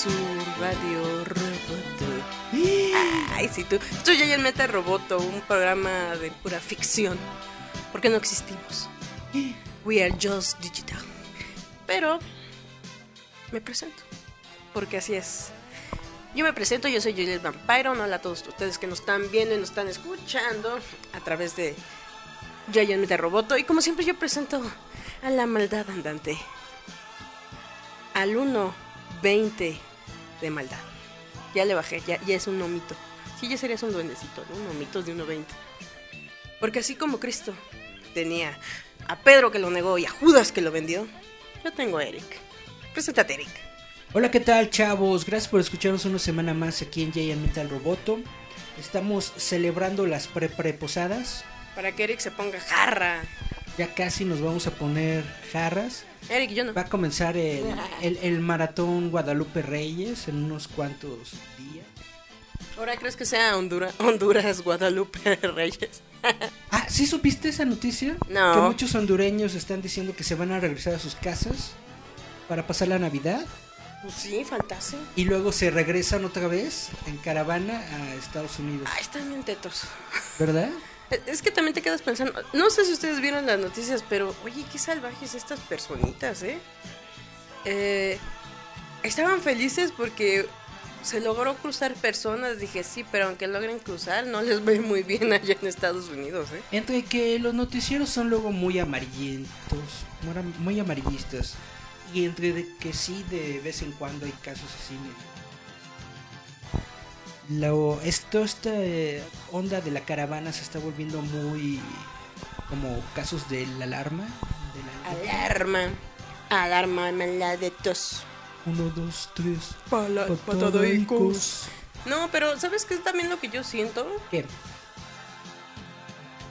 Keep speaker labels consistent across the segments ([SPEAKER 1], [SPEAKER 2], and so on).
[SPEAKER 1] Su radio Roboto. Ay, sí, tú. Esto ya en Meta Roboto, un programa de pura ficción. Porque no existimos. We are just digital. Pero me presento. Porque así es. Yo me presento, yo soy Juliet Vampiro. Hola a todos ustedes que nos están viendo y nos están escuchando a través de Giant Meta Roboto. Y como siempre, yo presento a la maldad andante. Al 1.20 de maldad. Ya le bajé, ya, ya es un nomito. Sí, ya serías un duendecito, ¿no? Un nomito de 1.20. Porque así como Cristo tenía a Pedro que lo negó y a Judas que lo vendió, yo tengo a Eric. Preséntate, Eric.
[SPEAKER 2] Hola, ¿qué tal, chavos? Gracias por escucharnos una semana más aquí en Giant Metal Roboto. Estamos celebrando las pre-preposadas.
[SPEAKER 1] Para que Eric se ponga jarra.
[SPEAKER 2] Ya casi nos vamos a poner jarras.
[SPEAKER 1] Eric, yo no.
[SPEAKER 2] Va a comenzar el, el- el maratón Guadalupe Reyes en unos cuantos días.
[SPEAKER 1] Ahora crees que sea Hondura- Honduras, Guadalupe, Reyes.
[SPEAKER 2] Ah, ¿sí supiste esa noticia?
[SPEAKER 1] No.
[SPEAKER 2] Que muchos hondureños están diciendo que se van a regresar a sus casas para pasar la Navidad
[SPEAKER 1] Pues sí, faltase.
[SPEAKER 2] y luego se regresan otra vez en caravana a Estados Unidos.
[SPEAKER 1] Ay, están bien tetos.
[SPEAKER 2] ¿Verdad?
[SPEAKER 1] Es- que también te quedas pensando, no sé si ustedes vieron las noticias, pero oye, qué salvajes estas personitas, ¿eh? Eh, estaban felices porque se logró cruzar personas, dije sí, pero aunque logren cruzar, no les ve muy bien allá en Estados Unidos, ¿eh?
[SPEAKER 2] Entre que los noticieros son luego muy amarillentos, muy am- muy amarillistas, y entre que sí de vez en cuando hay casos así. Lo, esto, esta eh, onda de la caravana se está volviendo muy como casos de la alarma. De la
[SPEAKER 1] Alarma, alarma, mala de tos.
[SPEAKER 2] Uno, dos, tres.
[SPEAKER 1] Pala-
[SPEAKER 2] patadaicos.
[SPEAKER 1] No, pero ¿sabes qué es también lo que yo siento?
[SPEAKER 2] ¿Qué?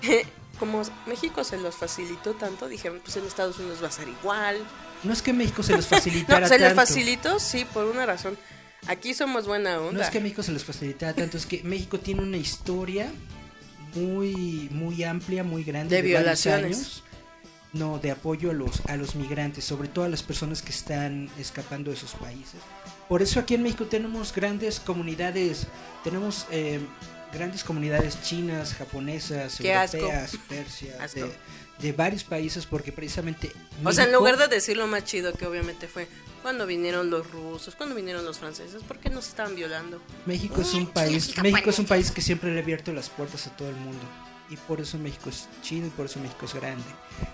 [SPEAKER 1] Como México se los facilitó tanto, dijeron, pues en Estados Unidos va a ser igual.
[SPEAKER 2] No es que México se los facilitara
[SPEAKER 1] No, se
[SPEAKER 2] tanto.
[SPEAKER 1] facilitó, sí, por una razón. Aquí somos buena onda.
[SPEAKER 2] No es que México se les facilitara tanto, es que México tiene una historia muy muy amplia, muy grande
[SPEAKER 1] De
[SPEAKER 2] varios
[SPEAKER 1] violaciones.
[SPEAKER 2] años, no, de apoyo a los a los migrantes, sobre todo a las personas que están escapando de sus países. Por eso aquí en México tenemos grandes comunidades, tenemos eh, grandes comunidades chinas, japonesas,
[SPEAKER 1] Qué
[SPEAKER 2] europeas,
[SPEAKER 1] Asco.
[SPEAKER 2] de, de varios países, porque precisamente
[SPEAKER 1] O sea, en
[SPEAKER 2] México-
[SPEAKER 1] lugar de decir lo más chido que obviamente fue cuando vinieron los rusos, cuando vinieron los franceses, ¿por qué nos estaban violando?
[SPEAKER 2] México es un país, México es un país que siempre le ha abierto las puertas a todo el mundo y por eso México es chido y por eso México es grande.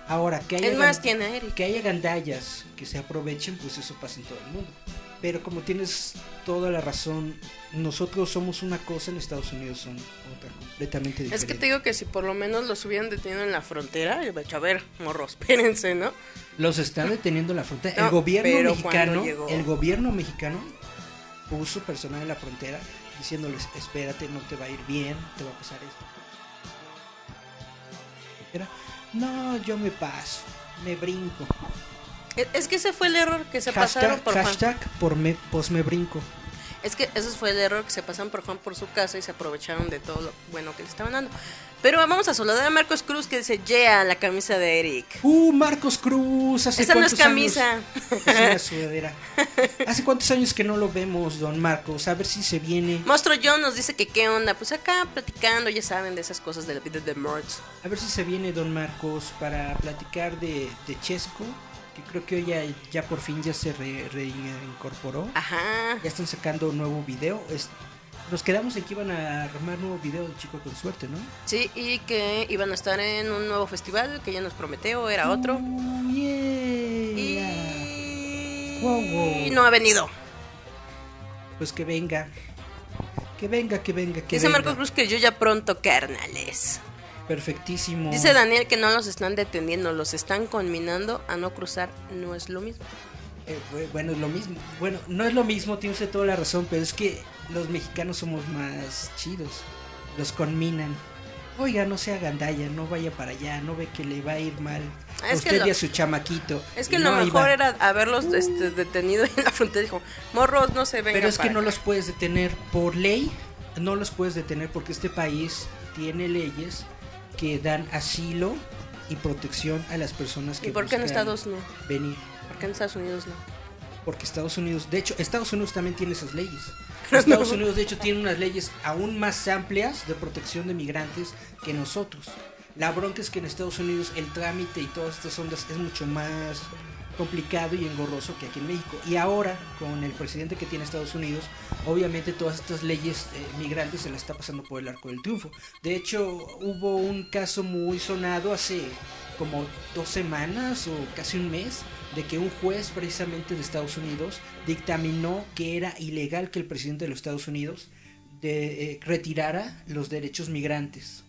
[SPEAKER 2] Ahora que haya
[SPEAKER 1] Es más, tiene
[SPEAKER 2] que haya gandallas que se aprovechen, pues eso pasa en todo el mundo. Pero como tienes toda la razón, nosotros somos una cosa, en Estados Unidos son completamente diferente.
[SPEAKER 1] Es que te digo que si por lo menos los hubieran detenido en la frontera, yo he a ver, morros, espérense, ¿no?
[SPEAKER 2] Los están deteniendo en la frontera.
[SPEAKER 1] No,
[SPEAKER 2] el gobierno mexicano, el gobierno mexicano puso personal en la frontera diciéndoles, espérate, no te va a ir bien, te va a pasar esto. Era, no, yo me paso, me brinco.
[SPEAKER 1] Es- Es que ese fue el error que se
[SPEAKER 2] hashtag
[SPEAKER 1] pasaron por
[SPEAKER 2] hashtag por me, pues me brinco.
[SPEAKER 1] Es que ese fue el error que se pasaron por Juan por su casa y se aprovecharon de todo lo bueno que le estaban dando. Pero vamos a saludar a Marcos Cruz que dice, yeah, la camisa de Eric.
[SPEAKER 2] Uh, Marcos Cruz. ¿hace
[SPEAKER 1] Esa no es camisa.
[SPEAKER 2] años? Es una sudadera. ¿Hace cuántos años que no lo vemos, don Marcos? A ver si se viene.
[SPEAKER 1] Monstruo John nos dice que qué onda. Pues acá platicando, ya saben, de esas cosas de la vida de Merch.
[SPEAKER 2] A ver si se viene don Marcos para platicar de, de Chesco. Que creo que hoy ya, ya por fin ya se re- reincorporó.
[SPEAKER 1] Ajá.
[SPEAKER 2] Ya están sacando un nuevo video. Es- nos quedamos en que iban a armar nuevo video de Chico con Suerte, ¿no?
[SPEAKER 1] Sí, y que iban a estar en un nuevo festival que ya nos prometió, era otro.
[SPEAKER 2] Uh, yeah.
[SPEAKER 1] Y
[SPEAKER 2] Wow, wow.
[SPEAKER 1] no ha venido.
[SPEAKER 2] Pues que venga. Que venga, que venga, que
[SPEAKER 1] Dice
[SPEAKER 2] venga.
[SPEAKER 1] Marcos Cruz que yo ya pronto, carnales.
[SPEAKER 2] Perfectísimo.
[SPEAKER 1] Dice Daniel que no los están deteniendo, los están conminando a no cruzar. No es lo mismo.
[SPEAKER 2] Eh, bu- bueno, es lo mismo. Bueno, no es lo mismo, tiene usted toda la razón, pero es que los mexicanos somos más chidos. Los conminan. Oiga, no sea gandalla, no vaya para allá, no ve que le va a ir mal.
[SPEAKER 1] Ah, que
[SPEAKER 2] usted
[SPEAKER 1] lo-
[SPEAKER 2] y a su chamaquito.
[SPEAKER 1] Es que lo
[SPEAKER 2] no, ahí
[SPEAKER 1] mejor era haberlos este, detenido en la frontera. Dijo, morros, no se vengan
[SPEAKER 2] Pero es que no
[SPEAKER 1] acá".
[SPEAKER 2] los puedes detener por ley. No los puedes detener porque este país tiene leyes que dan asilo y protección a las personas que
[SPEAKER 1] ¿Y por qué en Estados no?
[SPEAKER 2] venir.
[SPEAKER 1] ¿Por qué en Estados Unidos no?
[SPEAKER 2] Porque Estados Unidos, de hecho, Estados Unidos también tiene esas leyes. Estados Unidos, de hecho, tiene unas leyes aún más amplias de protección de migrantes que nosotros. La bronca es que en Estados Unidos el trámite y todas estas ondas es mucho más complicado y engorroso que aquí en México. Y ahora, con el presidente que tiene Estados Unidos, obviamente todas estas leyes eh, migrantes se las está pasando por el arco del triunfo. De hecho, hubo un caso muy sonado hace como dos semanas o casi un mes de que un juez precisamente de Estados Unidos dictaminó que era ilegal que el presidente de los Estados Unidos de, eh, retirara los derechos migrantes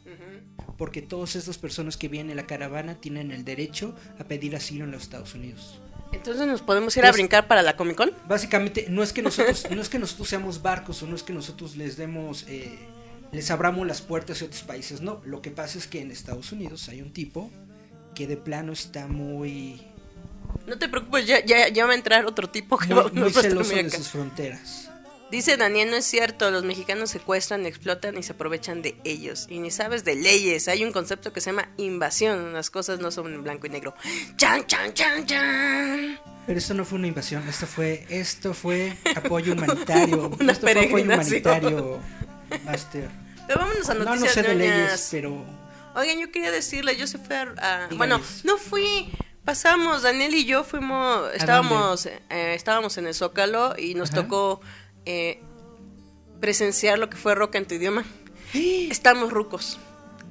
[SPEAKER 2] porque todas estas personas que vienen en la caravana tienen el derecho a pedir asilo en los Estados Unidos.
[SPEAKER 1] Entonces nos podemos ir a
[SPEAKER 2] Pues-
[SPEAKER 1] brincar para la Comic Con.
[SPEAKER 2] Básicamente, no es que nosotros, no es que nosotros seamos barcos o no es que nosotros les demos, eh, les abramos las puertas a otros países, no. Lo que pasa es que en Estados Unidos hay un tipo que de plano está muy,
[SPEAKER 1] No te preocupes, ya, ya, ya va a entrar otro tipo que
[SPEAKER 2] muy,
[SPEAKER 1] va-
[SPEAKER 2] muy celoso de sus fronteras.
[SPEAKER 1] Dice Daniel, no es cierto, los mexicanos secuestran, explotan y se aprovechan de ellos. Y ni sabes de leyes, hay un concepto que se llama invasión, las cosas no son en blanco y negro. ¡Chan, chan, chan, chan!
[SPEAKER 2] Pero esto no fue una invasión, esto fue, esto fue apoyo humanitario.
[SPEAKER 1] Una
[SPEAKER 2] esto fue apoyo humanitario, Master.
[SPEAKER 1] Pero vámonos a
[SPEAKER 2] No,
[SPEAKER 1] noticias
[SPEAKER 2] no sé de leyes, pero
[SPEAKER 1] Oigan, yo quería decirle, yo se fui a... bueno, no fui, pasamos, Daniel y yo fuimos, estábamos, eh, estábamos en el Zócalo y nos
[SPEAKER 2] Ajá.
[SPEAKER 1] tocó eh, presenciar lo que fue rock en tu idioma. Estamos rucos.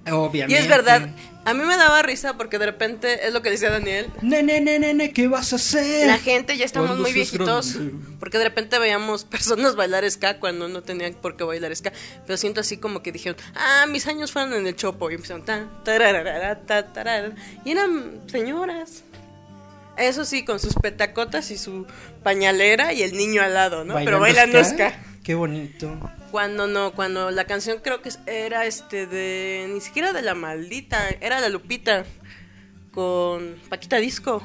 [SPEAKER 1] Y
[SPEAKER 2] obviamente.
[SPEAKER 1] es verdad, a mí me daba risa porque de repente, es lo que decía Daniel,
[SPEAKER 2] Nene, nene, nene, ¿qué vas a hacer?
[SPEAKER 1] la gente ya estamos muy viejitos, porque de repente veíamos personas bailar ska cuando no tenían por qué bailar ska, pero siento así como que dijeron, ah, mis años fueron en el chopo, y empezaron, tan, tararara, ta, tarara, y eran señoras. Eso sí, con sus petacotas y su pañalera y el niño al lado, ¿no? Pero bailando ska.
[SPEAKER 2] Qué bonito.
[SPEAKER 1] Cuando no, cuando la canción creo que era este de. Ni siquiera de la maldita, era la Lupita. Con Paquita Disco.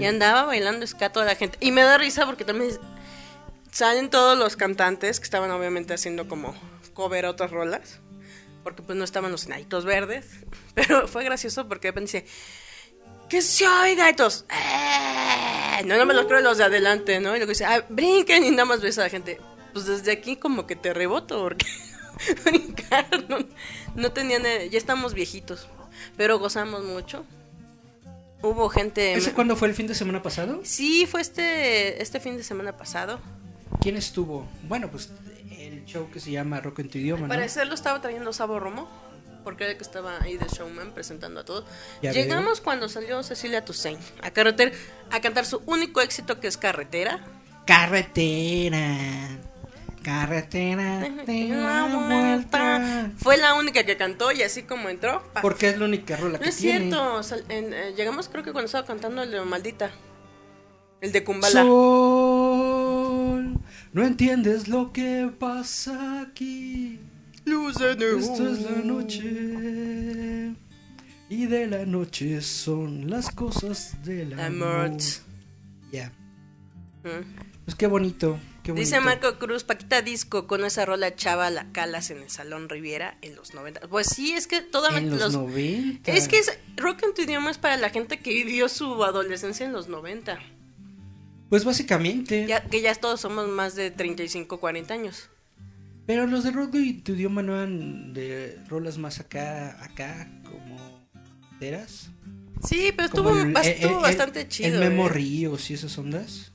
[SPEAKER 1] Y andaba bailando ska toda la gente. Y me da risa porque también salen todos los cantantes que estaban obviamente haciendo como cover otras rolas. Porque pues no estaban los enanitos verdes. Pero fue gracioso porque de repente dice. Que se oiga y todos, "Eh". No, no me lo creo los de adelante, ¿no? Y luego dice, ah, brinquen y nada más ves a la gente. Pues desde aquí como que te reboto porque brincar, no, no tenían, ya estamos viejitos, pero gozamos mucho. Hubo gente...
[SPEAKER 2] ¿Ese cuándo fue el fin de semana pasado?
[SPEAKER 1] Sí, fue este, este fin de semana pasado.
[SPEAKER 2] ¿Quién estuvo? Bueno, pues el show que se llama Rock en tu idioma,
[SPEAKER 1] Al
[SPEAKER 2] ¿no?
[SPEAKER 1] parecer lo estaba trayendo Sabo Romo, porque era que estaba ahí de showman presentando a todos.
[SPEAKER 2] Ya
[SPEAKER 1] Llegamos cuando salió Cecilia Toussaint a carretera a cantar su único éxito que es Carretera.
[SPEAKER 2] Carretera. Carretera. la vuelta.
[SPEAKER 1] Fue la única que cantó y así como entró. pa.
[SPEAKER 2] Porque es la única rola
[SPEAKER 1] No
[SPEAKER 2] que
[SPEAKER 1] es
[SPEAKER 2] tiene.
[SPEAKER 1] cierto, sal- en- eh, llegamos creo que cuando estaba cantando el de Maldita. El de Kumbala.
[SPEAKER 2] Sol, no entiendes lo que pasa aquí.
[SPEAKER 1] Luces de
[SPEAKER 2] Esto es la noche. Y de la noche son las cosas del amor.
[SPEAKER 1] Amor.
[SPEAKER 2] Ya.
[SPEAKER 1] Mm.
[SPEAKER 2] Pues qué bonito. qué
[SPEAKER 1] Dice
[SPEAKER 2] bonito.
[SPEAKER 1] Marco Cruz, Paquita Disco con esa rola chava la calas en el Salón Riviera en los 90. Pues sí, es que toda
[SPEAKER 2] En los 90.
[SPEAKER 1] Es que es, rock en tu idioma es para la gente que vivió su adolescencia en los 90.
[SPEAKER 2] Pues básicamente.
[SPEAKER 1] Ya, que ya todos somos más de 35, 40 años.
[SPEAKER 2] Pero los de rock y tu idioma no eran de rolas más acá, acá, como enteras.
[SPEAKER 1] Sí, pero estuvo,
[SPEAKER 2] el-
[SPEAKER 1] bast-
[SPEAKER 2] el-
[SPEAKER 1] estuvo
[SPEAKER 2] el-
[SPEAKER 1] bastante chido.
[SPEAKER 2] El Memo
[SPEAKER 1] eh.
[SPEAKER 2] Ríos y esas ondas.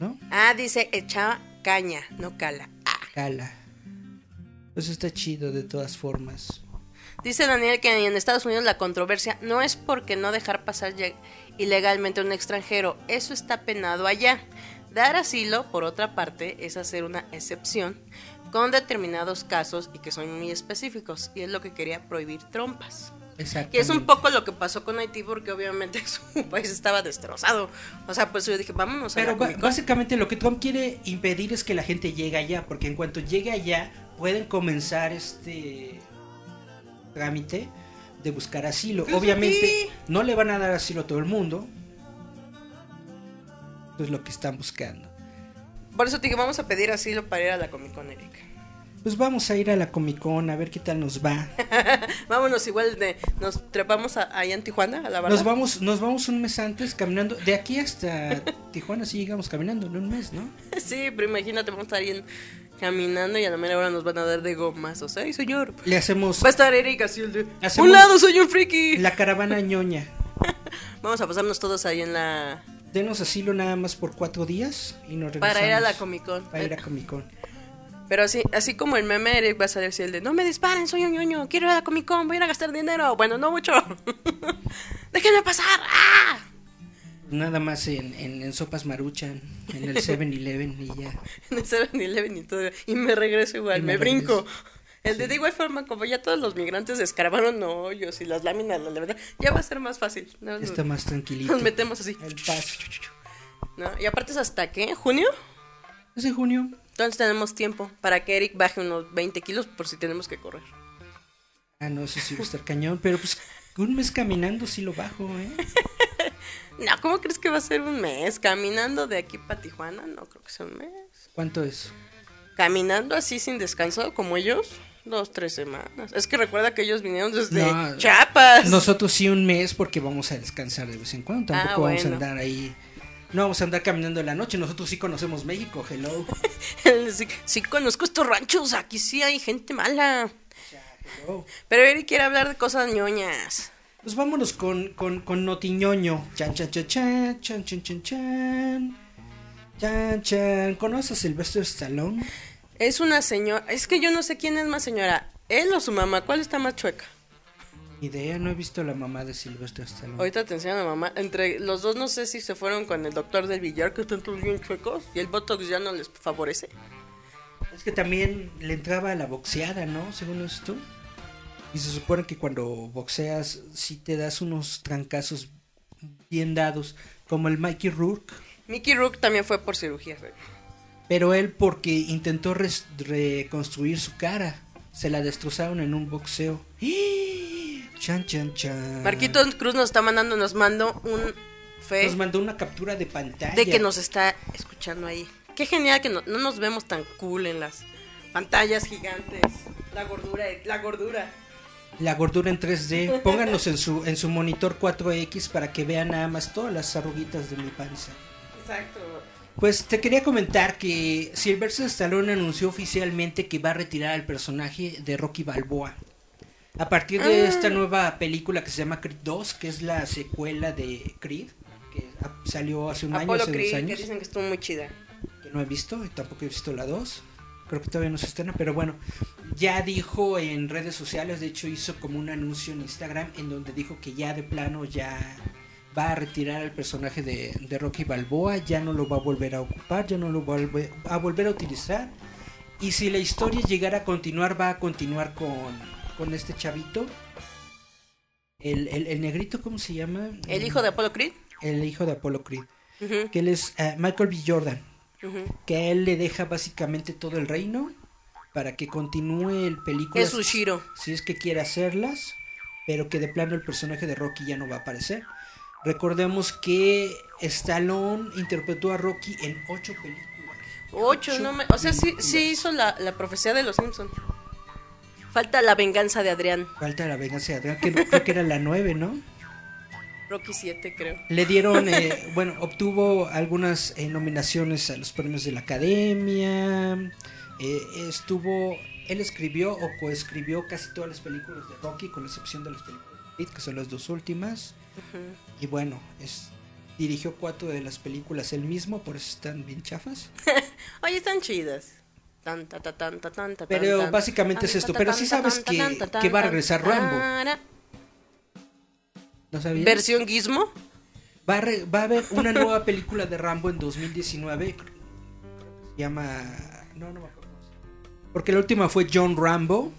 [SPEAKER 2] ¿no?
[SPEAKER 1] Ah, dice echaba caña, no cala. Ah.
[SPEAKER 2] Cala. Pues está chido de todas formas.
[SPEAKER 1] Dice Daniel que en Estados Unidos la controversia no es porque no dejar pasar ilegalmente a un extranjero, eso está penado allá. Dar asilo, por otra parte, es hacer una excepción con determinados casos y que son muy específicos, y es lo que quería prohibir trompas.
[SPEAKER 2] Exacto.
[SPEAKER 1] Y es un poco lo que pasó con Haití porque obviamente su país estaba destrozado. O sea, pues yo dije, vámonos a
[SPEAKER 2] Pero
[SPEAKER 1] Con.
[SPEAKER 2] básicamente lo que Trump quiere impedir es que la gente llegue allá, porque en cuanto llegue allá pueden comenzar este trámite de buscar asilo. Obviamente no le van a dar asilo a todo el mundo. Eso es lo que están buscando.
[SPEAKER 1] Por eso te dije, vamos a pedir asilo para ir a la Comic Con, Erika.
[SPEAKER 2] Pues vamos a ir a la Comic Con a ver qué tal nos va.
[SPEAKER 1] Vámonos igual de, nos trepamos a, allá en Tijuana, a la verdad.
[SPEAKER 2] Nos vamos, nos vamos un mes antes caminando. De aquí hasta Tijuana sí llegamos caminando en un mes, ¿no?
[SPEAKER 1] Sí, pero imagínate, vamos a estar ahí en- caminando y a la mera hora nos van a dar de gomas. O sea, ay, señor.
[SPEAKER 2] Le hacemos
[SPEAKER 1] Va a estar Erika así el de. Un lado soy un friki.
[SPEAKER 2] la caravana ñoña.
[SPEAKER 1] Vamos a pasarnos todos ahí en la.
[SPEAKER 2] Denos asilo nada más por cuatro días y nos regresamos.
[SPEAKER 1] Para ir a la Comic Con.
[SPEAKER 2] Para ir a Comic Con.
[SPEAKER 1] Pero así, así como el meme, Eric va a salir el de no me disparen, soy un ñoño, quiero ir a la Comic Con, voy a ir a gastar dinero. Bueno, no mucho. Déjenme pasar. ¡Ah!
[SPEAKER 2] Nada más en, en, en Sopas Maruchan, en el 7-Eleven y ya.
[SPEAKER 1] En el 7-Eleven y todo. Y me regreso igual,
[SPEAKER 2] Y
[SPEAKER 1] me,
[SPEAKER 2] me
[SPEAKER 1] brinco. El de, de igual forma, como ya todos los migrantes escarbaron hoyos y las láminas, la verdad, ya va a ser más fácil. No,
[SPEAKER 2] está más tranquilito.
[SPEAKER 1] Nos metemos así.
[SPEAKER 2] El paso.
[SPEAKER 1] ¿no? Y aparte es hasta qué? ¿Junio?
[SPEAKER 2] Es en junio.
[SPEAKER 1] Entonces tenemos tiempo para que Eric baje unos 20 kilos por si tenemos que correr.
[SPEAKER 2] Ah, no, eso sí va a estar cañón. Pero pues un mes caminando sí lo bajo, ¿eh?
[SPEAKER 1] No, ¿cómo crees que va a ser un mes? Caminando de aquí para Tijuana, no creo que sea un mes.
[SPEAKER 2] ¿Cuánto es?
[SPEAKER 1] Caminando así sin descanso, como ellos, dos, tres semanas. Es que recuerda que ellos vinieron desde
[SPEAKER 2] No,
[SPEAKER 1] Chiapas.
[SPEAKER 2] Nosotros sí un mes porque vamos a descansar de vez en cuando. Tampoco
[SPEAKER 1] Ah,
[SPEAKER 2] vamos a andar ahí. No vamos a andar caminando en la noche. Nosotros sí conocemos México. Hello.
[SPEAKER 1] sí, sí conozco estos ranchos, aquí sí hay gente mala.
[SPEAKER 2] hello.
[SPEAKER 1] Pero Eric quiere hablar de cosas ñoñas.
[SPEAKER 2] Pues vámonos con, con, con Notiñoño. Chan, chan, chan, chan, chan, chan, chan, chan. Chan, chan. ¿Conoces a Sylvester Stallone?
[SPEAKER 1] Es una señora, es que yo no sé quién es más señora, él o su mamá, ¿cuál está más chueca?
[SPEAKER 2] Ni idea, no he visto la mamá de Sylvester Stallone.
[SPEAKER 1] Ahorita te enseño a mamá. Entre los dos no sé si se fueron con el doctor del billar, que están todos bien chuecos, y el Botox ya no les favorece.
[SPEAKER 2] Es que también le entraba a la boxeada, ¿no? Según esto. Y se supone que cuando boxeas, sí te das unos trancazos bien dados, como el Mikey Rourke.
[SPEAKER 1] Mickey Rook también fue por cirugía. güey.
[SPEAKER 2] Pero él porque intentó reconstruir su cara. Se la destrozaron en un boxeo. Chan, chan, chan.
[SPEAKER 1] Marquitos Cruz nos está mandando, nos mandó un fe
[SPEAKER 2] Nos mandó una captura de pantalla.
[SPEAKER 1] de que nos está escuchando ahí. Qué genial que no, no nos vemos tan cool en las pantallas gigantes. La gordura, la gordura.
[SPEAKER 2] La gordura en 3D. Pónganos en su, en su monitor 4X para que vean nada más todas las arruguitas de mi panza.
[SPEAKER 1] Exacto.
[SPEAKER 2] Pues te quería comentar que Sylvester Stallone anunció oficialmente que va a retirar al personaje de Rocky Balboa. A partir de
[SPEAKER 1] Ah.
[SPEAKER 2] esta nueva película que se llama Creed 2, que es la secuela de Creed, que salió hace un año,
[SPEAKER 1] Apolo
[SPEAKER 2] hace dos
[SPEAKER 1] Creed, que
[SPEAKER 2] años,
[SPEAKER 1] dicen que estuvo muy chida.
[SPEAKER 2] que no he visto, y tampoco he visto la 2. Creo que todavía no se estrena, pero bueno, ya dijo en redes sociales, de hecho hizo como un anuncio en Instagram en donde dijo que ya de plano ya va a retirar al personaje de, de Rocky Balboa, ya no lo va a volver a ocupar, ya no lo va a volver a, utilizar. Y si la historia llegara a continuar, va a continuar con, con este chavito. El, el, el negrito, ¿cómo se llama?
[SPEAKER 1] El hijo de Apolo Creed.
[SPEAKER 2] El hijo de Apollo Creed. Que él es eh, Michael B. Jordan que a él le deja básicamente todo el reino para que continúe el película
[SPEAKER 1] Es su Shiro.
[SPEAKER 2] si es que quiere hacerlas, pero que de plano el personaje de Rocky ya no va a aparecer. Recordemos que Stallone interpretó a Rocky en ocho películas.
[SPEAKER 1] Ocho, no me... O sea, sí, sí hizo la, la profecía de los Simpsons. Falta la venganza de Adrián.
[SPEAKER 2] Falta la venganza de Adrián, que creo que era la 9, ¿no?
[SPEAKER 1] Rocky 7, creo.
[SPEAKER 2] Le dieron, eh, bueno, obtuvo algunas eh, nominaciones a los premios de la Academia. eh, estuvo, él escribió o coescribió casi todas las películas de Rocky, con la excepción de las películas de Creed, que son las dos últimas. Y bueno, es, dirigió cuatro de las películas él mismo, por eso están bien chafas.
[SPEAKER 1] Oye, están chidas. Tan, ta, ta, tan, ta, tan, ta,
[SPEAKER 2] Pero
[SPEAKER 1] tan,
[SPEAKER 2] básicamente es esto. Pero sí sabes que- va a regresar Rambo. ¿No sabías?
[SPEAKER 1] ¿Versión Gizmo?
[SPEAKER 2] Va a, re- va a haber una nueva película de Rambo en 2019. Se llama. No, no me acuerdo. Porque la última fue John Rambo.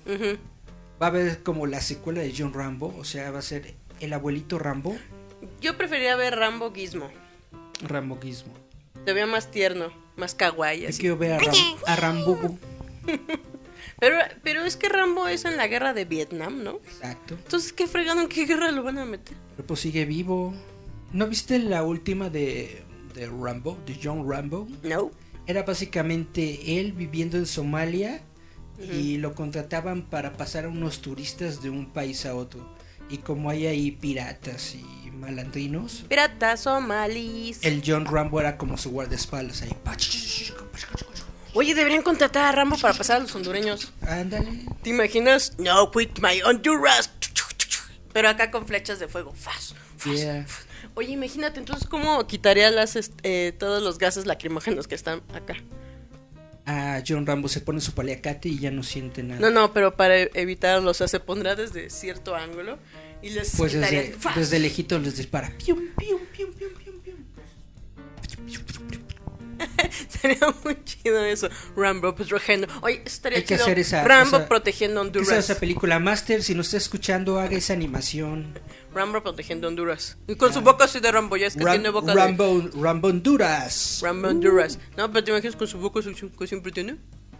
[SPEAKER 2] Va a haber como la secuela de John Rambo. O sea, va a ser el abuelito Rambo.
[SPEAKER 1] Yo preferiría ver Rambo Gizmo.
[SPEAKER 2] Rambo Gizmo.
[SPEAKER 1] Se veía más tierno, más kawaii.
[SPEAKER 2] Yo
[SPEAKER 1] así.
[SPEAKER 2] quiero ver a, Ram- a Rambo.
[SPEAKER 1] Pero, pero es que Rambo es en la guerra de Vietnam, ¿no?
[SPEAKER 2] Exacto.
[SPEAKER 1] Entonces, ¿qué fregado en qué guerra lo van a meter?
[SPEAKER 2] Pero pues sigue vivo. ¿No viste la última de, de Rambo? De John Rambo.
[SPEAKER 1] No.
[SPEAKER 2] Era básicamente él viviendo en Somalia y lo contrataban para pasar a unos turistas de un país a otro. Y como hay ahí piratas y malandrinos,
[SPEAKER 1] Piratas somalíes.
[SPEAKER 2] el John Rambo era como su guardaespaldas ahí.
[SPEAKER 1] Oye, deberían contratar a Rambo para pasar a los hondureños.
[SPEAKER 2] Ándale.
[SPEAKER 1] ¿Te imaginas? No, quit my Honduras. Pero acá con flechas de fuego. Faz, faz,
[SPEAKER 2] Yeah.
[SPEAKER 1] faz. Oye, imagínate, entonces, ¿cómo quitaría las, est- eh, todos los gases lacrimógenos que están acá?
[SPEAKER 2] A John Rambo se pone su paliacate y ya no siente nada.
[SPEAKER 1] No, no, pero para e- evitarlo, o sea, se pondrá desde cierto ángulo y les
[SPEAKER 2] Pues desde, desde lejito les dispara. Pium, pium, pium, pium, pium, pium.
[SPEAKER 1] Sería muy chido eso. Rambo protegiendo. Oye, eso estaría
[SPEAKER 2] Hay que
[SPEAKER 1] chido.
[SPEAKER 2] hacer esa-
[SPEAKER 1] Rambo
[SPEAKER 2] esa-
[SPEAKER 1] protegiendo
[SPEAKER 2] ¿Qué es
[SPEAKER 1] Honduras.
[SPEAKER 2] esa película? Master, si nos está escuchando, haga esa animación.
[SPEAKER 1] Rambo protegiendo Honduras. Y con su boca así de Rambo, ya es que
[SPEAKER 2] Ram-
[SPEAKER 1] tiene boca
[SPEAKER 2] Rambo, Rambo Honduras.
[SPEAKER 1] de Rambo Honduras. No, pero te imaginas con su boca que siempre tiene.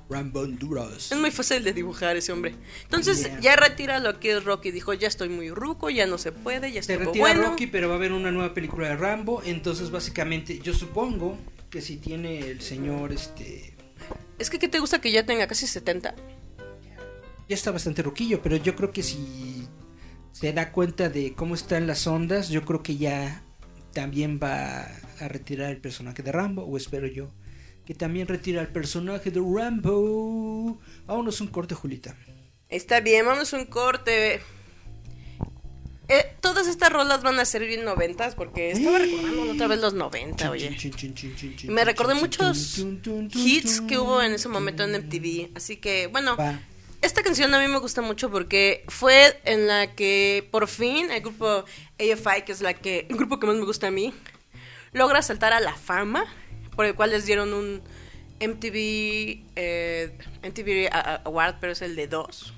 [SPEAKER 2] Rambo Honduras.
[SPEAKER 1] Es muy fácil de dibujar ese hombre. Entonces
[SPEAKER 2] Yeah.
[SPEAKER 1] ya retira lo que es Rocky. Dijo, ya estoy muy ruco, ya no se puede, ya estuvo
[SPEAKER 2] retira
[SPEAKER 1] bueno.
[SPEAKER 2] Rocky, pero va a haber una nueva película de Rambo. Entonces, básicamente, yo supongo que si tiene el señor, este.
[SPEAKER 1] Es que, ¿qué te gusta que ya tenga casi 70?
[SPEAKER 2] Ya está bastante roquillo, pero yo creo que si se da cuenta de cómo están las ondas, yo creo que ya también va a retirar el personaje de Rambo, o espero yo. Que también retira el personaje de Rambo. Vámonos un corte, Julita.
[SPEAKER 1] Está bien, a un corte. Eh, todas estas rolas van a ser bien noventas porque estaba recordando otra vez los 90, oye. Me recordé muchos hits que hubo en ese momento en MTV. Así que, bueno,
[SPEAKER 2] Va.
[SPEAKER 1] Esta canción a mí me gusta mucho porque fue en la que por fin el grupo AFI, que es la que, el grupo que más me gusta a mí, logra saltar a la fama, por el cual les dieron un MTV, eh, MTV Award, pero es el de dos.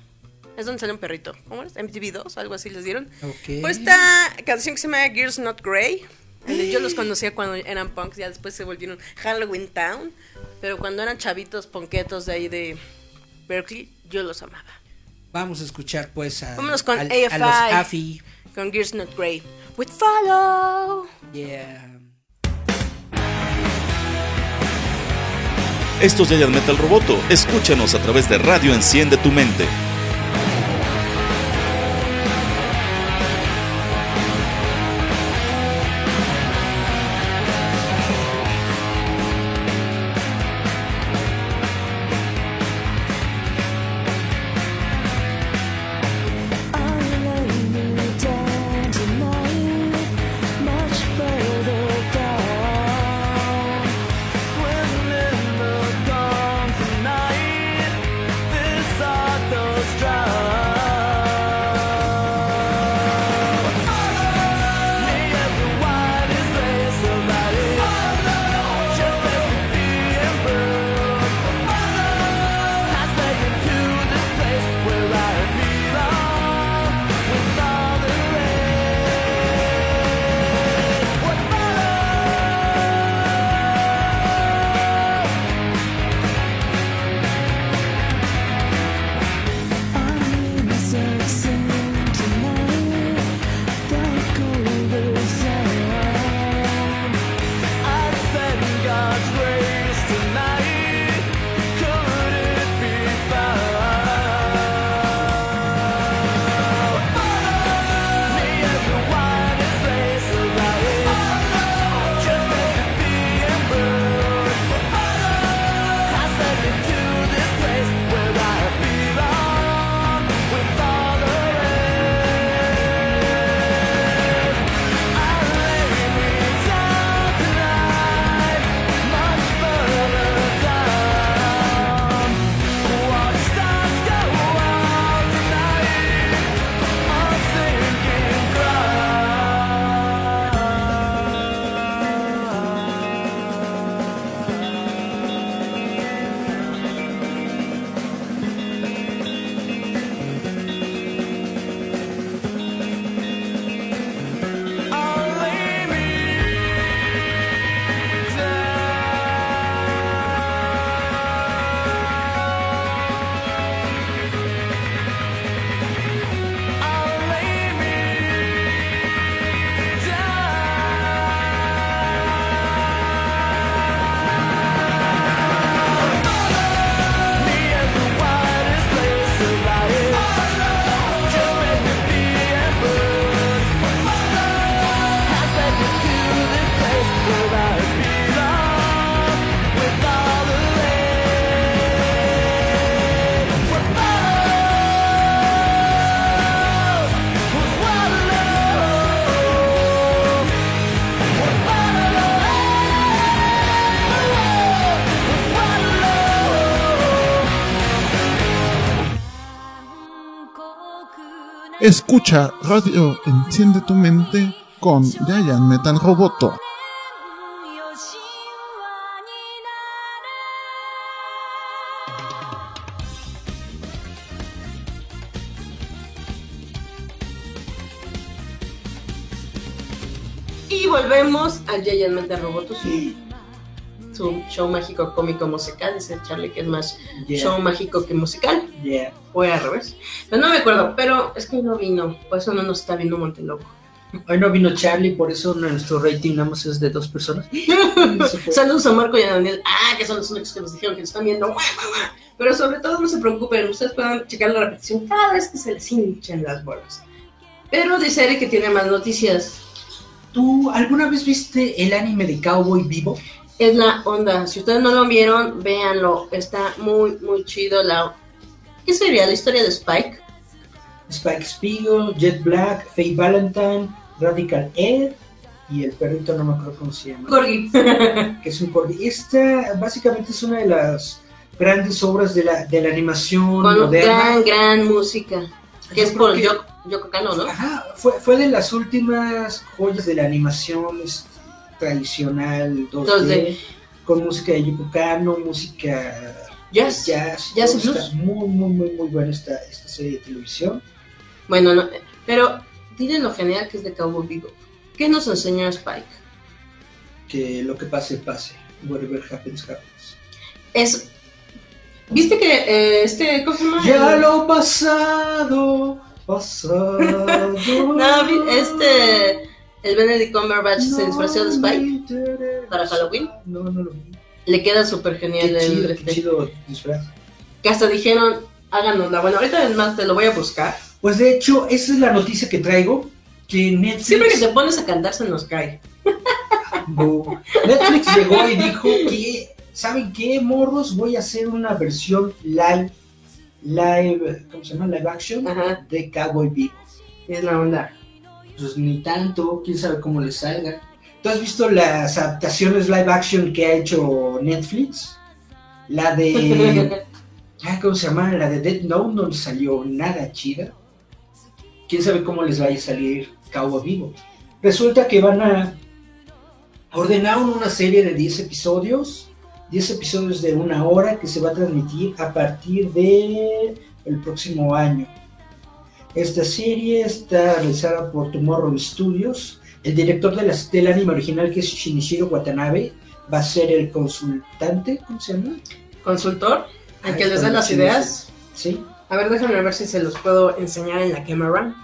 [SPEAKER 1] Es donde sale un perrito. ¿Cómo es? MTV 2, algo así les dieron.
[SPEAKER 2] Ok.
[SPEAKER 1] Por esta canción que se llama Gears Not Grey. Yo los conocía cuando eran punks, ya después se volvieron Halloween Town. Pero cuando eran chavitos ponquetos de ahí de Berkeley, yo los amaba.
[SPEAKER 2] Vamos a escuchar pues a,
[SPEAKER 1] Vámonos con
[SPEAKER 2] al-
[SPEAKER 1] AFI.
[SPEAKER 2] a los AFI.
[SPEAKER 1] Con Gears Not Grey. With Follow.
[SPEAKER 2] Yeah.
[SPEAKER 3] Esto es Giant Metal Roboto. Escúchanos a través de Radio Enciende tu Mente.
[SPEAKER 4] Escucha Radio Enciende tu Mente con Giant Metal Roboto.
[SPEAKER 1] Y volvemos al Giant Metal Roboto, su, su show mágico cómico musical. Dice Charlie que es más
[SPEAKER 2] Yeah.
[SPEAKER 1] show mágico que musical.
[SPEAKER 2] Yeah.
[SPEAKER 1] O al revés. Pero no me acuerdo, pero es que no vino. Por eso no nos está viendo Monteloco.
[SPEAKER 2] Hoy no vino Charlie, por eso nuestro rating nada más es de dos personas.
[SPEAKER 1] Saludos a Marco y a Daniel. Ah, que son los únicos que nos dijeron que nos están viendo. Pero sobre todo no se preocupen, ustedes pueden checar la repetición cada vez que se les hinchen las bolas. Pero dice Eric que tiene más noticias.
[SPEAKER 2] ¿Tú alguna vez viste el anime de Cowboy Vivo?
[SPEAKER 1] Es la onda. Si ustedes no lo vieron, véanlo. Está muy, muy chido. La... ¿Qué sería? La historia de Spike.
[SPEAKER 2] Spike Spiegel, Jet Black, Faye Valentine, Radical Ed y el perrito no me acuerdo cómo se llama.
[SPEAKER 1] Corgi.
[SPEAKER 2] que es un corgi. Esta básicamente es una de las grandes obras de la, de la animación
[SPEAKER 1] Con
[SPEAKER 2] moderna.
[SPEAKER 1] gran, gran música. Que
[SPEAKER 2] Yo
[SPEAKER 1] es por
[SPEAKER 2] que-
[SPEAKER 1] Yoko, Kano, ¿no?
[SPEAKER 2] Ajá, fue, fue de las últimas joyas de la animación tradicional 2D,
[SPEAKER 1] Entonces,
[SPEAKER 2] con música de Yoko Kano, música
[SPEAKER 1] Jazz.
[SPEAKER 2] jazz.
[SPEAKER 1] Jazz y blues.
[SPEAKER 2] Está muy, muy, muy, muy buena esta, esta serie de televisión.
[SPEAKER 1] Bueno, no, pero tienen lo genial que es de Cowboy Vivo. ¿Qué nos enseñó Spike?
[SPEAKER 2] Que lo que pase, pase. Whatever happens, happens.
[SPEAKER 1] Es. ¿Viste que eh, este. ¿Cómo se llama?
[SPEAKER 2] Ya lo pasado, pasado.
[SPEAKER 1] No, este. El Benedict Cumberbatch se disfrazó de Spike para Halloween.
[SPEAKER 2] No, no lo vi.
[SPEAKER 1] Le queda súper genial
[SPEAKER 2] Qué
[SPEAKER 1] el,
[SPEAKER 2] chido, qué
[SPEAKER 1] este,
[SPEAKER 2] chido disfraz.
[SPEAKER 1] Que hasta dijeron, háganosla. Bueno, ahorita además te lo voy a buscar.
[SPEAKER 2] Pues de hecho, esa es la noticia que traigo. Que Netflix,
[SPEAKER 1] Siempre que te pones a cantar se nos cae.
[SPEAKER 2] Netflix llegó y dijo que, ¿saben qué, morros? Voy a hacer una versión live, live, ¿cómo se llama? Live action
[SPEAKER 1] Ajá,
[SPEAKER 2] de Cowboy Vivo.
[SPEAKER 1] es la onda.
[SPEAKER 2] Pues ni tanto, quién sabe cómo les salga. ¿Tú has visto las adaptaciones live action que ha hecho Netflix? La de. ¿Cómo se llama? La de Dead Note no salió nada chida. Quién sabe cómo les vaya a salir Cowboy Vivo. Resulta que van a. Ordenaron una serie de 10 episodios. 10 episodios de una hora que se va a transmitir a partir de el próximo año. Esta serie está realizada por Tomorrow Studios. El director de la- del anime original, que es Shinichiro Watanabe, va a ser el consultante, ¿cómo se llama?
[SPEAKER 1] Consultor, el
[SPEAKER 2] Ah,
[SPEAKER 1] que les da las ideas.
[SPEAKER 2] Sí.
[SPEAKER 1] A ver, déjenme ver si se los puedo enseñar en la cámara.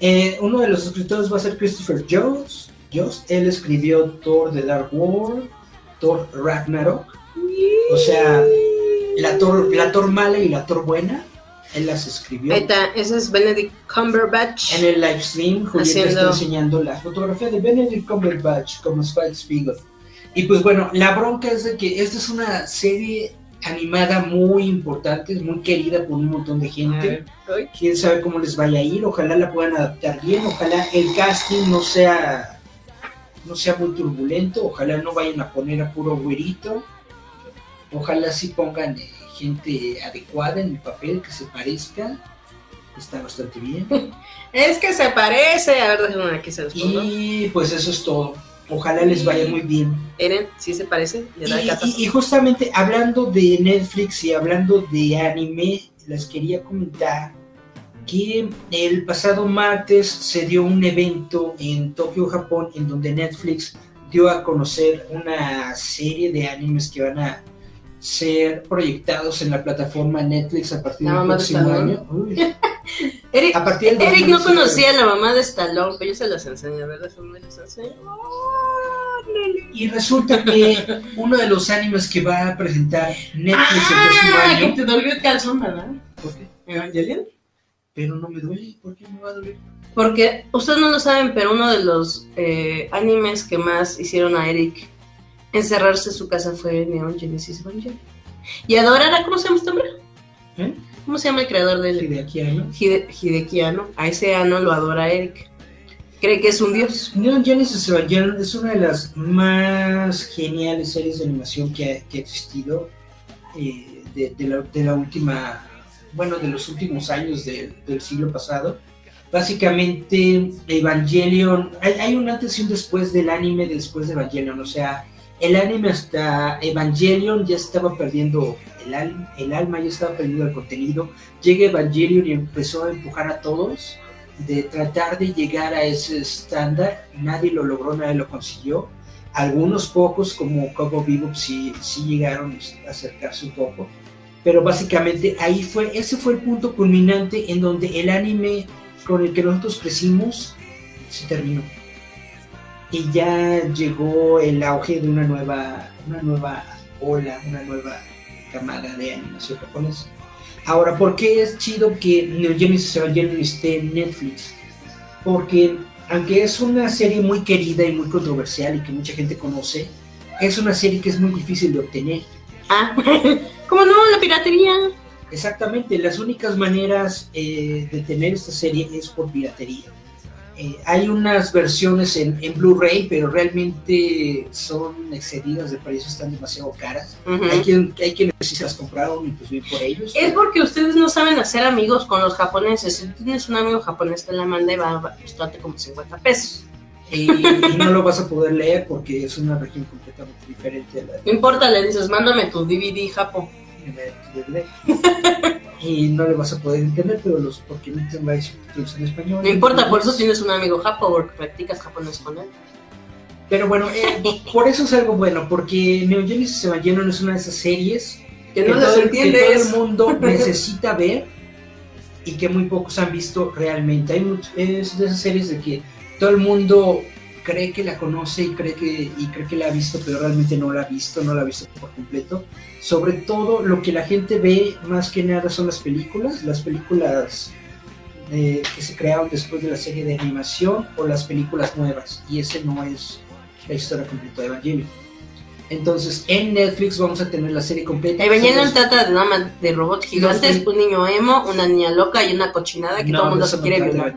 [SPEAKER 2] Eh, uno de los escritores va a ser Christopher Jones. Jost. Él escribió Thor The Dark World, Thor Ragnarok. O sea, la Thor, la Thor mala y la Thor buena. Él las escribió.
[SPEAKER 1] Ahí está, ese es Benedict Cumberbatch.
[SPEAKER 2] En el live stream, Julieta
[SPEAKER 1] Haciendo-
[SPEAKER 2] está enseñando la fotografía de Benedict Cumberbatch como Spike Spiegel. Y pues bueno, la bronca es de que esta es una serie animada muy importante, muy querida por un montón de gente.
[SPEAKER 1] Ay,
[SPEAKER 2] Quién sabe cómo les vaya a ir, ojalá la puedan adaptar bien, ojalá el casting no sea no sea muy turbulento, ojalá no vayan a poner a puro güerito, ojalá sí pongan eh, gente adecuada en el papel que se parezca, está bastante bien.
[SPEAKER 1] Es que se parece. A ver, déjenme aquí se los pongo.
[SPEAKER 2] Y pues eso es todo. Ojalá les vaya muy bien.
[SPEAKER 1] Eren, sí se parece. Le da
[SPEAKER 2] Y, y- y justamente hablando de Netflix y hablando de anime, les quería comentar que el pasado martes se dio un evento en Tokio, Japón, en donde Netflix dio a conocer una serie de animes que van a ser proyectados en la plataforma Netflix a partir
[SPEAKER 1] La
[SPEAKER 2] del próximo año. Uy,
[SPEAKER 1] Eric,
[SPEAKER 2] a partir del
[SPEAKER 1] Eric no
[SPEAKER 2] 2019.
[SPEAKER 1] conocía a la mamá de Stallone, pero yo se las enseño. A ver, déjenme les enseño.
[SPEAKER 2] Y resulta que uno de los animes que va a presentar Netflix el próximo
[SPEAKER 1] Ah, que
[SPEAKER 2] año.
[SPEAKER 1] te dolió el calzón, ¿verdad?
[SPEAKER 2] ¿Por qué?
[SPEAKER 1] Evangelion.
[SPEAKER 2] Pero no me duele, ¿por qué me va a doler?
[SPEAKER 1] Porque ustedes no lo saben, pero uno de los eh, animes que más hicieron a Eric encerrarse en su casa fue Neon Genesis Evangelion. Y adorar a, ¿cómo se llama este hombre?
[SPEAKER 2] ¿Eh?
[SPEAKER 1] ¿Cómo se llama el creador del
[SPEAKER 2] año.
[SPEAKER 1] Hide-? A ese Anno lo adora Eric. Cree que es un dios.
[SPEAKER 2] Neon Genesis Evangelion es una de las más geniales series de animación que ha, que ha existido eh, de, de la, de la última, bueno, de los últimos años de- del siglo pasado. Básicamente, Evangelion, hay, hay un antes y un después del anime después de Evangelion, o sea, el anime hasta Evangelion ya estaba perdiendo el, al- el alma, ya estaba perdiendo el contenido. Llega Evangelion y empezó a empujar a todos de tratar de llegar a ese estándar. Nadie lo logró, nadie lo consiguió. Algunos pocos, como Coco Bebop, sí, sí llegaron a acercarse un poco. Pero básicamente ahí fue, ese fue el punto culminante en donde el anime con el que nosotros crecimos se terminó y ya llegó el auge de una nueva, una nueva ola, una nueva camada de animación japonesa. Ahora, ¿por qué es chido que Neo Genesis Evangelion esté en Netflix? Porque aunque es una serie muy querida y muy controversial y que mucha gente conoce, es una serie que es muy difícil de obtener.
[SPEAKER 1] Ah, ¿cómo no? La piratería.
[SPEAKER 2] Exactamente, las únicas maneras eh, de tener esta serie es por piratería. Eh, hay unas versiones en, en Blu-ray, pero realmente son excedidas de precio, están demasiado caras. Hay quien, hay quienes sí se las compraron y pues bien por ellos.
[SPEAKER 1] Es porque ustedes no saben hacer amigos con los japoneses. Si tienes un amigo japonés, te la manda y va a costarte como 50 pesos.
[SPEAKER 2] Y, y no lo vas a poder leer porque es una región completamente diferente a la
[SPEAKER 1] No importa, le dices, mándame tu DVD, Japo.
[SPEAKER 2] Y no le vas a poder entender, pero los porque tengo varios subtítulos en español.
[SPEAKER 1] No importa, por eso tienes un amigo Japo, porque practicas japonés con él.
[SPEAKER 2] Pero bueno, eh, por eso es algo bueno, porque Neo Genesis Evangelion es una de esas series
[SPEAKER 1] Que no
[SPEAKER 2] todo, el- que
[SPEAKER 1] entiendes.
[SPEAKER 2] todo el mundo necesita ver y que muy pocos han visto realmente. Hay much- es de esas series de que todo el mundo cree que la conoce y cree que y cree que la ha visto, pero realmente no la ha visto, no la ha visto por completo. Sobre todo lo que la gente ve más que nada son las películas, las películas eh, que se crearon después de la serie de animación o las películas nuevas y ese no es la historia completa de Evangelion. Entonces, en Netflix vamos a tener la serie completa.
[SPEAKER 1] Evangelion trata de, una, de robots gigantes,
[SPEAKER 2] No,
[SPEAKER 1] un niño emo, una niña loca y una cochinada que
[SPEAKER 2] No,
[SPEAKER 1] todo el mundo se quiere violar.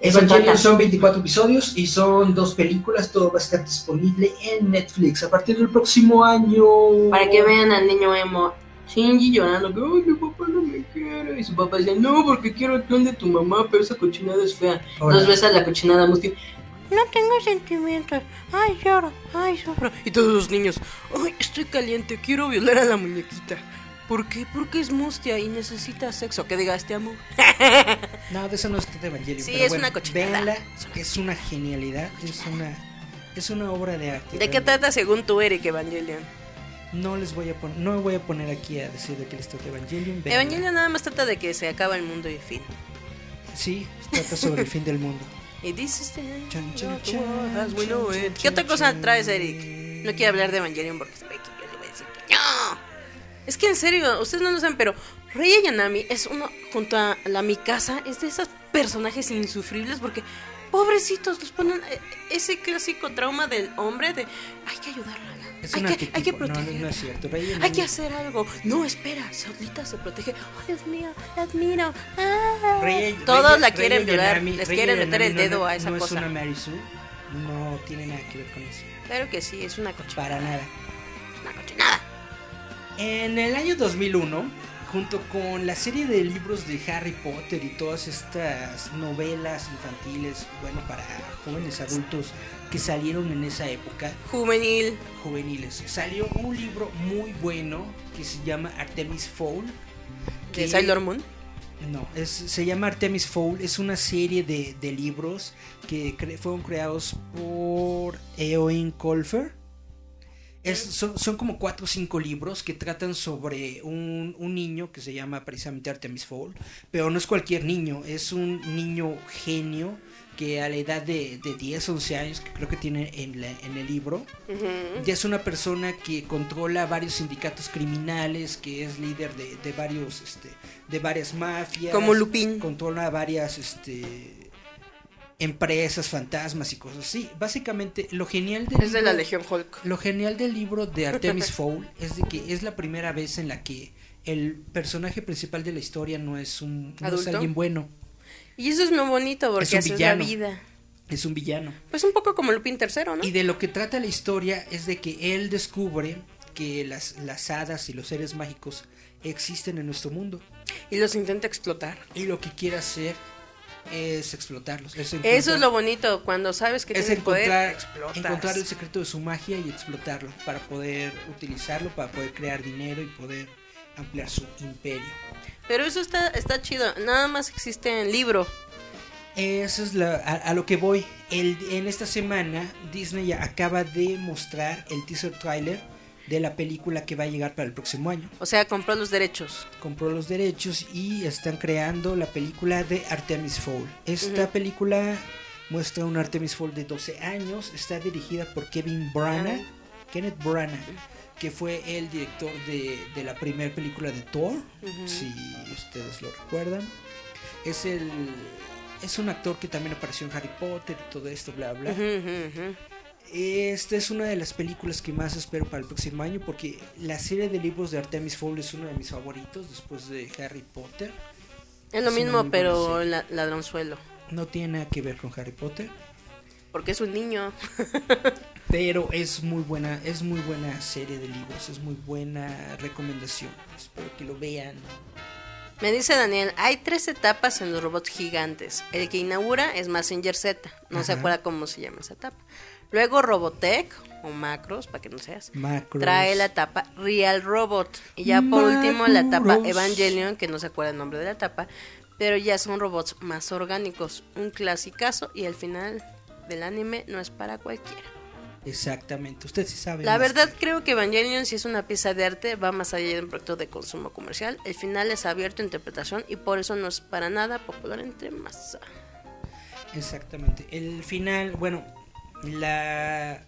[SPEAKER 2] Evangelion. Son 24 episodios y son dos películas, todo va a estar disponible en Netflix a partir del próximo año.
[SPEAKER 1] Para que vean al niño emo Shinji llorando que "Ay, mi papá no me quiere. Y su papá dice, no, porque quiero el clon de tu mamá, pero esa cochinada es fea.
[SPEAKER 2] Ahora,
[SPEAKER 1] Dos veces la cochinada Musti. No tengo sentimientos. Ay, lloro. Ay, sufro. Y todos los niños. Ay, estoy caliente. Quiero violar a la muñequita. ¿Por qué? Porque es mustia y necesita sexo. Que diga este amo.
[SPEAKER 2] No, de eso no es de Evangelion.
[SPEAKER 1] Sí,
[SPEAKER 2] pero
[SPEAKER 1] es
[SPEAKER 2] bueno,
[SPEAKER 1] una cochinada.
[SPEAKER 2] véanla, es una genialidad, es una, es una obra de arte.
[SPEAKER 1] ¿De qué
[SPEAKER 2] realmente.
[SPEAKER 1] trata según tú, Eric Evangelion?
[SPEAKER 2] No les voy a poner, no me voy a poner aquí a decir de qué les trata Evangelion. véanla.
[SPEAKER 1] Evangelion nada más trata de que se acaba el mundo y fin.
[SPEAKER 2] Sí, trata sobre el fin del mundo.
[SPEAKER 1] Y know
[SPEAKER 2] chan,
[SPEAKER 1] it. ¿Qué otra cosa traes, Eric? No quiero hablar de Evangelion porque sabe que yo le voy a decir que no. Es que en serio, ustedes no lo saben, pero Rey Ayanami es uno, junto a la Mikasa, es de esos personajes insufribles porque, pobrecitos, los ponen eh, ese clásico trauma del hombre de hay que ayudarla,
[SPEAKER 2] Es
[SPEAKER 1] hay que, hay que
[SPEAKER 2] no, no,
[SPEAKER 1] protegerla.
[SPEAKER 2] no es cierto. Rey
[SPEAKER 1] Hay
[SPEAKER 2] Yanami-
[SPEAKER 1] que hacer algo. No, espera, solita se protege. Oh, Dios mío, la admiro. Ah.
[SPEAKER 2] Rey-
[SPEAKER 1] Todos
[SPEAKER 2] Rey-
[SPEAKER 1] la
[SPEAKER 2] Rey
[SPEAKER 1] quieren violar.
[SPEAKER 2] Yanami-
[SPEAKER 1] Les
[SPEAKER 2] Rey
[SPEAKER 1] quieren meter el
[SPEAKER 2] Yanami
[SPEAKER 1] dedo
[SPEAKER 2] no-
[SPEAKER 1] a esa cosa.
[SPEAKER 2] es una Mary Sue, no tiene nada que ver con eso.
[SPEAKER 1] Claro que sí, es una cochinada.
[SPEAKER 2] Para nada. En el año 2001, junto con la serie de libros de Harry Potter y todas estas novelas infantiles, bueno, para jóvenes adultos que salieron en esa época,
[SPEAKER 1] Juvenil.
[SPEAKER 2] juveniles, salió un libro muy bueno que se llama Artemis Fowl.
[SPEAKER 1] De
[SPEAKER 2] que-
[SPEAKER 1] Sailor Moon.
[SPEAKER 2] No, es, se llama Artemis Fowl, es una serie de, de libros que cre- fueron creados por Eoin Colfer. Es- son, son como cuatro o cinco libros que tratan sobre un, un niño que se llama precisamente Artemis Fowl, pero no es cualquier niño, es un niño genio que a la edad de, de 10, 11 años, que creo que tiene en, la- en el libro, ya es una persona que controla varios sindicatos criminales, que es líder de, de varios, este, de varias mafias.
[SPEAKER 1] Como Lupin.
[SPEAKER 2] Controla varias, este, empresas, fantasmas y cosas así. Básicamente, lo genial del
[SPEAKER 1] Es de la
[SPEAKER 2] libro-
[SPEAKER 1] Legión Hulk.
[SPEAKER 2] Lo genial del libro de Artemis Fowl es de que es la primera vez en la que el personaje principal de la historia no es un no es alguien bueno,
[SPEAKER 1] Y eso es muy bonito porque
[SPEAKER 2] Es un
[SPEAKER 1] así
[SPEAKER 2] villano.
[SPEAKER 1] es la vida.
[SPEAKER 2] es un villano.
[SPEAKER 1] Pues un poco como Lupin tercero, ¿no?
[SPEAKER 2] Y de lo que trata la historia es de que él descubre que las, las hadas y los seres mágicos existen en nuestro mundo.
[SPEAKER 1] Y los intenta explotar.
[SPEAKER 2] Y lo que quiere hacer es explotarlos. Es
[SPEAKER 1] Eso es lo bonito, cuando sabes que
[SPEAKER 2] es
[SPEAKER 1] tienes poder,
[SPEAKER 2] encontrar,
[SPEAKER 1] explotas.
[SPEAKER 2] encontrar el secreto de su magia y explotarlo para poder utilizarlo, para poder crear dinero y poder ampliar su imperio.
[SPEAKER 1] Pero eso está, está chido, nada más existe en libro.
[SPEAKER 2] Eso es la- a, a lo que voy. El, en esta semana Disney acaba de mostrar el teaser trailer de la película que va a llegar para el próximo año.
[SPEAKER 1] O sea, compró los derechos.
[SPEAKER 2] Compró los derechos y están creando la película de Artemis Fowl. Esta película muestra un Artemis Fowl de 12 años. Está dirigida por Kevin Branagh, Kenneth Branagh, que fue el director de, de la primera película de Thor, si ustedes lo recuerdan. Es el es un actor que también apareció en Harry Potter y todo esto, bla bla. Esta es una de las películas que más espero para el próximo año porque la serie de libros de Artemis Fowl es uno de mis favoritos después de Harry Potter.
[SPEAKER 1] Es lo
[SPEAKER 2] Es
[SPEAKER 1] mismo, pero la, ladronzuelo.
[SPEAKER 2] No tiene nada que ver con Harry Potter,
[SPEAKER 1] Porque es un niño.
[SPEAKER 2] pero es muy buena, es muy buena serie de libros, es muy buena recomendación. Espero que lo vean.
[SPEAKER 1] Me dice Daniel, hay tres etapas en los robots gigantes. El que inaugura es Messenger Z, no se acuerda cómo se llama esa etapa. Luego Robotech, o Macros, para que no seas,
[SPEAKER 2] Macros.
[SPEAKER 1] trae la etapa Real Robot. Y ya por último la
[SPEAKER 2] Macros.
[SPEAKER 1] Evangelion, que no se acuerda el nombre de la etapa, pero ya son robots más orgánicos. Un clasicazo y el final del anime no es para cualquiera.
[SPEAKER 2] Exactamente, usted sí sabe.
[SPEAKER 1] La verdad
[SPEAKER 2] que-
[SPEAKER 1] creo que Evangelion si es una pieza de arte va más allá de un proyecto de consumo comercial. El final es abierto a interpretación y por eso no es para nada popular entre masa.
[SPEAKER 2] Exactamente. El final, bueno, la...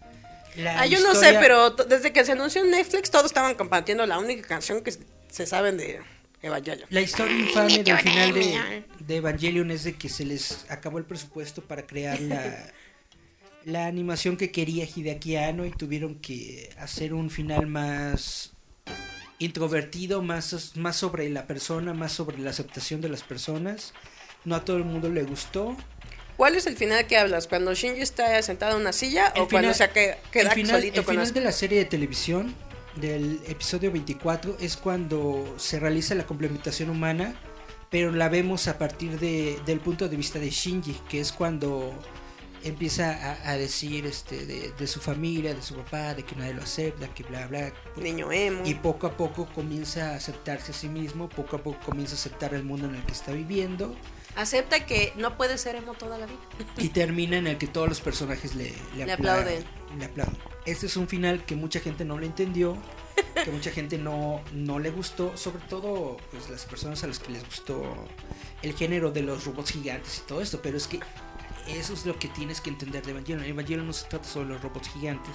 [SPEAKER 2] la
[SPEAKER 1] Ah, yo no sé, pero desde que se anunció en Netflix todos estaban compartiendo la única canción que se saben de Evangelion.
[SPEAKER 2] La historia infame del final de, de Evangelion es de que se les acabó el presupuesto para crear la, la animación que quería Hideaki Anno y tuvieron que hacer un final más introvertido, más, más sobre la persona, más sobre la aceptación de las personas. No a todo el mundo le gustó.
[SPEAKER 1] ¿Cuál es el final que hablas? ¿Cuando Shinji está sentado en una silla
[SPEAKER 2] El
[SPEAKER 1] o cuando
[SPEAKER 2] final-
[SPEAKER 1] se que- queda
[SPEAKER 2] el final,
[SPEAKER 1] solito
[SPEAKER 2] el
[SPEAKER 1] con
[SPEAKER 2] final
[SPEAKER 1] las...
[SPEAKER 2] de la serie de televisión del episodio 24 es cuando se realiza la complementación humana, pero la vemos a partir de, del punto de vista de Shinji, que es cuando empieza a, a decir este de, de su familia, de su papá, de que nadie lo acepta, que bla bla.
[SPEAKER 1] Niño emo.
[SPEAKER 2] Y poco a poco comienza a aceptarse a sí mismo, poco a poco comienza a aceptar el mundo en el que está viviendo
[SPEAKER 1] Acepta que no puede ser emo toda la vida.
[SPEAKER 2] y termina en el que todos los personajes le, le,
[SPEAKER 1] Le
[SPEAKER 2] apla-
[SPEAKER 1] aplauden.
[SPEAKER 2] le aplauden. Este es un final que mucha gente no le entendió, que mucha gente no, no le gustó, sobre todo pues las personas a las que les gustó el género de los robots gigantes y todo esto, pero es que eso es lo que tienes que entender de Evangelion. Evangelion no se trata sobre los robots gigantes.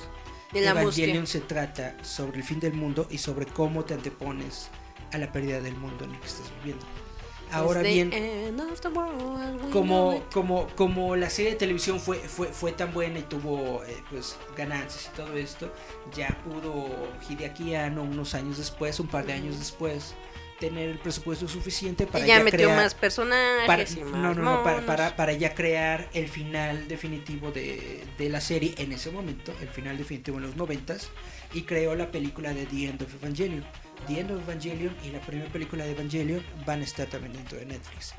[SPEAKER 1] La
[SPEAKER 2] Evangelion
[SPEAKER 1] música.
[SPEAKER 2] se trata sobre el fin del mundo y sobre cómo te antepones a la pérdida del mundo en el que estás viviendo. Ahora bien, como, como, como la serie de televisión fue, fue, fue tan buena y tuvo eh, pues ganancias y todo esto, ya pudo Hideaki Anno unos años después, un par de años después, tener el presupuesto suficiente para
[SPEAKER 1] y ya,
[SPEAKER 2] ya
[SPEAKER 1] metió
[SPEAKER 2] crear,
[SPEAKER 1] más personajes
[SPEAKER 2] para,
[SPEAKER 1] y más
[SPEAKER 2] no, no, no, para, para, para ya crear el final definitivo de, de la serie en ese momento, el final definitivo en los noventas, y creó la película de The End of Evangelion. The End of Evangelion y la primera película de Evangelion van a estar también dentro de Netflix.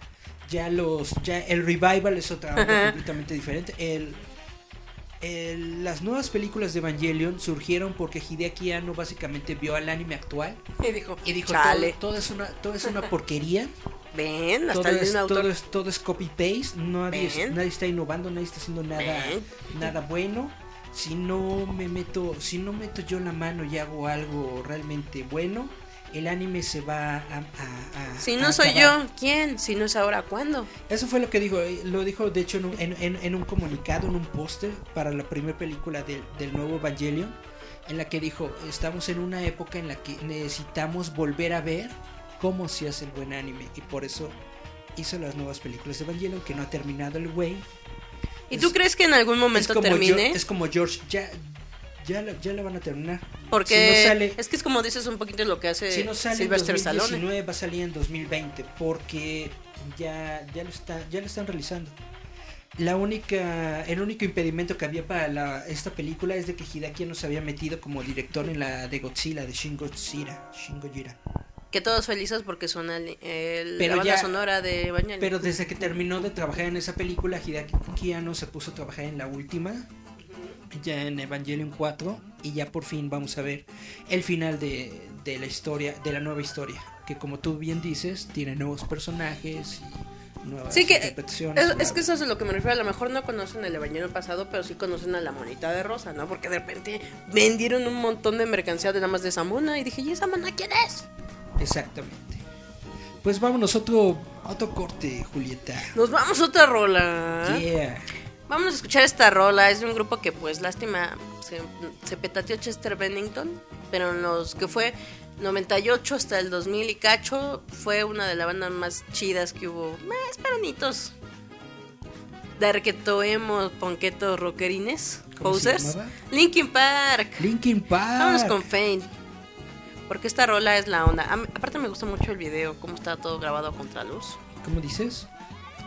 [SPEAKER 2] Ya los, ya el revival es otra onda completamente diferente. El, el- las nuevas películas de Evangelion surgieron porque Hideaki Anno básicamente vio al anime actual
[SPEAKER 1] Y dijo,
[SPEAKER 2] y dijo
[SPEAKER 1] chale,
[SPEAKER 2] todo, todo es una todo es una porquería
[SPEAKER 1] ven, hasta
[SPEAKER 2] todo
[SPEAKER 1] el
[SPEAKER 2] es,
[SPEAKER 1] autor.
[SPEAKER 2] todo es todo es copy paste nadie, nadie está innovando nadie está haciendo nada
[SPEAKER 1] Ven.
[SPEAKER 2] nada bueno si no me meto si no meto yo la mano y hago algo realmente bueno el anime se va a, a- a-
[SPEAKER 1] Si
[SPEAKER 2] a
[SPEAKER 1] no soy
[SPEAKER 2] acabar.
[SPEAKER 1] yo, ¿quién? Si no es ahora, ¿cuándo?
[SPEAKER 2] Eso fue lo que dijo, eh, lo dijo de hecho en un, en, en- en un comunicado, en un póster para la primera película del, del nuevo Evangelion, en la que dijo, estamos en una época en la que necesitamos volver a ver cómo se hace el buen anime y por eso hizo las nuevas películas de Evangelion, que no ha terminado el güey.
[SPEAKER 1] ¿Y
[SPEAKER 2] Es-
[SPEAKER 1] tú crees que en algún momento
[SPEAKER 2] es
[SPEAKER 1] termine?
[SPEAKER 2] Gio- es como George, ya, ya, la, ya la van a terminar.
[SPEAKER 1] Porque
[SPEAKER 2] si no sale,
[SPEAKER 1] es que es como dices un poquito lo que hace
[SPEAKER 2] si no sale en
[SPEAKER 1] Sylvester Stallone.
[SPEAKER 2] 2019 va a salir en 2020 porque ya, ya, lo está, ya lo están realizando. La única, el único impedimento que había para la- esta película es de que Hideaki no se había metido como director en la de Godzilla, de Shin Godzilla. Shin Gojira.
[SPEAKER 1] Que todos felices porque suena el, el-
[SPEAKER 2] Pero
[SPEAKER 1] la banda
[SPEAKER 2] ya-
[SPEAKER 1] sonora de Evangelion.
[SPEAKER 2] Pero desde que terminó de trabajar en esa película, Hideaki Anno se puso a trabajar en la última, ya en Evangelion 4, y ya por fin vamos a ver el final de, de la historia, de la nueva historia, que como tú bien dices, tiene nuevos personajes y nuevas
[SPEAKER 1] Sí, que
[SPEAKER 2] interpretaciones.
[SPEAKER 1] es, es que eso es a lo que me refiero. A lo mejor no conocen el Evangelion pasado, pero sí conocen a la monita de rosa, ¿no? Porque de repente vendieron un montón de mercancía de nada más de esa mona y dije, ¿y esa mona quién es?
[SPEAKER 2] Exactamente. Pues vámonos otro, otro corte, Julieta.
[SPEAKER 1] Nos vamos a otra rola.
[SPEAKER 2] Yeah.
[SPEAKER 1] Vamos a escuchar esta rola. Es de un grupo que, pues, lástima, se, se petateó Chester Bennington. Pero en los que fue 98 hasta el 2000 y cacho, fue una de las bandas más chidas que hubo. Más peronitos. Darketo, emo, ponquetos, rockerines,
[SPEAKER 2] ¿Cómo se
[SPEAKER 1] posers. Linkin Park.
[SPEAKER 2] Linkin Park.
[SPEAKER 1] Vámonos con Fame. Porque esta rola es la onda. Mí- aparte me gusta mucho el video, cómo está todo grabado a contraluz.
[SPEAKER 2] ¿Cómo dices?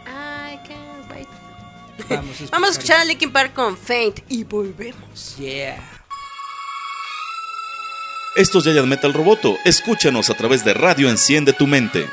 [SPEAKER 1] I can't wait.
[SPEAKER 2] Vamos a escuchar.
[SPEAKER 1] Vamos a escuchar a Linkin Park con Faint y volvemos.
[SPEAKER 2] Yeah.
[SPEAKER 3] Esto es Giant Metal Roboto. Escúchanos a través de Radio Enciende tu Mente.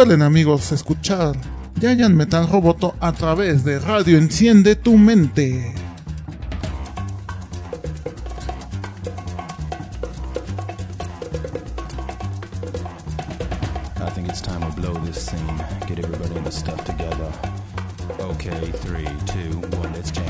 [SPEAKER 4] Recuerden amigos escuchar Giant Metal Roboto a través de Radio Enciende tu Mente.
[SPEAKER 5] I think it's time we blow this scene. Get everybody in the stuff together. Okay, three, two, one, let's jam.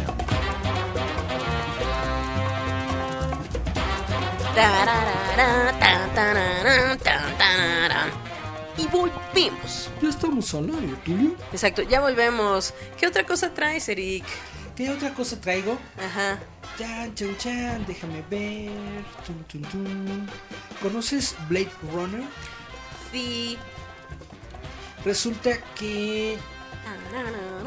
[SPEAKER 1] Y volvemos.
[SPEAKER 2] Ya estamos al aire, Tulio.
[SPEAKER 1] Exacto, ya volvemos. ¿Qué otra cosa traes, Eric?
[SPEAKER 2] ¿Qué otra cosa traigo?
[SPEAKER 1] Ajá.
[SPEAKER 2] Chan, chan, chan, déjame ver. Tum, tum, tum. ¿Conoces Blade Runner?
[SPEAKER 1] Sí.
[SPEAKER 2] Resulta que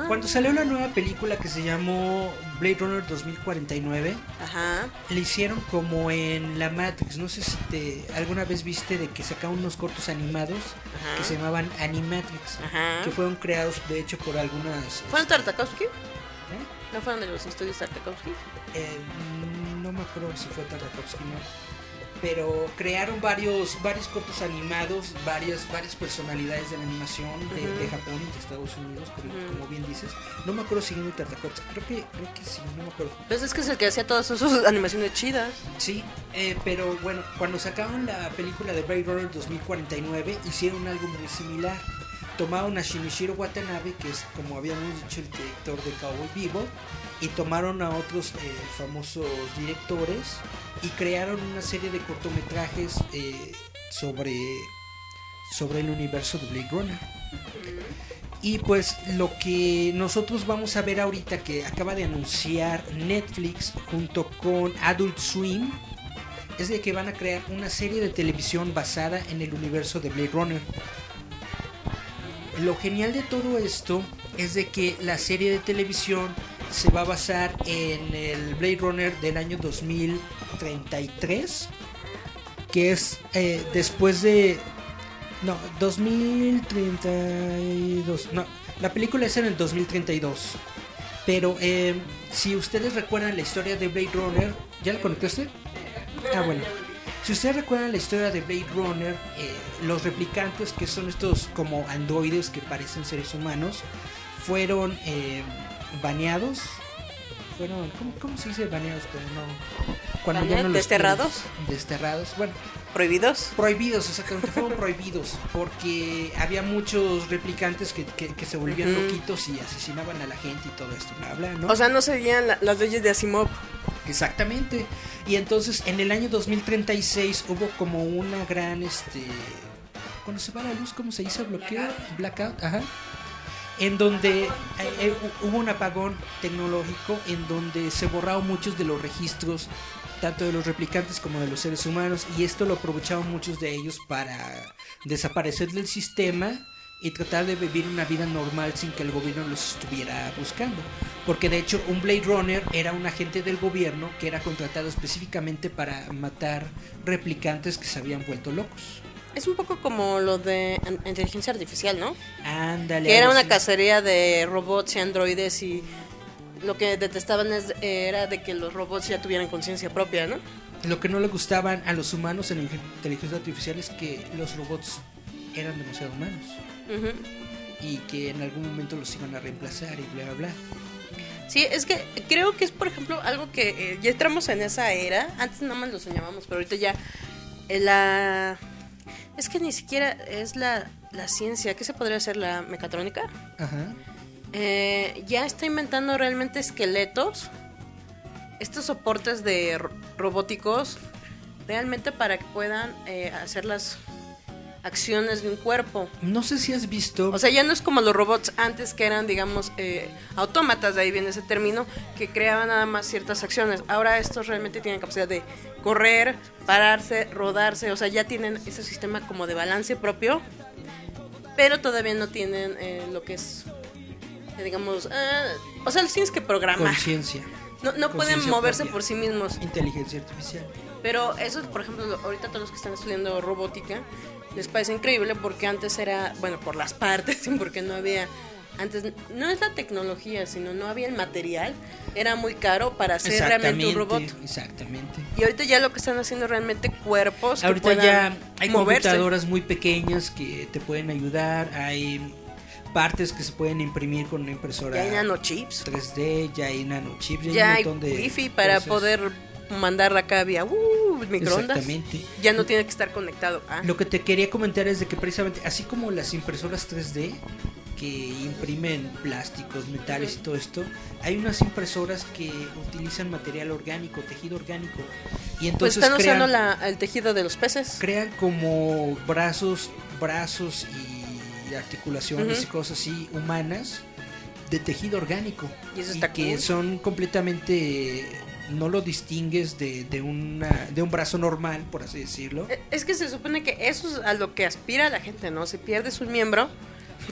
[SPEAKER 2] cuando salió la nueva película que se llamó Blade Runner 2049,
[SPEAKER 1] Ajá.
[SPEAKER 2] le hicieron como en la Matrix. No sé si te alguna vez viste de que sacaban unos cortos animados
[SPEAKER 1] Ajá.
[SPEAKER 2] que se llamaban Animatrix,
[SPEAKER 1] Ajá.
[SPEAKER 2] que fueron creados de hecho por algunas
[SPEAKER 1] ¿Fue el Tartakovsky? ¿No fueron de los estudios Tartakovsky?
[SPEAKER 2] Eh, no me acuerdo si fue Tartakovsky, no. Pero crearon varios varios cortos animados, varias varias personalidades de la animación de,
[SPEAKER 1] Ujú.
[SPEAKER 2] de Japón y de Estados Unidos, pero
[SPEAKER 1] Ujú.
[SPEAKER 2] como bien dices, no me acuerdo si vino Tartakovsky. Creo que creo que sí, no me acuerdo.
[SPEAKER 1] Pues es que es el que hacía todas sus animaciones chidas.
[SPEAKER 2] Sí, eh, pero bueno, cuando sacaron la película de Blade Runner 2049 hicieron algo muy similar. Tomaron a Shinichiro Watanabe, que es como habíamos dicho el director de Cowboy Vivo, y tomaron a otros eh, famosos directores y crearon una serie de cortometrajes eh, sobre, sobre el universo de Blade Runner. Y pues lo que nosotros vamos a ver ahorita que acaba de anunciar Netflix junto con Adult Swim es de que van a crear una serie de televisión basada en el universo de Blade Runner. Lo genial de todo esto es de que la serie de televisión se va a basar en el Blade Runner del año 2033, que es eh, después de... No, 2032. No, la película es en el 2032. Pero eh, si ustedes recuerdan la historia de Blade Runner, ¿ya la conectaste? Ah, bueno. Si ustedes recuerdan la historia de Blade Runner, eh, los replicantes, que son estos como androides que parecen seres humanos, fueron baneados. Fueron, ¿cómo, cómo se dice baneados? Pero no. Cuando ya no los
[SPEAKER 1] ¿Desterrados?
[SPEAKER 2] Desterrados. Bueno,
[SPEAKER 1] ¿Prohibidos?
[SPEAKER 2] Prohibidos, exactamente, fueron prohibidos porque había muchos replicantes que, que- que se volvían
[SPEAKER 1] Ujú.
[SPEAKER 2] loquitos y asesinaban a la gente y todo esto, bla, bla, ¿no?
[SPEAKER 1] O sea, no seguían la- las leyes de Asimov.
[SPEAKER 2] Exactamente. Y entonces en el año 2036 hubo como una gran, este, cuando se va la luz, ¿cómo se dice? Bloqueo, blackout, ajá. En donde eh, eh, hu- hubo un apagón tecnológico en donde se borraron muchos de los registros, tanto de los replicantes como de los seres humanos, y esto lo aprovechaban muchos de ellos para desaparecer del sistema y tratar de vivir una vida normal sin que el gobierno los estuviera buscando. Porque de hecho un Blade Runner era un agente del gobierno que era contratado específicamente para matar replicantes que se habían vuelto locos.
[SPEAKER 1] Es un poco como lo de inteligencia artificial, ¿no?
[SPEAKER 2] Ándale.
[SPEAKER 1] Que era una cacería de robots y androides y lo que detestaban es- era de que los robots ya tuvieran conciencia propia, ¿no?
[SPEAKER 2] Lo que no le gustaban a los humanos en inteligencia artificial es que los robots eran demasiado humanos y que en algún momento los iban a reemplazar y bla bla bla.
[SPEAKER 1] Sí, es que creo que es, por ejemplo, algo que eh, ya entramos en esa era. Antes nada más lo soñábamos, pero ahorita ya eh, la... Es que ni siquiera es la, la ciencia. ¿Qué se podría hacer? ¿La mecatrónica?
[SPEAKER 2] Ajá.
[SPEAKER 1] Eh, ya está inventando realmente esqueletos. Estos soportes de ro- robóticos. Realmente para que puedan eh, hacer las acciones de un cuerpo.
[SPEAKER 2] No sé si has visto.
[SPEAKER 1] O sea, ya no es como los robots antes que eran, digamos, eh, autómatas, de ahí viene ese término, que creaban nada más ciertas acciones. Ahora estos realmente tienen capacidad de correr, pararse, rodarse, o sea, ya tienen ese sistema como de balance propio, pero todavía no tienen eh, lo que es, eh, digamos, ah, o sea, los tienes que programar.
[SPEAKER 2] conciencia,
[SPEAKER 1] No, no pueden moverse
[SPEAKER 2] propia.
[SPEAKER 1] por sí mismos.
[SPEAKER 2] inteligencia artificial.
[SPEAKER 1] Pero eso, por ejemplo, lo- ahorita todos los que están estudiando robótica les parece increíble porque antes era, bueno, por las partes, porque no había, antes no es la tecnología, sino no había el material, era muy caro para hacer realmente un robot.
[SPEAKER 2] Exactamente.
[SPEAKER 1] Y ahorita ya lo que están haciendo realmente cuerpos
[SPEAKER 2] Ahorita ya hay
[SPEAKER 1] moverse.
[SPEAKER 2] computadoras muy pequeñas que te pueden ayudar, hay partes que se pueden imprimir con una impresora
[SPEAKER 1] Ya hay nanochips,
[SPEAKER 2] 3D, ya hay nanochips, ya,
[SPEAKER 1] ya
[SPEAKER 2] hay
[SPEAKER 1] hay
[SPEAKER 2] un montón de
[SPEAKER 1] wifi para
[SPEAKER 2] cosas.
[SPEAKER 1] poder mandarla acá vía uh, microondas.
[SPEAKER 2] Exactamente.
[SPEAKER 1] Ya no tiene que estar conectado. Ah,
[SPEAKER 2] Lo que te quería comentar es de que precisamente, así como las impresoras 3D que imprimen plásticos, metales y todo esto, hay unas impresoras que utilizan material orgánico, tejido orgánico. Y
[SPEAKER 1] pues
[SPEAKER 2] entonces
[SPEAKER 1] están
[SPEAKER 2] crean,
[SPEAKER 1] usando la, el tejido de los peces.
[SPEAKER 2] crean como brazos, brazos y articulaciones y cosas así humanas de tejido orgánico.
[SPEAKER 1] Y eso está
[SPEAKER 2] que
[SPEAKER 1] cool.
[SPEAKER 2] son completamente no lo distingues de, de, una, de un brazo normal, por así decirlo.
[SPEAKER 1] Eh, Es que se supone que eso es a lo que aspira la gente, ¿no? Si pierdes un miembro,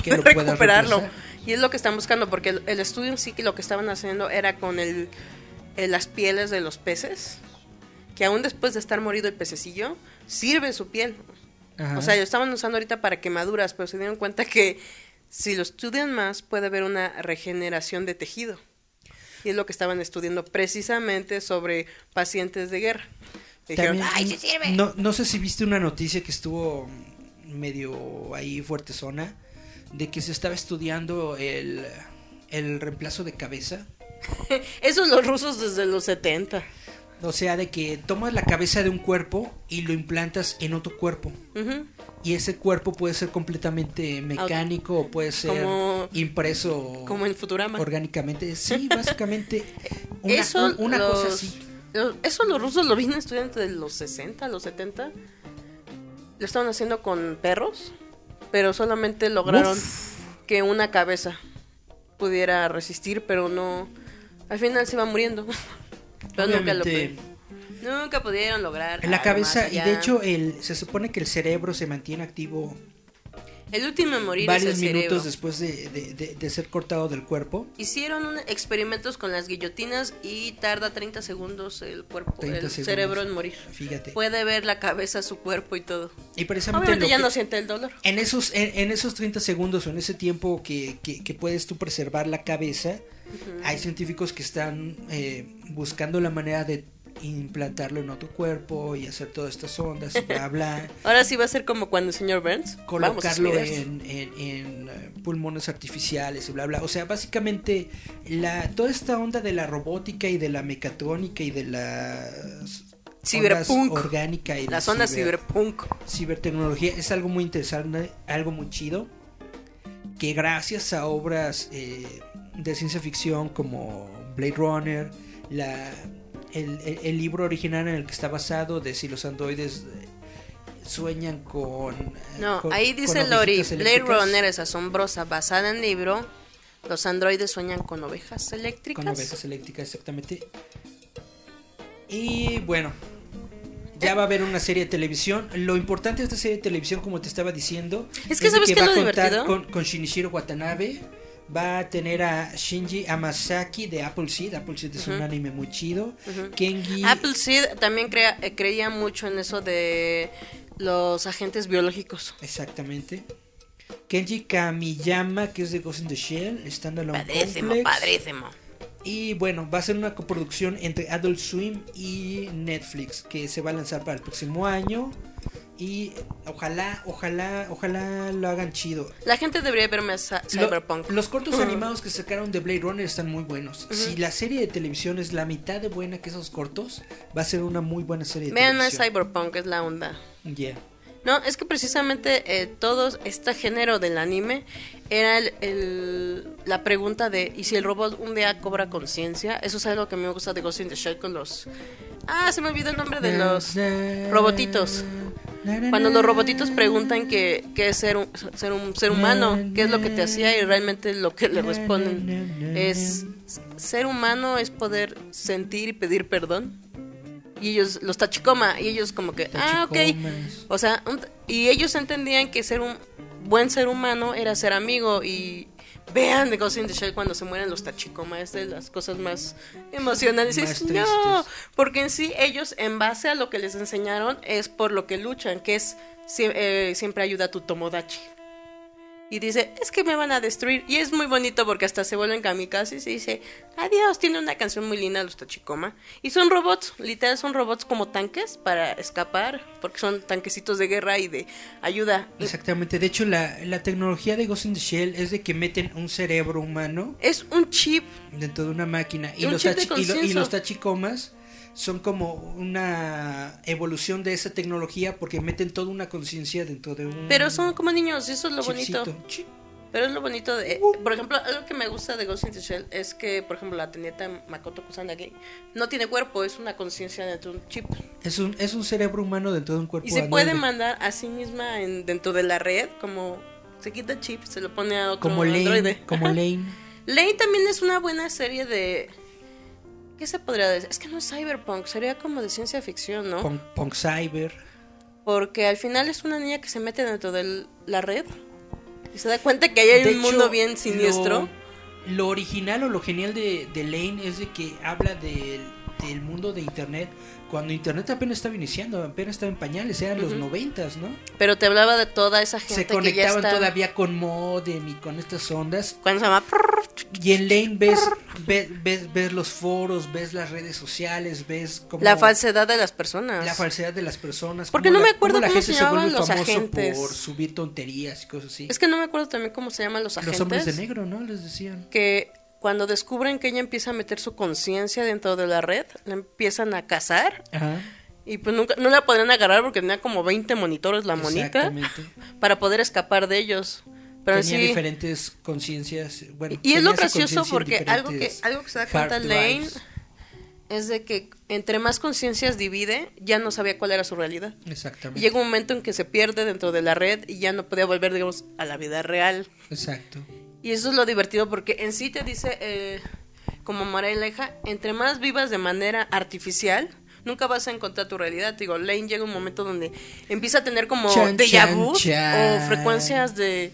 [SPEAKER 2] Que lo
[SPEAKER 1] recuperarlo.
[SPEAKER 2] reemplazar.
[SPEAKER 1] Y es lo que están buscando, porque el, el estudio en sí que lo que estaban haciendo era con el, eh, las pieles de los peces, que aún después de estar morido el pececillo, sirve su piel.
[SPEAKER 2] Ajá.
[SPEAKER 1] O sea, lo estaban usando ahorita para quemaduras, pero se dieron cuenta que si lo estudian más puede haber una regeneración de tejido. Y es lo que estaban estudiando precisamente sobre pacientes de guerra. Dijeron,
[SPEAKER 2] También,
[SPEAKER 1] ¡ay, sí sirve!
[SPEAKER 2] No, no sé si viste una noticia que estuvo medio ahí fuerte zona de que se estaba estudiando el, el reemplazo de cabeza.
[SPEAKER 1] Esos los rusos desde los 70.
[SPEAKER 2] O sea, de que tomas la cabeza de un cuerpo y lo implantas en otro cuerpo. Y ese cuerpo puede ser completamente mecánico o puede ser
[SPEAKER 1] Como-
[SPEAKER 2] impreso
[SPEAKER 1] Como en Futurama.
[SPEAKER 2] orgánicamente. Sí, básicamente una,
[SPEAKER 1] eso,
[SPEAKER 2] cosa así.
[SPEAKER 1] los- eso los rusos lo vienen estudiando desde los 60, los 70. Lo estaban haciendo con perros, pero solamente lograron que una cabeza pudiera resistir, pero no. Al final se iba muriendo. Pero nunca lo Nunca pudieron lograr.
[SPEAKER 2] la
[SPEAKER 1] algo
[SPEAKER 2] cabeza, y de hecho el, se supone que el cerebro se mantiene activo
[SPEAKER 1] El último en morir
[SPEAKER 2] varios
[SPEAKER 1] es el
[SPEAKER 2] minutos
[SPEAKER 1] cerebro.
[SPEAKER 2] después de, de- de- de ser cortado del cuerpo.
[SPEAKER 1] Hicieron un- experimentos con las guillotinas y tarda 30 segundos el cuerpo,
[SPEAKER 2] 30
[SPEAKER 1] el
[SPEAKER 2] segundos.
[SPEAKER 1] cerebro en morir.
[SPEAKER 2] Fíjate.
[SPEAKER 1] Puede ver la cabeza, su cuerpo y todo.
[SPEAKER 2] Y precisamente
[SPEAKER 1] Obviamente ya
[SPEAKER 2] que-
[SPEAKER 1] no siente el dolor.
[SPEAKER 2] en esos en, en esos 30 segundos o en ese tiempo que, que- que puedes tú preservar la cabeza, hay científicos que están eh, buscando la manera de implantarlo en otro cuerpo y hacer todas estas ondas, y bla, bla.
[SPEAKER 1] Ahora sí va a ser como cuando el señor Burns.
[SPEAKER 2] Colocarlo en, en- en, eh, pulmones artificiales y bla bla. O sea, básicamente la toda esta onda de la robótica y de la mecatrónica y de la
[SPEAKER 1] Cyberpunk.
[SPEAKER 2] orgánica y
[SPEAKER 1] La zona cyberpunk.
[SPEAKER 2] cibertecnología es algo muy interesante, algo muy chido que gracias a obras eh, de ciencia ficción como Blade Runner, la, el, el- el libro original en el que está basado de si los androides eh, sueñan con... eh,
[SPEAKER 1] No,
[SPEAKER 2] con-
[SPEAKER 1] ahí dice Lori, Blade Runner es asombrosa, basada en libro. Los androides sueñan con ovejas eléctricas.
[SPEAKER 2] Con ovejas eléctricas, exactamente. Y bueno, ya va a haber una serie de televisión. Lo importante de esta serie de televisión, como te estaba diciendo,
[SPEAKER 1] Es que ¿sabes qué es
[SPEAKER 2] va a contar
[SPEAKER 1] divertido?
[SPEAKER 2] con, con Shinichiro Watanabe. Va a tener a Shinji Amasaki de Apple Seed. Apple Seed es un anime muy chido. Kengi.
[SPEAKER 1] Apple Seed también crea- creía mucho en eso de los agentes biológicos.
[SPEAKER 2] Exactamente. Kenji Kamiyama, que es de Ghost in the Shell. Standalone
[SPEAKER 1] Padrísimo,
[SPEAKER 2] Complex.
[SPEAKER 1] padrísimo.
[SPEAKER 2] Y bueno, va a ser una coproducción entre Adult Swim y Netflix que se va a lanzar para el próximo año. Y ojalá, ojalá, ojalá lo hagan chido.
[SPEAKER 1] La gente debería ver más
[SPEAKER 2] Lo-
[SPEAKER 1] Cyberpunk.
[SPEAKER 2] los cortos animados que sacaron de Blade Runner están muy buenos. Si la serie de televisión es la mitad de buena que esos cortos, va a ser una muy buena serie de
[SPEAKER 1] Vean más
[SPEAKER 2] televisión.
[SPEAKER 1] Cyberpunk, es la onda.
[SPEAKER 2] Yeah.
[SPEAKER 1] No, es que precisamente eh, todo este género del anime era el, la pregunta de ¿y si el robot un día cobra conciencia? Eso es algo que me gusta de Ghost in the Shell con los... Ah, se me olvidó el nombre de los robotitos. Cuando los robotitos preguntan qué qué es ser un, ser un ser humano, qué es lo que te hacía y realmente lo que le responden es ser humano es poder sentir y pedir perdón. Y ellos, los tachicoma, y ellos como que, ah, ok.
[SPEAKER 2] Tachicomas.
[SPEAKER 1] O sea, un- y ellos entendían que ser un buen ser humano era ser amigo y vean de Ghost in the Shell cuando se mueren los tachicoma, es de las cosas más emocionales.
[SPEAKER 2] Más
[SPEAKER 1] no, porque en sí ellos en base a lo que les enseñaron es por lo que luchan, que es eh, siempre ayuda a tu tomodachi. Y dice, es que me van a destruir. Y es muy bonito porque hasta se vuelven kamikazes y dice, adiós, tiene una canción muy linda los Tachikoma. Y son robots, literal son robots como tanques para escapar, porque son tanquecitos de guerra y de ayuda.
[SPEAKER 2] Exactamente. De hecho, la, la tecnología de Ghost in the Shell es de que meten un cerebro humano
[SPEAKER 1] Es un chip,
[SPEAKER 2] dentro de una máquina. Y
[SPEAKER 1] Un
[SPEAKER 2] los, tachi- y, lo- y
[SPEAKER 1] conciencia.
[SPEAKER 2] los tachicomas son como una evolución de esa tecnología porque meten toda una conciencia dentro de un
[SPEAKER 1] pero son como niños eso es lo bonito.
[SPEAKER 2] Chip.
[SPEAKER 1] Pero es lo bonito de... por ejemplo, algo que me gusta de Ghost in the Shell es que, por ejemplo, la teniente Makoto Kusanagi no tiene cuerpo, es una conciencia dentro de un chip.
[SPEAKER 2] Es un, es un cerebro humano dentro de un cuerpo
[SPEAKER 1] Y se puede mandar a sí misma en, dentro de la red, como se quita el chip, se lo pone a otro
[SPEAKER 2] como Lane,
[SPEAKER 1] androide.
[SPEAKER 2] como. Lane.
[SPEAKER 1] Lane también es una buena serie de... ¿Qué se podría decir? Es que no es cyberpunk, sería como de ciencia ficción, ¿no?
[SPEAKER 2] Punk, Punk Cyber.
[SPEAKER 1] Porque al final es una niña que se mete dentro de la red y se da cuenta que ahí hay
[SPEAKER 2] De
[SPEAKER 1] un
[SPEAKER 2] hecho,
[SPEAKER 1] mundo bien siniestro.
[SPEAKER 2] Lo, lo original o lo genial de, de Lane es de que habla del del mundo de internet cuando internet apenas estaba iniciando, apenas estaba en pañales, eran los noventas, ¿no?
[SPEAKER 1] Pero te hablaba de toda esa gente
[SPEAKER 2] Se
[SPEAKER 1] que ya
[SPEAKER 2] conectaban
[SPEAKER 1] está...
[SPEAKER 2] todavía con modem y con estas ondas.
[SPEAKER 1] Cuando se llama...
[SPEAKER 2] Y en Lane ves, ves, ves, ves los foros, ves las redes sociales, ves como
[SPEAKER 1] La falsedad de las personas.
[SPEAKER 2] la falsedad de las personas.
[SPEAKER 1] Porque no me acuerdo
[SPEAKER 2] cómo la
[SPEAKER 1] cómo
[SPEAKER 2] gente
[SPEAKER 1] se
[SPEAKER 2] se vuelve
[SPEAKER 1] llamaban los
[SPEAKER 2] famoso
[SPEAKER 1] agentes.
[SPEAKER 2] por subir tonterías y cosas así.
[SPEAKER 1] Es que no me acuerdo también cómo se llaman los agentes.
[SPEAKER 2] Los hombres de negro, ¿no? Les decían.
[SPEAKER 1] que cuando descubren que ella empieza a meter su conciencia dentro de la red, la empiezan a cazar
[SPEAKER 2] Ajá.
[SPEAKER 1] y pues nunca no la podrían agarrar porque tenía como 20 monitores la monita para poder escapar de ellos. Pero
[SPEAKER 2] Tenía
[SPEAKER 1] sí
[SPEAKER 2] diferentes conciencias. Bueno,
[SPEAKER 1] y es lo gracioso porque algo que algo que se da cuenta Lane es de que entre más conciencias divide, ya no sabía cuál era su realidad.
[SPEAKER 2] Exactamente.
[SPEAKER 1] llega un momento en que se pierde dentro de la red y ya no podía volver, digamos, a la vida real.
[SPEAKER 2] Exacto.
[SPEAKER 1] Y eso es lo divertido porque en sí te dice, eh, como María Leja, entre más vivas de manera artificial, nunca vas a encontrar tu realidad. Digo, Lane llega un momento donde empieza a tener como
[SPEAKER 2] Chan,
[SPEAKER 1] déjà
[SPEAKER 2] chan,
[SPEAKER 1] vu
[SPEAKER 2] chan.
[SPEAKER 1] o frecuencias de,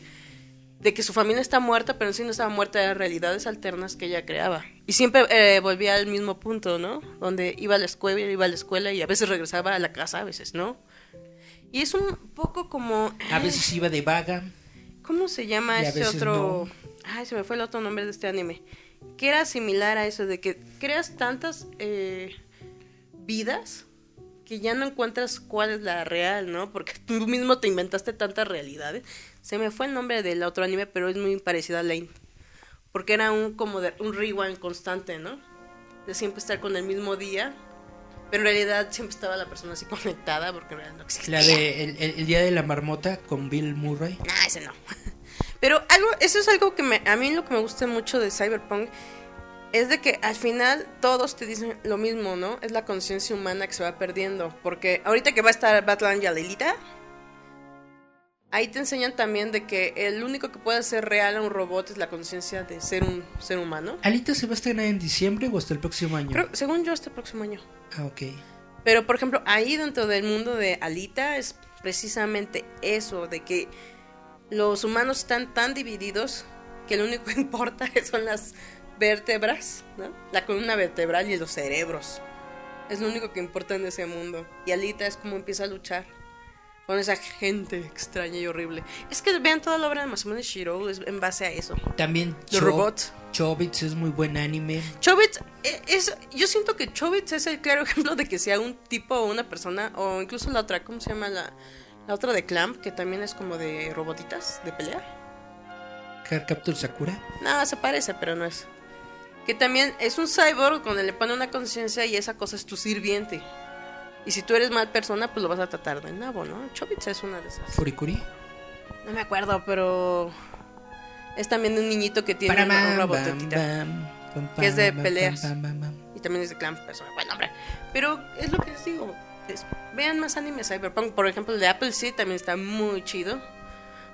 [SPEAKER 1] de que su familia está muerta, pero en sí no estaba muerta, eran realidades alternas que ella creaba. Y siempre eh, volvía al mismo punto, ¿no? Donde iba a la escuela, iba a la escuela y a veces regresaba a la casa, a veces no. Y es un poco como...
[SPEAKER 2] A veces iba de vaga.
[SPEAKER 1] ¿Cómo se llama
[SPEAKER 2] veces
[SPEAKER 1] otro?
[SPEAKER 2] no.
[SPEAKER 1] Ay, se me fue el otro nombre de este anime. Que era similar a eso, de que creas tantas eh, vidas que ya no encuentras cuál es la real, ¿no? Porque tú mismo te inventaste tantas realidades. Se me fue el nombre del otro anime, pero es muy parecido a Lane. Porque era un como de un rewind constante, ¿no? De siempre estar con el mismo día. Pero en realidad siempre estaba la persona así conectada porque en realidad no existía.
[SPEAKER 2] La de el, el- el Día de la Marmota con Bill Murray.
[SPEAKER 1] Nah, ese no. Pero algo, eso es algo que me, a mí lo que me gusta mucho de Cyberpunk es de que al final todos te dicen lo mismo, ¿no? Es la conciencia humana que se va perdiendo. Porque ahorita que va a estar Battle Angel Lilita, ahí te enseñan también de que el único que puede hacer real a un robot es la conciencia de ser un ser humano.
[SPEAKER 2] ¿Alita se va a estrenar en diciembre o hasta el próximo año?
[SPEAKER 1] Creo, según yo, este próximo año.
[SPEAKER 2] Ah, ok.
[SPEAKER 1] Pero, por ejemplo, ahí dentro del mundo de Alita es precisamente eso, de que los humanos están tan divididos que lo único que importa son las vértebras, ¿no? La columna vertebral y los cerebros. Es lo único que importa en ese mundo. Y Alita es como empieza a luchar con esa gente extraña y horrible. Es que vean toda la obra de Masamune Shiro es en base a eso.
[SPEAKER 2] También
[SPEAKER 1] Los
[SPEAKER 2] Cho-
[SPEAKER 1] robots.
[SPEAKER 2] Chobits es muy buen anime.
[SPEAKER 1] Chobits eh, es, yo siento que Chobits es el claro ejemplo de que sea un tipo o una persona, o incluso la otra, ¿cómo se llama? La, la otra de Clamp, que también es como de robotitas, de pelea.
[SPEAKER 2] Card Capture Sakura.
[SPEAKER 1] No, se parece, pero no es. Que también es un cyborg donde le pone una conciencia y esa cosa es tu sirviente. Y si tú eres mal persona, pues lo vas a tratar de nabo, ¿no? Chobits es una de esas.
[SPEAKER 2] Furikuri.
[SPEAKER 1] No me acuerdo, pero es también un niñito que tiene una,
[SPEAKER 2] bam,
[SPEAKER 1] una
[SPEAKER 2] bam, bam,
[SPEAKER 1] Que es de peleas. Y también es de me fue el nombre. Pero es lo que les digo. es- vean más animes Cyberpunk. Por ejemplo, el de Apple Seed también está muy chido.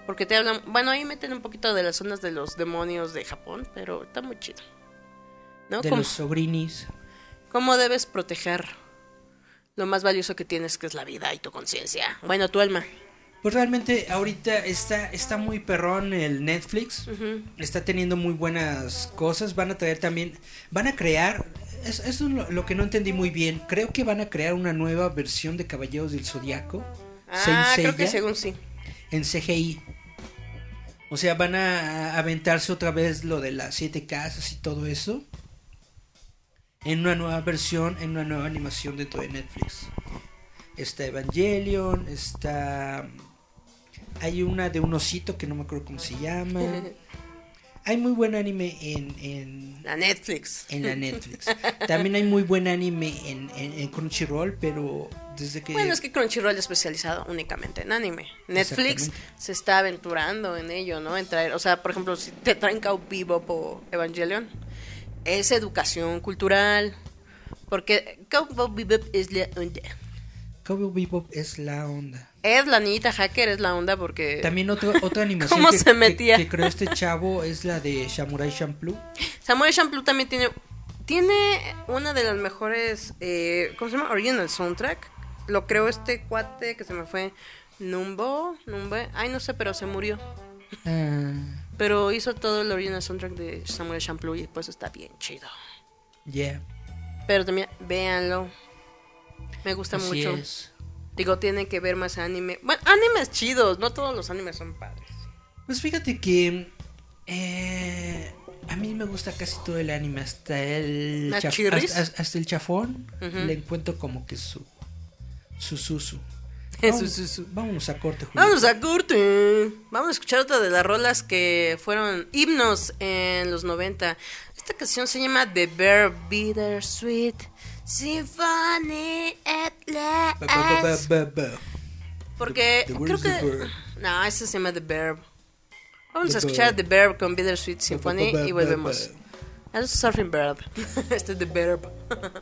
[SPEAKER 1] Porque te hablan. Bueno, ahí meten un poquito de las zonas de los demonios de Japón. Pero está muy chido. ¿No?
[SPEAKER 2] De
[SPEAKER 1] ¿Cómo,
[SPEAKER 2] los sobrinis.
[SPEAKER 1] cómo debes proteger lo más valioso que tienes, que es la vida y tu conciencia? Bueno, tu alma.
[SPEAKER 2] Pues realmente ahorita está, está muy perrón el Netflix.
[SPEAKER 1] Ujú.
[SPEAKER 2] Está teniendo muy buenas cosas. Van a traer también. Van a crear. es- Eso es lo, lo que no entendí muy bien. Creo que van a crear una nueva versión de Caballeros del Zodiaco.
[SPEAKER 1] Ah, creo que según sí.
[SPEAKER 2] En CGI. O sea, van a aventarse otra vez lo de las siete casas y todo eso. En una nueva versión, en una nueva animación dentro de Netflix. Está Evangelion, está... Hay una de un osito que no me acuerdo cómo se llama. Hay muy buen anime en, en,
[SPEAKER 1] La Netflix.
[SPEAKER 2] en la Netflix. También hay muy buen anime en, en, en Crunchyroll, pero desde que...
[SPEAKER 1] Bueno, es que Crunchyroll es especializado únicamente en anime. Netflix se está aventurando en ello, ¿no? En traer, o sea, por ejemplo, si te traen Cowboy Bebop o Evangelion, es educación cultural. Porque Cowboy Bebop es la onda.
[SPEAKER 2] Cowboy Bebop es la onda.
[SPEAKER 1] Es la niñita hacker, es la onda porque...
[SPEAKER 2] También otro, otra animación
[SPEAKER 1] ¿Cómo
[SPEAKER 2] que,
[SPEAKER 1] se
[SPEAKER 2] que-
[SPEAKER 1] metía?
[SPEAKER 2] que creó este chavo es la de Samurai Champloo.
[SPEAKER 1] Samurai Champloo también tiene... Tiene una de las mejores... Eh, ¿Cómo se llama? Original Soundtrack. Lo creó este cuate que se me fue... Numbo, Numbo, ay no sé, pero se murió.
[SPEAKER 2] Ah,
[SPEAKER 1] Pero hizo todo el original soundtrack de Samurai Champloo y pues está bien chido.
[SPEAKER 2] yeah.
[SPEAKER 1] Pero también, véanlo. Me gusta
[SPEAKER 2] Así
[SPEAKER 1] mucho.
[SPEAKER 2] es.
[SPEAKER 1] Digo, tienen que ver más anime. Bueno, animes chidos, no todos los animes son padres.
[SPEAKER 2] Pues fíjate que eh, a mí me gusta casi todo el anime, hasta el hasta, hasta el chafón le encuentro como que su su su su. Vámonos,
[SPEAKER 1] su, su.
[SPEAKER 2] vámonos a corte, Julio.
[SPEAKER 1] Vamos a corte. Vamos a escuchar otra de las rolas que fueron himnos en los 90. Esta canción se llama The Bear Bittersweet Symphony at
[SPEAKER 2] Ba, ba, ba,
[SPEAKER 1] last.
[SPEAKER 2] ba.
[SPEAKER 1] Porque
[SPEAKER 2] The- the
[SPEAKER 1] creo que. No, ese se llama The Verb. Vamos
[SPEAKER 2] The
[SPEAKER 1] a escuchar. The Verb con Bittersweet Symphony
[SPEAKER 2] Ba, ba, ba,
[SPEAKER 1] y volvemos. Es Surfing Verb. Este es The Verb.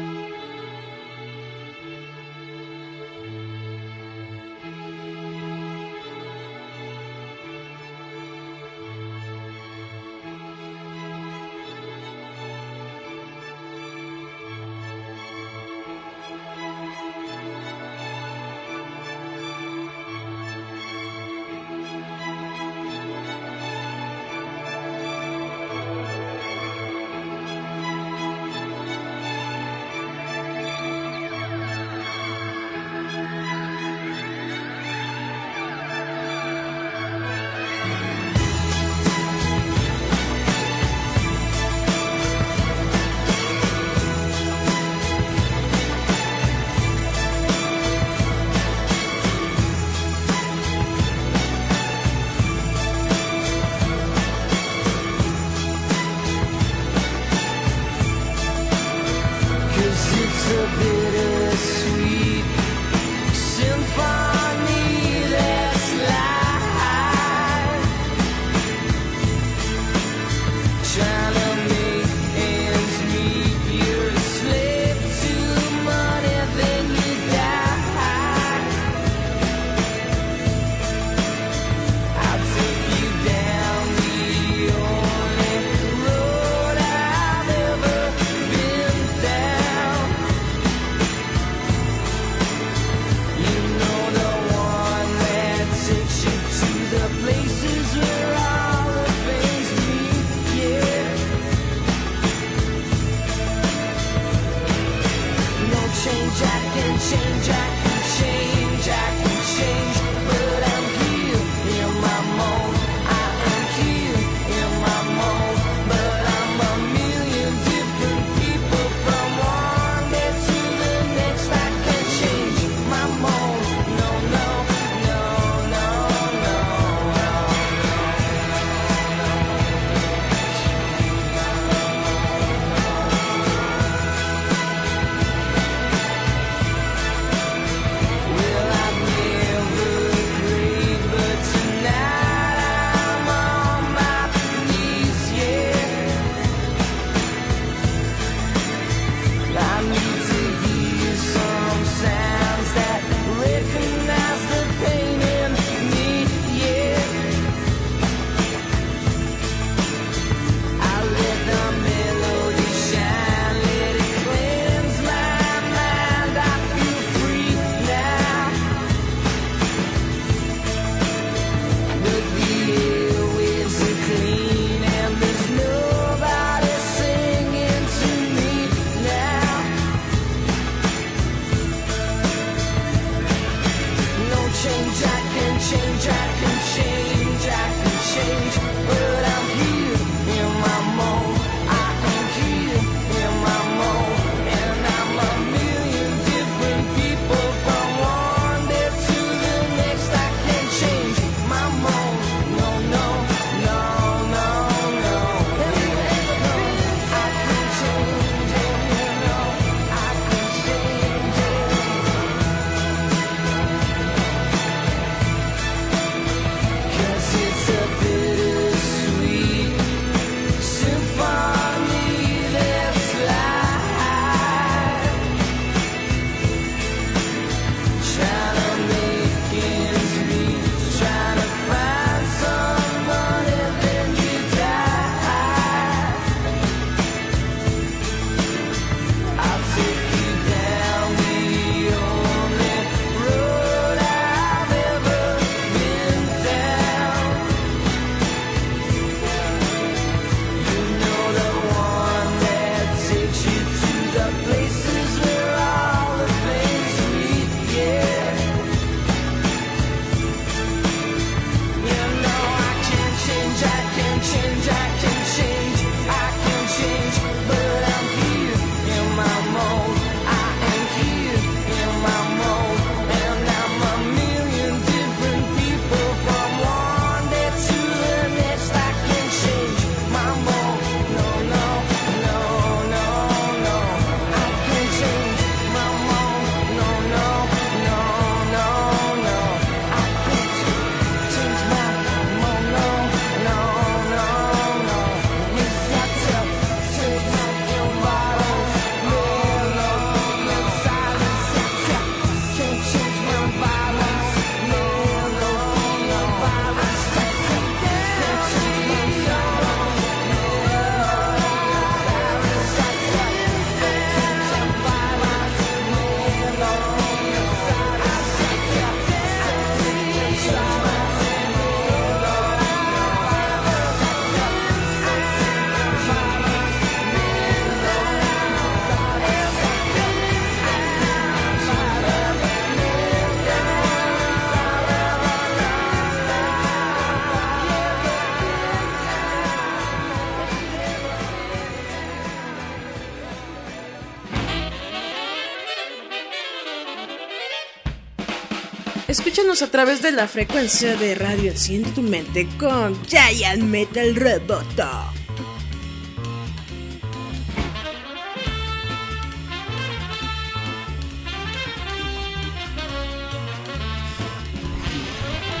[SPEAKER 1] Escúchanos a través de la frecuencia de radio Enciende tu mente con Giant Metal Roboto.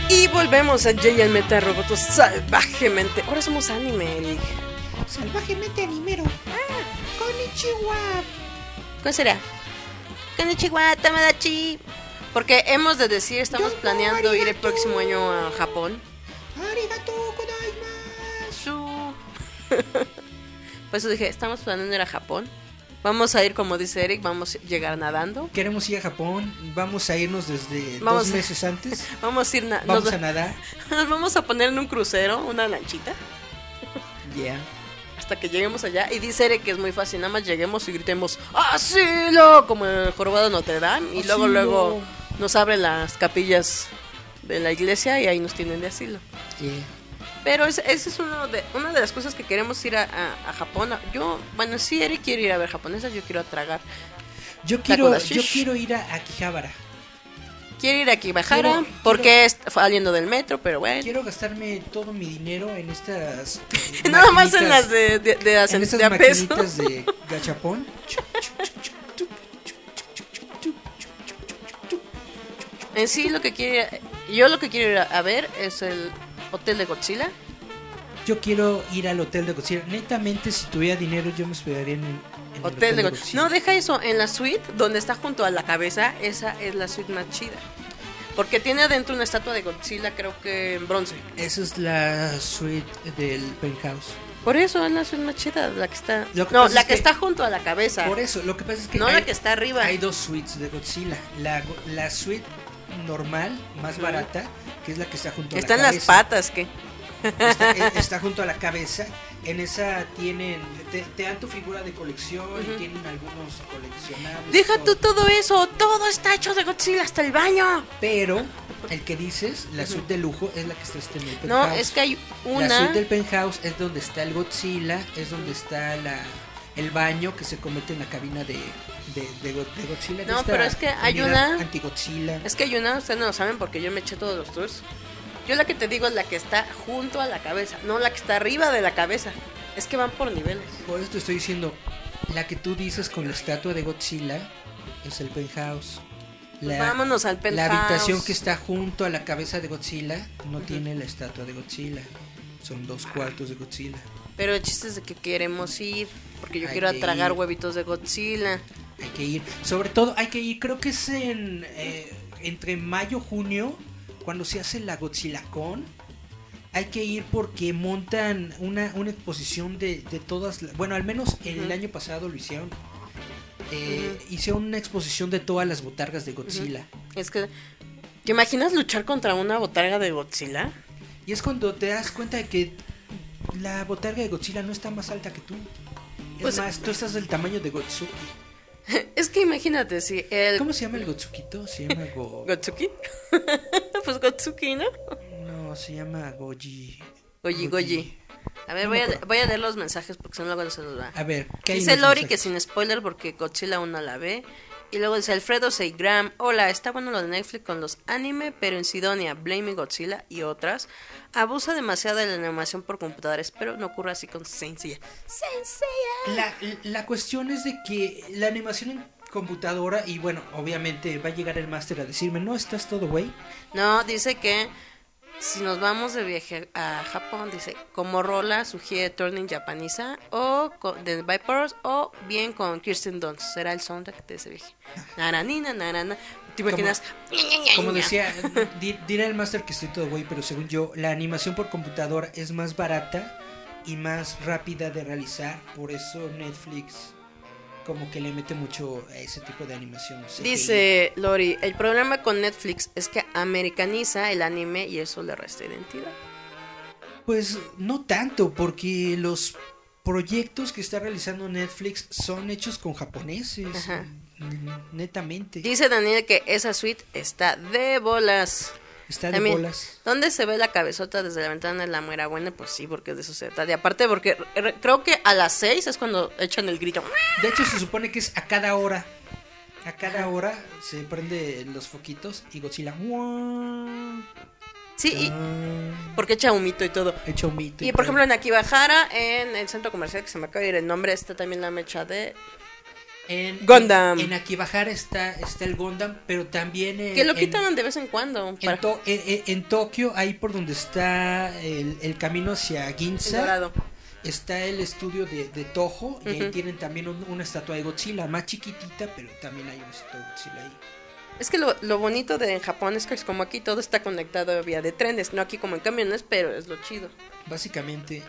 [SPEAKER 1] Y volvemos a Giant Metal Roboto salvajemente. Ahora somos anime, Eric.
[SPEAKER 2] Salvajemente animero. Konnichiwa.
[SPEAKER 1] ¿Cuál será? Konnichiwa, Tamadachi. Porque hemos de decir, estamos planeando ir el próximo año a Japón. Por eso dije, estamos planeando ir a Japón. Vamos a ir, como dice Eric, vamos a llegar nadando.
[SPEAKER 2] Queremos ir a Japón. Vamos a irnos desde
[SPEAKER 1] Vamos
[SPEAKER 2] dos
[SPEAKER 1] a-
[SPEAKER 2] meses antes.
[SPEAKER 1] Vamos a ir
[SPEAKER 2] Vamos
[SPEAKER 1] nos,
[SPEAKER 2] a nadar.
[SPEAKER 1] nos vamos a poner en un crucero, una lanchita,
[SPEAKER 2] Yeah.
[SPEAKER 1] hasta que lleguemos allá. Y dice Eric que es muy fácil, nada más lleguemos y gritemos ¡Asilo! Como el jorobado de Notre Dame. Y luego, luego nos abren las capillas de la iglesia y ahí nos tienen de asilo.
[SPEAKER 2] Yeah.
[SPEAKER 1] Pero ese, ese es uno de, una de las cosas que queremos ir a, a- a Japón. Yo, bueno, sí, Eric quiere ir a ver japonesas, yo quiero a tragar.
[SPEAKER 2] Yo quiero,
[SPEAKER 1] de
[SPEAKER 2] yo quiero ir a Akihabara.
[SPEAKER 1] Quiere ir a
[SPEAKER 2] Quiero-
[SPEAKER 1] porque es saliendo del metro, pero bueno.
[SPEAKER 2] Quiero gastarme todo mi dinero en estas.
[SPEAKER 1] Nada más en las de, de, de, a
[SPEAKER 2] en
[SPEAKER 1] de a peso.
[SPEAKER 2] de gachapón.
[SPEAKER 1] En sí, lo que quiere. Yo lo que quiero ir a, ver es el hotel de Godzilla.
[SPEAKER 2] Yo quiero ir al hotel de Godzilla. Netamente, si tuviera dinero, yo me hospedaría en, en el
[SPEAKER 1] Hotel de Godzilla. No, deja eso. En la suite, donde está junto a la cabeza, esa es la suite más chida. Porque tiene adentro una estatua de Godzilla, creo que en bronce.
[SPEAKER 2] Esa es la suite del penthouse.
[SPEAKER 1] Por eso es la suite más chida, la que está.
[SPEAKER 2] Que
[SPEAKER 1] no, la
[SPEAKER 2] es
[SPEAKER 1] que, está junto a la cabeza.
[SPEAKER 2] Por eso, lo que pasa es que.
[SPEAKER 1] No
[SPEAKER 2] hay,
[SPEAKER 1] la que está arriba.
[SPEAKER 2] Hay dos suites de Godzilla. La, la suite normal, más barata, que es la que está junto a la cabeza.
[SPEAKER 1] las patas.
[SPEAKER 2] Está, eh, está junto a la cabeza. En esa tienen. Te, te dan tu figura de colección y tienen algunos coleccionables.
[SPEAKER 1] Deja tú
[SPEAKER 2] todo.
[SPEAKER 1] todo eso, todo está hecho de Godzilla, hasta el baño.
[SPEAKER 2] Pero el que dices, la suite de lujo, es la que está este en el
[SPEAKER 1] No,
[SPEAKER 2] penthouse.
[SPEAKER 1] es que hay
[SPEAKER 2] La
[SPEAKER 1] una.
[SPEAKER 2] suite del penthouse es donde está el Godzilla, es donde está la, el baño que se comete en la cabina de, de, de de Godzilla.
[SPEAKER 1] No, pero es que hay una-
[SPEAKER 2] Anti-Godzilla.
[SPEAKER 1] Es que hay una, ustedes no lo saben porque yo me eché todos los tours. Yo la que te digo es la que está junto a la cabeza, no la que está arriba de la cabeza. Es que van por niveles.
[SPEAKER 2] Por eso te estoy diciendo, la que tú dices con la estatua de Godzilla es el penthouse. La,
[SPEAKER 1] Vámonos al
[SPEAKER 2] la
[SPEAKER 1] penthouse.
[SPEAKER 2] habitación que está junto a la cabeza de Godzilla no tiene la estatua de Godzilla. Son dos cuartos de Godzilla.
[SPEAKER 1] Pero el chiste es de que queremos ir, porque yo
[SPEAKER 2] Hay
[SPEAKER 1] quiero tragar
[SPEAKER 2] ir.
[SPEAKER 1] huevitos de Godzilla.
[SPEAKER 2] Hay que ir. Sobre todo hay que ir, creo que es en eh, entre mayo junio cuando se hace la Godzilla Con. Hay que ir porque montan una, una exposición de, de todas, bueno, al menos el año pasado lo hicieron. Eh, Hicieron una exposición de todas las botargas de Godzilla.
[SPEAKER 1] Es que, ¿te imaginas luchar contra una botarga de Godzilla?
[SPEAKER 2] Y es cuando te das cuenta de que la botarga de Godzilla no está más alta que tú. Es
[SPEAKER 1] Pues-
[SPEAKER 2] más, tú estás del tamaño de Gotsuki.
[SPEAKER 1] Es que imagínate si el
[SPEAKER 2] ¿Cómo se llama el Gotsukito? Se llama Go...
[SPEAKER 1] Gotsuki, pues Gotsuki, ¿no?
[SPEAKER 2] No, se llama Goji.
[SPEAKER 1] Goyi, Goyi. A ver,
[SPEAKER 2] No
[SPEAKER 1] voy a, voy a leer los mensajes porque si no luego no se los va.
[SPEAKER 2] A ver, ¿qué
[SPEAKER 1] Dice Lori que sin spoiler porque Godzilla aún no la ve. Y luego dice Alfredo Seigram, hola, está bueno lo de Netflix con los anime, pero en Sidonia, Blaming Godzilla y otras, abusa demasiado de la animación por computadora. Espero no ocurra así con. Saint Seiya.
[SPEAKER 2] La, la cuestión es de que la animación en computadora, y bueno, obviamente va a llegar el máster a decirme, no, estás todo güey.
[SPEAKER 1] No, dice que si nos vamos de viaje a Japón, dice, como Rola sugiere Turning Japanisa o con, de Vipers o bien con Kirsten Dunst. Será el soundtrack de ese viaje. Naranina, narana. ¿Te imaginas?
[SPEAKER 2] Como decía, di- dirá el máster que estoy todo güey, pero según yo, la animación por computadora es más barata y más rápida de realizar. Por eso Netflix como que le mete mucho a ese tipo de animación. CGI.
[SPEAKER 1] Dice Lori, el problema con Netflix es que americaniza el anime y eso le resta identidad.
[SPEAKER 2] Pues no tanto, porque los proyectos que está realizando Netflix son hechos con japoneses.
[SPEAKER 1] Ajá.
[SPEAKER 2] Netamente.
[SPEAKER 1] Dice Daniel que esa suite está de bolas.
[SPEAKER 2] Está de
[SPEAKER 1] También,
[SPEAKER 2] bolas.
[SPEAKER 1] ¿Dónde se ve la cabezota desde la ventana de la muera buena? Pues sí, porque de eso se trata. Y aparte, porque re- creo que a las 6 es cuando echan el grito.
[SPEAKER 2] De hecho, se supone que es a cada hora. A cada hora se prenden los foquitos y Godzilla.
[SPEAKER 1] Sí, y porque echa humito y todo.
[SPEAKER 2] Echa un mito.
[SPEAKER 1] Y por ejemplo en Akibahara, en el centro comercial que se me acaba de ir el nombre, está también la mecha de...
[SPEAKER 2] en,
[SPEAKER 1] Gundam.
[SPEAKER 2] En, Akibahara está, está el Gundam, pero también. en-
[SPEAKER 1] Que lo
[SPEAKER 2] en-
[SPEAKER 1] quitan de vez en cuando.
[SPEAKER 2] En,
[SPEAKER 1] para-
[SPEAKER 2] To- en- en- en Tokio, ahí por donde está el, el camino hacia
[SPEAKER 1] el
[SPEAKER 2] Ginza,
[SPEAKER 1] dorado.
[SPEAKER 2] está el estudio de, de Toho y ahí tienen también un- una estatua de Godzilla, más chiquitita, pero también hay una estatua de Godzilla ahí.
[SPEAKER 1] Es que lo, lo bonito de Japón es que es como aquí todo está conectado vía de trenes, no aquí como en camiones, pero es lo chido.
[SPEAKER 2] Básicamente,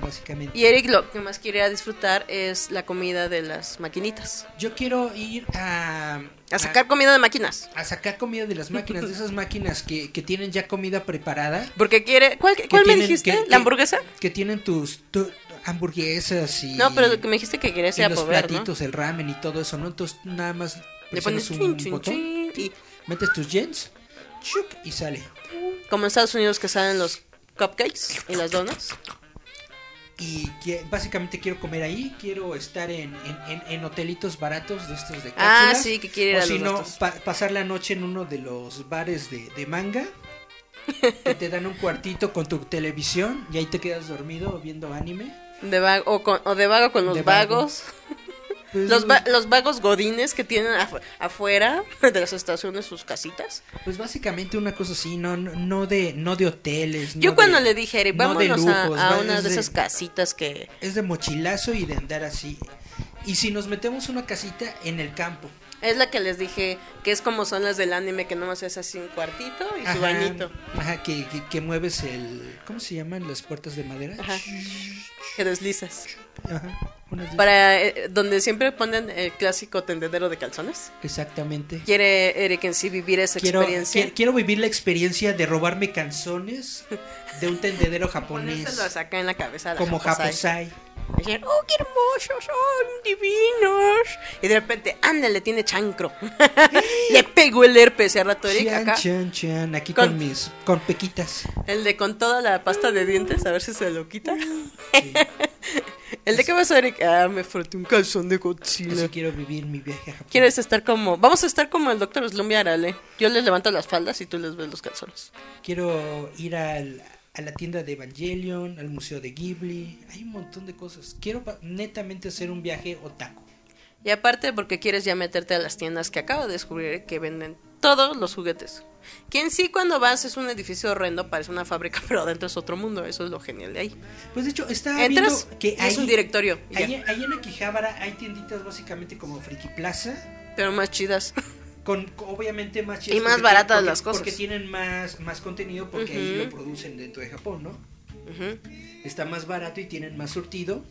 [SPEAKER 2] básicamente.
[SPEAKER 1] Y Eric lo que más quería disfrutar es la comida de las maquinitas.
[SPEAKER 2] Yo quiero ir a...
[SPEAKER 1] A sacar comida de máquinas.
[SPEAKER 2] a sacar comida de las máquinas, de esas máquinas que, que tienen ya comida preparada.
[SPEAKER 1] Porque quiere... ¿Cuál, cuál me dijiste?
[SPEAKER 2] que-
[SPEAKER 1] ¿La hamburguesa?
[SPEAKER 2] Que tienen tus, tu- hamburguesas y...
[SPEAKER 1] No, pero lo que me dijiste que querías
[SPEAKER 2] los platitos, el ramen y todo eso, ¿no? Entonces nada más
[SPEAKER 1] Le pones
[SPEAKER 2] un
[SPEAKER 1] chin, chin,
[SPEAKER 2] botón,
[SPEAKER 1] y
[SPEAKER 2] metes tus chuc, y sale.
[SPEAKER 1] como en Estados Unidos que salen los cupcakes y las donuts.
[SPEAKER 2] Y que- básicamente quiero comer ahí, quiero estar en, en, en- en hotelitos baratos de estos de
[SPEAKER 1] Ah,
[SPEAKER 2] cápsulas.
[SPEAKER 1] sí, que quiere ir
[SPEAKER 2] O
[SPEAKER 1] a
[SPEAKER 2] si
[SPEAKER 1] los
[SPEAKER 2] no, pa- pasar la noche en uno de los bares de, de manga. que te dan un cuartito con tu televisión y ahí te quedas dormido viendo anime.
[SPEAKER 1] De vago, o, con- o de vago con los
[SPEAKER 2] De vago.
[SPEAKER 1] vagos.
[SPEAKER 2] Pues,
[SPEAKER 1] Los, va- los vagos godines que tienen afu- afuera de las estaciones sus casitas.
[SPEAKER 2] pues básicamente una cosa así, no, no, de, no de hoteles.
[SPEAKER 1] Yo
[SPEAKER 2] no
[SPEAKER 1] cuando
[SPEAKER 2] de-
[SPEAKER 1] le dije, Eric, vámonos a-
[SPEAKER 2] lujos,
[SPEAKER 1] a, una de esas casitas que...
[SPEAKER 2] Es de mochilazo y de andar así. Y si nos metemos una casita en el campo.
[SPEAKER 1] Es la que les dije que es como son las del anime, que nomás es así un cuartito y su
[SPEAKER 2] Ajá,
[SPEAKER 1] bañito.
[SPEAKER 2] Ajá, que, que, que mueves el... ¿Cómo se llaman las puertas de madera?
[SPEAKER 1] Ajá. Que deslizas.
[SPEAKER 2] Ajá,
[SPEAKER 1] Para eh, donde siempre ponen el clásico tendedero de calzones.
[SPEAKER 2] Exactamente.
[SPEAKER 1] Quiere Eric en sí vivir esa
[SPEAKER 2] Quiero,
[SPEAKER 1] experiencia.
[SPEAKER 2] qui- quiero vivir la experiencia de robarme canzones de un tendedero japonés.
[SPEAKER 1] Ponérselos acá en la cabeza. la
[SPEAKER 2] Como
[SPEAKER 1] Japosai.
[SPEAKER 2] Japosai.
[SPEAKER 1] Decían, oh, qué hermosos, son divinos. Y de repente, ándale, tiene chancro. Le pego el herpes. Al rato Eric
[SPEAKER 2] Chan,
[SPEAKER 1] acá.
[SPEAKER 2] chan, chan. Aquí con,
[SPEAKER 1] Con-
[SPEAKER 2] mis... Con pequitas.
[SPEAKER 1] El de con toda la pasta de dientes, a ver si se lo quita. el de qué vas a Eric. Ah, me froté un calzón de Godzilla.
[SPEAKER 2] Así quiero vivir mi viaje a Japón.
[SPEAKER 1] Quieres estar como. Vamos a estar como el doctor Slumby Arale. Yo les levanto las faldas y tú les ves los calzones.
[SPEAKER 2] Quiero ir al- a la tienda de Evangelion, al museo de Ghibli. Hay un montón de cosas. Quiero netamente hacer un viaje otaku.
[SPEAKER 1] Y aparte, porque quieres ya meterte a las tiendas que acabo de descubrir que venden todos los juguetes. Que en sí, cuando vas, es un edificio horrendo, parece una fábrica, pero adentro es otro mundo. Eso es lo genial de ahí.
[SPEAKER 2] Pues de hecho,
[SPEAKER 1] Entras
[SPEAKER 2] viendo que
[SPEAKER 1] y es un directorio.
[SPEAKER 2] Ahí, ahí en Akihabara hay tienditas básicamente como Friki Plaza.
[SPEAKER 1] Pero más chidas.
[SPEAKER 2] Con, obviamente más chidas
[SPEAKER 1] Y más baratas
[SPEAKER 2] porque-
[SPEAKER 1] las cosas.
[SPEAKER 2] Porque tienen más, más contenido porque ahí lo producen dentro de Japón, ¿no? Está más barato y tienen más surtido.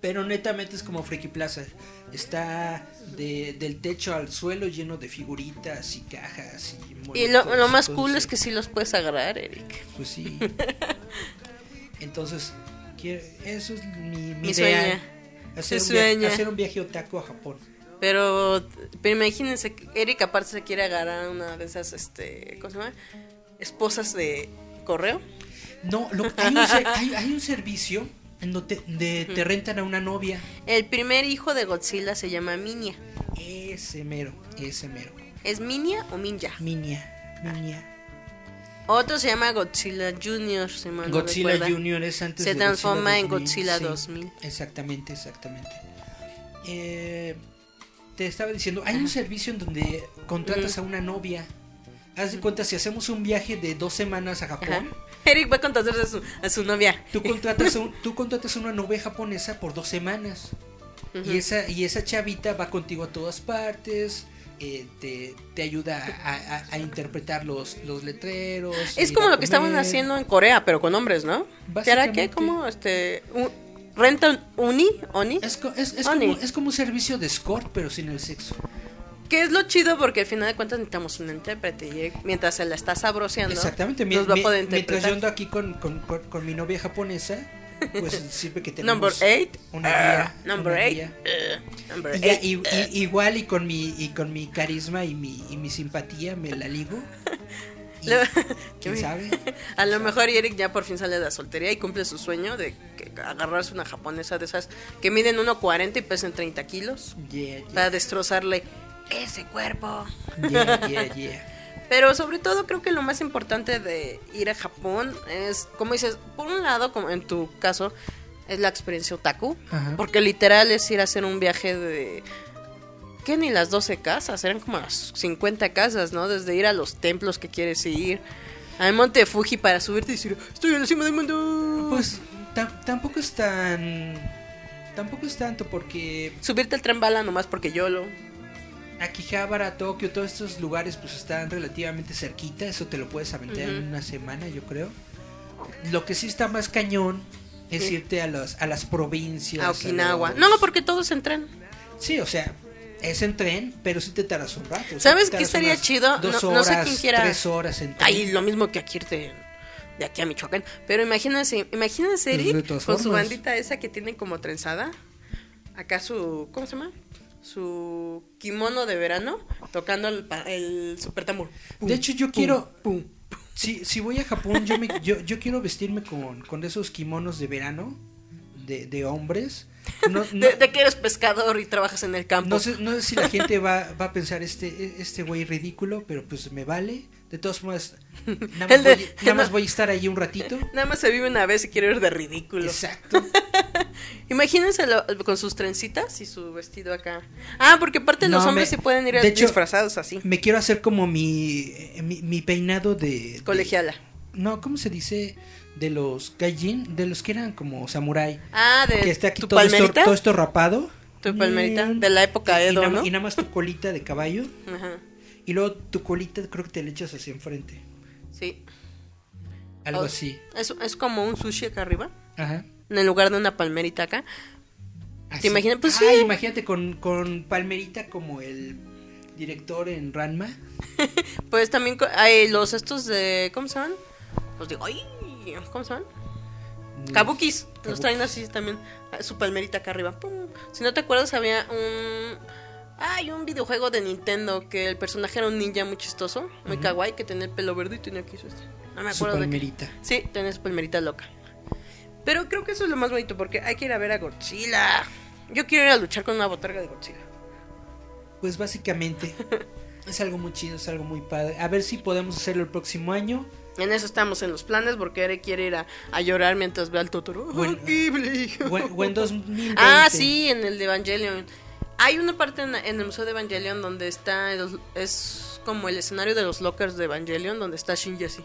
[SPEAKER 2] Pero netamente es como Friki Plaza. Está de- del techo al suelo lleno de figuritas y cajas y
[SPEAKER 1] Y lo,
[SPEAKER 2] monitos
[SPEAKER 1] lo
[SPEAKER 2] y
[SPEAKER 1] más cool es que sí los puedes agarrar, Eric.
[SPEAKER 2] Pues sí. Entonces, quiero- eso es mi, mi, idea. un hacer un viaje otaku a Japón.
[SPEAKER 1] Pero, pero imagínense Eric aparte se quiere agarrar una de esas, este, ¿cómo se llama? Esposas de correo.
[SPEAKER 2] No, lo- hay, un, hay- hay un servicio en donde te, de- te rentan a una novia.
[SPEAKER 1] El primer hijo de Godzilla se llama Minia.
[SPEAKER 2] Ese mero, ese mero.
[SPEAKER 1] ¿Es Minia o Minja?
[SPEAKER 2] Minia, Minia.
[SPEAKER 1] Otro se llama Godzilla Junior, si mal no
[SPEAKER 2] Godzilla
[SPEAKER 1] recuerda.
[SPEAKER 2] Junior es antes
[SPEAKER 1] Se
[SPEAKER 2] de
[SPEAKER 1] transforma
[SPEAKER 2] Godzilla
[SPEAKER 1] en
[SPEAKER 2] 2000,
[SPEAKER 1] Godzilla
[SPEAKER 2] sí.
[SPEAKER 1] 2000.
[SPEAKER 2] Exactamente, exactamente. Eh, te estaba diciendo, hay un servicio en donde contratas a una novia. Haz de cuenta, si hacemos un viaje de dos semanas a
[SPEAKER 1] Ajá.
[SPEAKER 2] Japón,
[SPEAKER 1] Eric va a contratarse a su, a su novia.
[SPEAKER 2] tú contratas, a un- tú contratas a una novia japonesa por dos semanas. Y esa, y esa chavita va contigo a todas partes, eh, te, te ayuda a, a- a interpretar los, los letreros.
[SPEAKER 1] Es como lo que estaban haciendo en Corea, pero con hombres, ¿no? ¿Que era qué? ¿Cómo? Este, un- ¿Renta uni? ¿Oni?
[SPEAKER 2] Es, co- es, es
[SPEAKER 1] Oni.
[SPEAKER 2] como, es como un servicio de escort, pero sin el sexo.
[SPEAKER 1] Que es lo chido porque al final de cuentas necesitamos un intérprete y eh, mientras se la está sabroseando,
[SPEAKER 2] Exactamente. mi-
[SPEAKER 1] nos va a poder
[SPEAKER 2] mientras yo ando aquí con, con, con, con mi novia japonesa, pues sirve que tenemos
[SPEAKER 1] Number eight.
[SPEAKER 2] una
[SPEAKER 1] Ah,
[SPEAKER 2] guía.
[SPEAKER 1] number
[SPEAKER 2] una
[SPEAKER 1] eight.
[SPEAKER 2] guía.
[SPEAKER 1] eh, number
[SPEAKER 2] Y
[SPEAKER 1] eight.
[SPEAKER 2] y- y- igual y con mi y con mi carisma y mi, y mi simpatía me la ligo. Y, ¿Quién sabe?
[SPEAKER 1] A lo mejor Eric ya por fin sale de la soltería y cumple su sueño de que- agarrarse una japonesa de esas que miden 1.40 y pesan 30 kilos
[SPEAKER 2] Yeah,
[SPEAKER 1] para destrozarle ese cuerpo.
[SPEAKER 2] yeah, yeah, yeah.
[SPEAKER 1] Pero sobre todo creo que lo más importante de ir a Japón es, como dices, por un lado, como en tu caso, es la experiencia otaku.
[SPEAKER 2] Ajá.
[SPEAKER 1] Porque literal es ir a hacer un viaje de... ¿Qué ni las 12 casas? Eran como las 50 casas, ¿no? Desde ir a los templos que quieres ir, al monte Fuji para subirte y decir, estoy en la cima del mundo.
[SPEAKER 2] Pues tam- tampoco es tan tampoco es tanto porque
[SPEAKER 1] Subirte al tren bala nomás porque yo lo...
[SPEAKER 2] Akihabara, Tokio, todos estos lugares pues están relativamente cerquita, eso te lo puedes aventar en una semana, yo creo. Lo que sí está más cañón es
[SPEAKER 1] Sí.
[SPEAKER 2] irte a los a las provincias.
[SPEAKER 1] A Okinawa.
[SPEAKER 2] los-
[SPEAKER 1] No, porque todos entran.
[SPEAKER 2] Sí, o sea, es en tren, pero sí te tardas un rato.
[SPEAKER 1] ¿Sabes qué estaría
[SPEAKER 2] unas
[SPEAKER 1] chido?
[SPEAKER 2] Dos
[SPEAKER 1] No-
[SPEAKER 2] horas,
[SPEAKER 1] no sé quién quiera-
[SPEAKER 2] tres horas en tren.
[SPEAKER 1] Ahí lo mismo que aquí irte de aquí a Michoacán. Pero imagínense, imagínense
[SPEAKER 2] Pues,
[SPEAKER 1] Eric con su bandita esa que tiene como trenzada. Acá su, ¿cómo se llama? Su kimono de verano tocando el, el super tambor.
[SPEAKER 2] De hecho, yo quiero. Si, si voy a Japón, yo, me, yo, yo quiero vestirme con, con esos kimonos de verano de, de hombres. No, no,
[SPEAKER 1] De, de que eres pescador y trabajas en el campo.
[SPEAKER 2] no sé, no sé si la gente va, va a pensar este este güey ridículo, pero pues me vale. De todas formas, nada más,
[SPEAKER 1] de-
[SPEAKER 2] voy, nada más voy a estar ahí un ratito.
[SPEAKER 1] Nada más se vive una vez y quiere ir de ridículo.
[SPEAKER 2] Exacto.
[SPEAKER 1] Imagínense lo- con sus trencitas y su vestido acá. Ah, porque aparte los hombres
[SPEAKER 2] me-
[SPEAKER 1] se pueden ir
[SPEAKER 2] de hecho,
[SPEAKER 1] disfrazados así.
[SPEAKER 2] Me quiero hacer como mi, mi, mi peinado de, de-
[SPEAKER 1] Colegiala.
[SPEAKER 2] No, ¿cómo se dice? De los gaijin, de los que eran como samurái.
[SPEAKER 1] Ah, de
[SPEAKER 2] que está aquí todo esto, todo esto rapado.
[SPEAKER 1] Tu palmerita, de la época
[SPEAKER 2] Y- y
[SPEAKER 1] Edo,
[SPEAKER 2] nada
[SPEAKER 1] ¿no?
[SPEAKER 2] Y nada más tu colita de caballo.
[SPEAKER 1] Ajá.
[SPEAKER 2] Y luego tu colita creo que te le echas hacia enfrente.
[SPEAKER 1] Sí.
[SPEAKER 2] Algo así.
[SPEAKER 1] Es, es como un sushi acá arriba,
[SPEAKER 2] Ajá.
[SPEAKER 1] en lugar de una palmerita acá.
[SPEAKER 2] Así.
[SPEAKER 1] imaginas? Pues
[SPEAKER 2] Ah,
[SPEAKER 1] sí.
[SPEAKER 2] imagínate con, con palmerita como el director en Ranma.
[SPEAKER 1] Pues también hay los estos de... ¿Cómo se llaman? Los de... ¡Ay! ¿Cómo se llaman? Kabukis. Los
[SPEAKER 2] Kabukis.
[SPEAKER 1] traen así también. ah, Su palmerita acá arriba. ¡Pum! Si no te acuerdas, había un... Hay un videojuego de Nintendo que el personaje era un ninja muy chistoso, muy kawaii, que tenía el pelo verde y tenía aquí su... este. No me
[SPEAKER 2] Su
[SPEAKER 1] acuerdo de qué.
[SPEAKER 2] palmerita.
[SPEAKER 1] Sí, tenía su palmerita loca. Pero creo que eso es lo más bonito porque hay que ir a ver a Godzilla. Yo quiero ir a luchar con una botarga de Godzilla.
[SPEAKER 2] Pues básicamente es algo muy chido, es algo muy padre. A ver si podemos hacerlo el próximo año.
[SPEAKER 1] En eso estamos en los planes porque Eric quiere ir a, a llorar mientras ve al Totoro.
[SPEAKER 2] Bueno,
[SPEAKER 1] Ghibli.
[SPEAKER 2] O en, o en 2020.
[SPEAKER 1] Ah, sí, en el de Evangelion. Hay una parte en, en el Museo de Evangelion donde está, el- es como el escenario de los lockers de Evangelion, donde está Shinji así.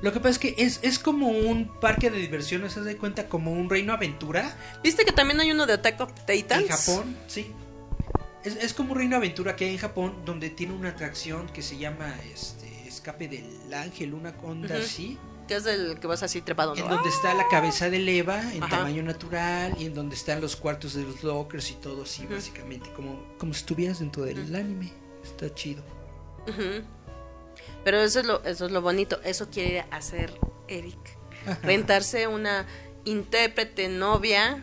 [SPEAKER 2] Lo que pasa es que es, es como un parque de diversiones, ¿se da cuenta? Como un reino aventura
[SPEAKER 1] ¿Viste que también hay uno de Attack of Titans?
[SPEAKER 2] en Japón, sí. Es, es como un reino aventura que hay en Japón donde tiene una atracción que se llama este Escape del Ángel, una onda así.
[SPEAKER 1] Que es el que vas así trepado,
[SPEAKER 2] En donde está la cabeza de Eva en
[SPEAKER 1] Ajá.
[SPEAKER 2] tamaño natural y en donde están los cuartos de los lockers y todo así, básicamente. Como, como si estuvieras dentro del anime. Está chido.
[SPEAKER 1] Pero eso es lo, eso es lo bonito. Eso quiere hacer Eric. Rentarse una intérprete novia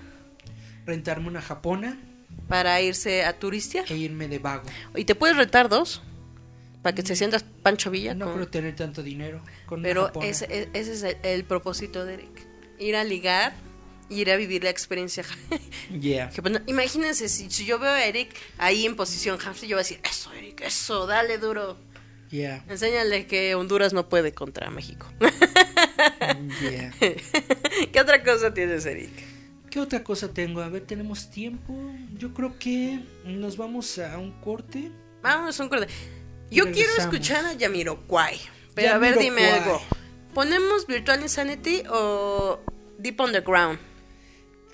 [SPEAKER 2] Rentarme una japona
[SPEAKER 1] para irse a turistear.
[SPEAKER 2] e irme de vago.
[SPEAKER 1] Y te puedes rentar dos. Para que te sientas Pancho Villa.
[SPEAKER 2] No
[SPEAKER 1] con-
[SPEAKER 2] creo tener tanto dinero. Con
[SPEAKER 1] Pero
[SPEAKER 2] japona.
[SPEAKER 1] ese, e- ese es el, el propósito de Eric. Ir a ligar, ir a vivir la experiencia.
[SPEAKER 2] Yeah.
[SPEAKER 1] Que, bueno, Imagínense, si, si yo veo a Eric ahí en posición hamster, yo voy a decir, eso Eric, eso, dale duro.
[SPEAKER 2] Yeah.
[SPEAKER 1] Enséñale que Honduras no puede contra México.
[SPEAKER 2] Yeah.
[SPEAKER 1] ¿Qué otra cosa tienes, Eric?
[SPEAKER 2] ¿Qué otra cosa tengo? A ver, tenemos tiempo. Yo creo que nos vamos a un corte.
[SPEAKER 1] Vamos, un corte. Yo quiero escuchar a Yamiroquai. Pero a ver, dime algo. ¿Ponemos Virtual Insanity o Deep Underground?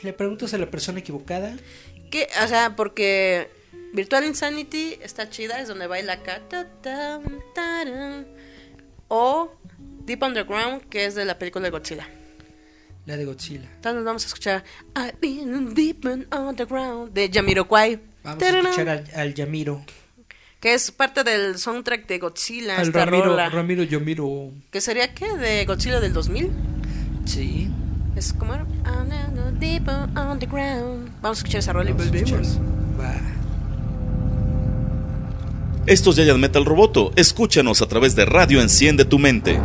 [SPEAKER 2] Le preguntas a la persona equivocada.
[SPEAKER 1] ¿Qué? O sea, porque Virtual Insanity está chida, es donde baila acá. ta. O Deep Underground, que es de la película de Godzilla.
[SPEAKER 2] La de Godzilla.
[SPEAKER 1] Entonces nos vamos a escuchar I've been deep underground de Jamiroquai.
[SPEAKER 2] Vamos a escuchar al, al Yamiro.
[SPEAKER 1] Que es parte del soundtrack de Godzilla.
[SPEAKER 2] Al
[SPEAKER 1] esta
[SPEAKER 2] Ramiro,
[SPEAKER 1] rola.
[SPEAKER 2] Ramiro Yamiro.
[SPEAKER 1] ¿Que sería qué? ¿De Godzilla del 2000?
[SPEAKER 2] Sí.
[SPEAKER 1] Es como era, "I'm in the deep underground. Vamos a escuchar esa rola y volvemos.
[SPEAKER 3] Esto es Giant Metal Roboto. Escúchanos a través de Radio Enciende tu Mente.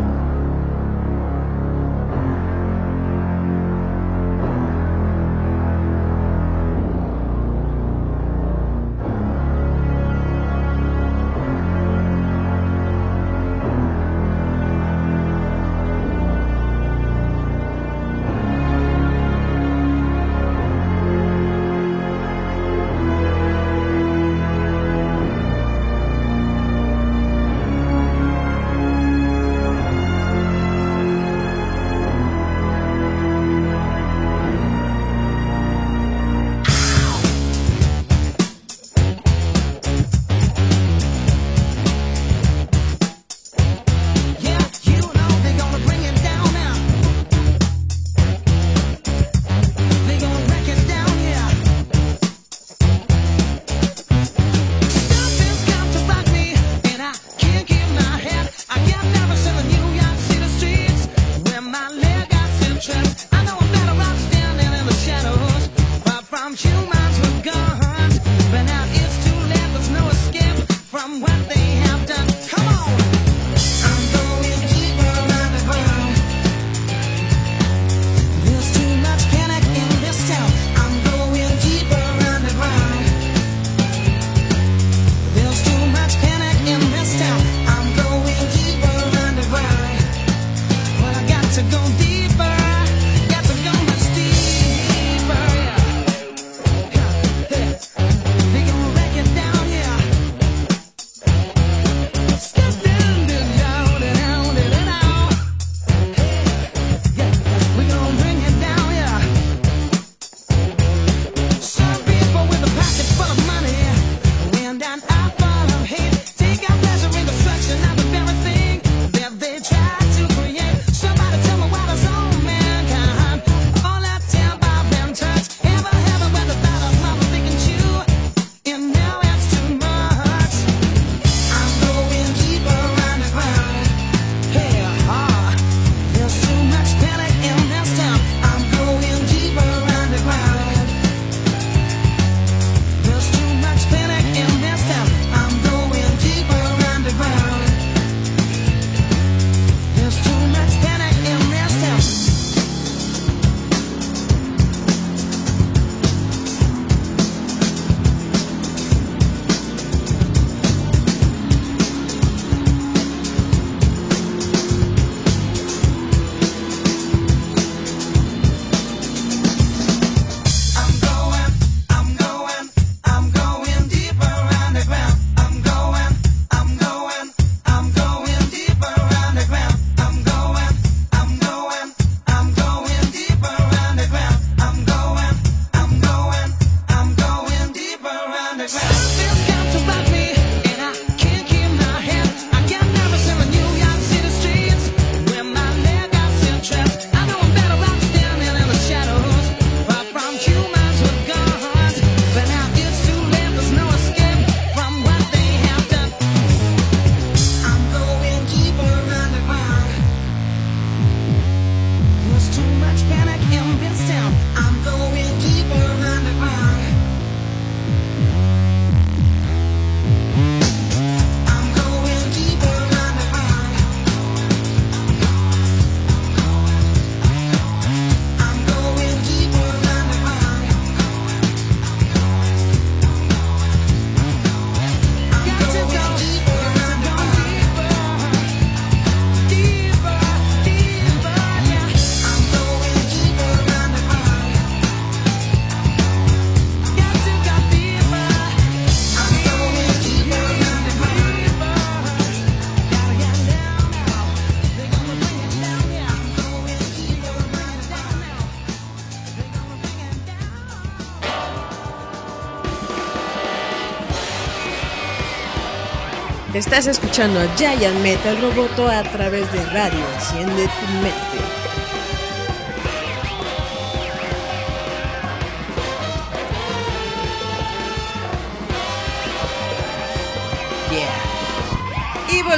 [SPEAKER 1] Estás escuchando a Giant Metal Roboto a través de radio. Enciende tu mente.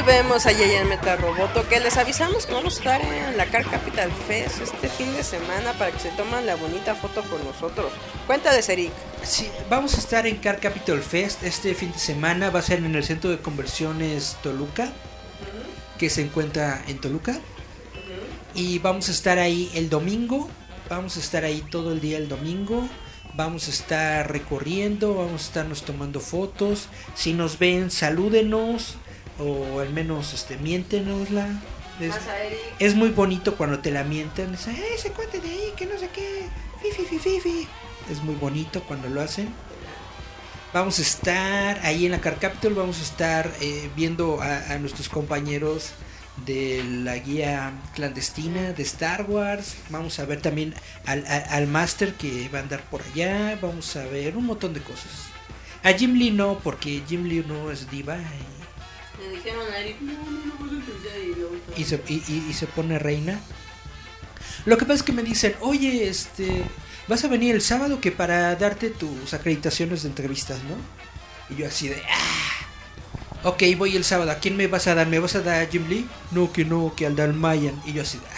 [SPEAKER 1] Y volvemos a Giant Metal Roboto, que les avisamos que vamos a estar en la Car Capital Fest este fin de semana para que se toman la bonita foto con nosotros. Cuéntales, Eric.
[SPEAKER 2] Sí, vamos a estar en Car Capital Fest este fin de semana. Va a ser en el centro de conversiones Toluca, que se encuentra en Toluca. Y vamos a estar ahí el domingo. Vamos a estar ahí todo el día el domingo. Vamos a estar recorriendo, vamos a estarnos tomando fotos. Si nos ven, salúdenos o al menos este miéntenosla. Es, es muy bonito cuando te la mienten. Dicen, "Eh, ese cuate de ahí, que no sé qué. Fifi, fifi, fifi". Es muy bonito cuando lo hacen. Vamos a estar ahí en la Car Capital, vamos a estar eh, viendo a, a nuestros compañeros de la guía clandestina de Star Wars. Vamos a ver también al, al, al Master que va a andar por allá. Vamos a ver un montón de cosas. A Jim Lee no, porque Jim Lee no es diva y-
[SPEAKER 1] Me dijeron a Eric, no, no, no vas a entender", y luego-
[SPEAKER 2] y se, y, y- y se pone reina. Lo que pasa es que me dicen, oye, este, vas a venir el sábado que para darte tus acreditaciones de entrevistas, ¿no? Y yo así de, ah, ok, voy el sábado, ¿a quién me vas a dar? ¿Me vas a dar a Jim Lee? No, que no, que al Dalmayan. Y yo así de, ah,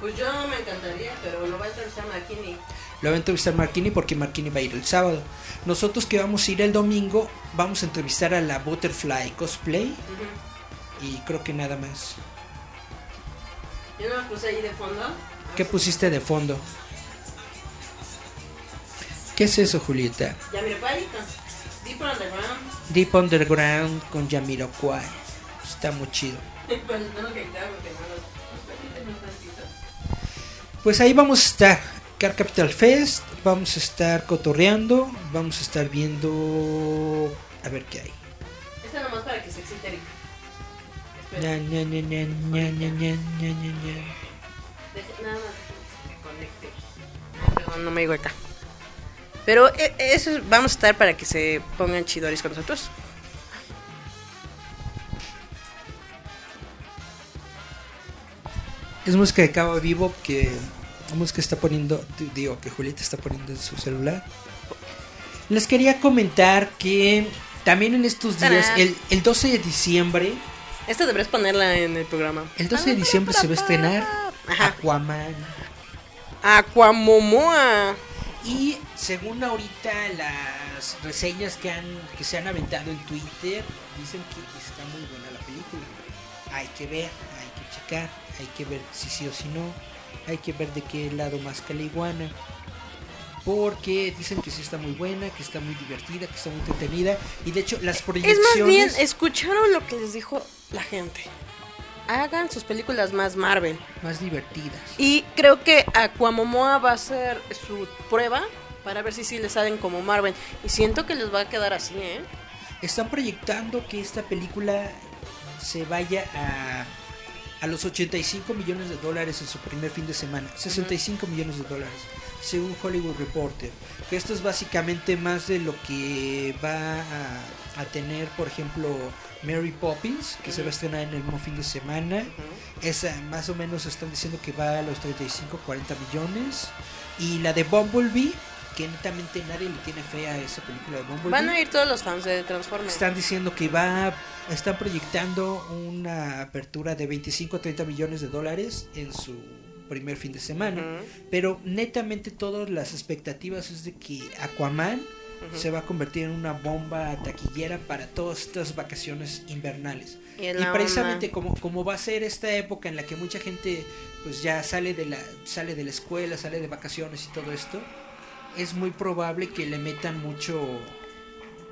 [SPEAKER 1] Pues yo me encantaría, pero lo va a entrevistar Marquini.
[SPEAKER 2] Lo va a entrevistar Marquini porque Marquini va a ir el sábado. Nosotros que vamos a ir el domingo, vamos a entrevistar a la Butterfly Cosplay y creo que nada más.
[SPEAKER 1] Yo no puse ahí de fondo.
[SPEAKER 2] ¿Qué pusiste de fondo? ¿Qué es eso, Julieta?
[SPEAKER 1] Ya mire, palito. Deep Underground.
[SPEAKER 2] Deep Underground con Jamiroquai. Está muy chido.
[SPEAKER 1] Pues.
[SPEAKER 2] Pues ahí vamos a estar. Car Capital Fest. Vamos a estar cotorreando. Vamos a estar viendo. A ver qué hay.
[SPEAKER 1] Esta nomás para que se excite Eric. Nada más que se conecte. Ah, Perdón, no me digo acá. Pero e, eso vamos a estar para que se pongan chidoris con nosotros.
[SPEAKER 2] Es música de Cabo Vivo que Música está poniendo. Digo, que Julieta está poniendo en su celular. Les quería comentar que. También en estos días, el, el 12 de diciembre,
[SPEAKER 1] Esta deberías ponerla en el programa.
[SPEAKER 2] el 12 de diciembre se va a estrenar
[SPEAKER 1] Ajá.
[SPEAKER 2] Aquaman.
[SPEAKER 1] Aquamomoa.
[SPEAKER 2] Y según ahorita las reseñas que han que se han aventado en Twitter dicen que está muy buena la película. Hay que ver, hay que checar, hay que ver si sí o si no, hay que ver de qué lado más que la iguana. Porque dicen que sí está muy buena, que está muy divertida, que está muy entretenida. Y de hecho las
[SPEAKER 1] Es
[SPEAKER 2] proyecciones...
[SPEAKER 1] más bien, ¿escucharon lo que les dijo la gente? Hagan sus películas más Marvel.
[SPEAKER 2] más divertidas.
[SPEAKER 1] Y creo que Aquamomoa va a ser su prueba para ver si sí le salen como Marvel. Y siento que les va a quedar así, ¿eh?
[SPEAKER 2] Están proyectando que esta película se vaya a, a los 85 millones de dólares en su primer fin de semana. 65 millones de dólares, según Hollywood Reporter. Que esto es básicamente más de lo que va a, a tener, por ejemplo, Mary Poppins, que se va a estrenar en el mismo fin de semana. Esa más o menos están diciendo que va a los 35, 40 millones. Y la de Bumblebee, que netamente nadie le tiene fe a esa película de Bumblebee.
[SPEAKER 1] Van a ir todos los fans de Transformers.
[SPEAKER 2] Están diciendo que va, están proyectando una apertura de 25 a 30 millones de dólares en su primer fin de semana.
[SPEAKER 1] Ujú.
[SPEAKER 2] Pero netamente todas las expectativas es de que Aquaman se va a convertir en una bomba taquillera para todas estas vacaciones invernales.
[SPEAKER 1] Y
[SPEAKER 2] Y, precisamente como, como va a ser esta época en la que mucha gente pues ya sale de la sale de la escuela, sale de vacaciones y todo esto, es muy probable que le metan mucho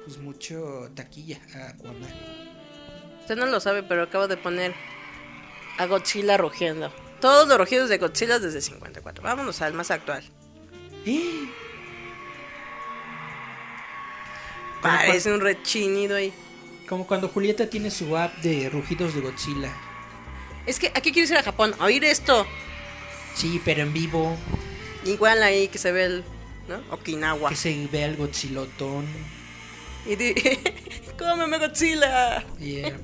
[SPEAKER 2] pues mucho taquilla a Aquaman.
[SPEAKER 1] Usted no lo sabe, pero acabo de poner a Godzilla rugiendo. Todos los rugidos de Godzilla desde 54. Vámonos al más actual.
[SPEAKER 2] ¡Eh!
[SPEAKER 1] Parece un rechinido ahí.
[SPEAKER 2] Como cuando Julieta tiene su app de rugidos de Godzilla.
[SPEAKER 1] Es que aquí quieres ir a Japón a oír esto.
[SPEAKER 2] Sí, pero en vivo,
[SPEAKER 1] Igual ahí que se ve el. ¿No? Okinawa.
[SPEAKER 2] que se vea el Godzillotón.
[SPEAKER 1] Y di- ¡Cómeme Godzilla!
[SPEAKER 2] Yeah.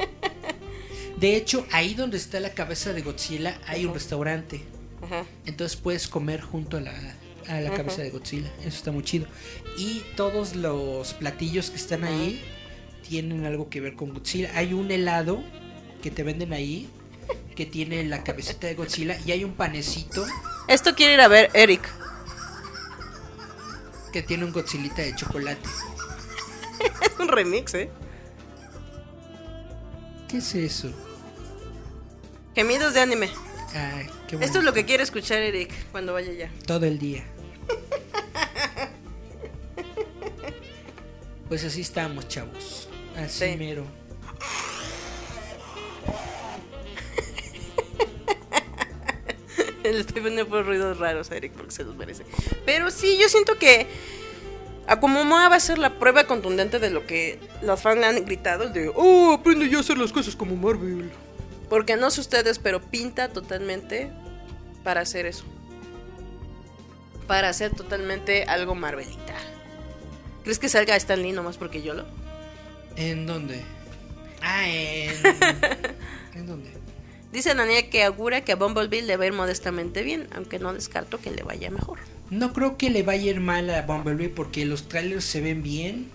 [SPEAKER 2] De hecho, ahí donde está la cabeza de Godzilla hay un restaurante. Entonces puedes comer junto a la, a la cabeza de Godzilla. Eso está muy chido. Y todos los platillos que están ahí tienen algo que ver con Godzilla. Hay un helado que te venden ahí que tiene la cabecita de Godzilla y hay un panecito
[SPEAKER 1] Esto quiere ir a ver Eric.
[SPEAKER 2] Que tiene un Godzillita de chocolate.
[SPEAKER 1] Es un remix, ¿eh?
[SPEAKER 2] ¿Qué es eso?
[SPEAKER 1] Gemidos de anime.
[SPEAKER 2] Ay, qué
[SPEAKER 1] Esto es lo que quiere escuchar Eric cuando vaya allá.
[SPEAKER 2] Todo el día. Pues así estamos, chavos. Así
[SPEAKER 1] Sí.
[SPEAKER 2] mero.
[SPEAKER 1] Le estoy poniendo por ruidos raros a Eric porque se los merece. Pero sí, yo siento que Akumumoa va a ser la prueba contundente de lo que los fans le han gritado de Oh, aprende ya a hacer las cosas como Marvel. Porque no sé ustedes, pero pinta totalmente para hacer eso. Para hacer totalmente algo Marvelita. ¿Crees que salga Stan Lee nomás porque yo lo?
[SPEAKER 2] ¿En dónde? Ah, en. ¿En dónde?
[SPEAKER 1] Dice Daniel que augura que a Bumblebee le va a ir modestamente bien, aunque no descarto que le vaya mejor.
[SPEAKER 2] No creo que le vaya a ir mal a Bumblebee porque los trailers se ven bien.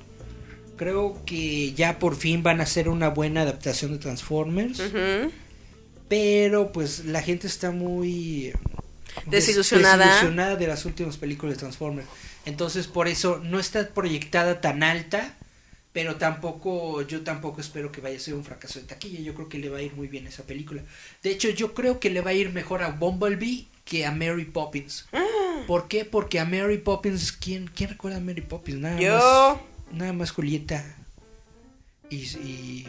[SPEAKER 2] Creo que ya por fin van a hacer una buena adaptación de Transformers. Pero pues la gente está muy des-
[SPEAKER 1] Desilusionada.
[SPEAKER 2] desilusionada de las últimas películas de Transformers. Entonces por eso no está proyectada tan alta. Pero tampoco, yo tampoco espero que vaya a ser un fracaso de taquilla. Yo creo que le va a ir muy bien esa película. De hecho, yo creo que le va a ir mejor a Bumblebee que a Mary Poppins. ¿Por qué? Porque a Mary Poppins, ¿quién, quién recuerda a Mary Poppins? Nada
[SPEAKER 1] Yo.
[SPEAKER 2] más. Nada más Julieta. Y, y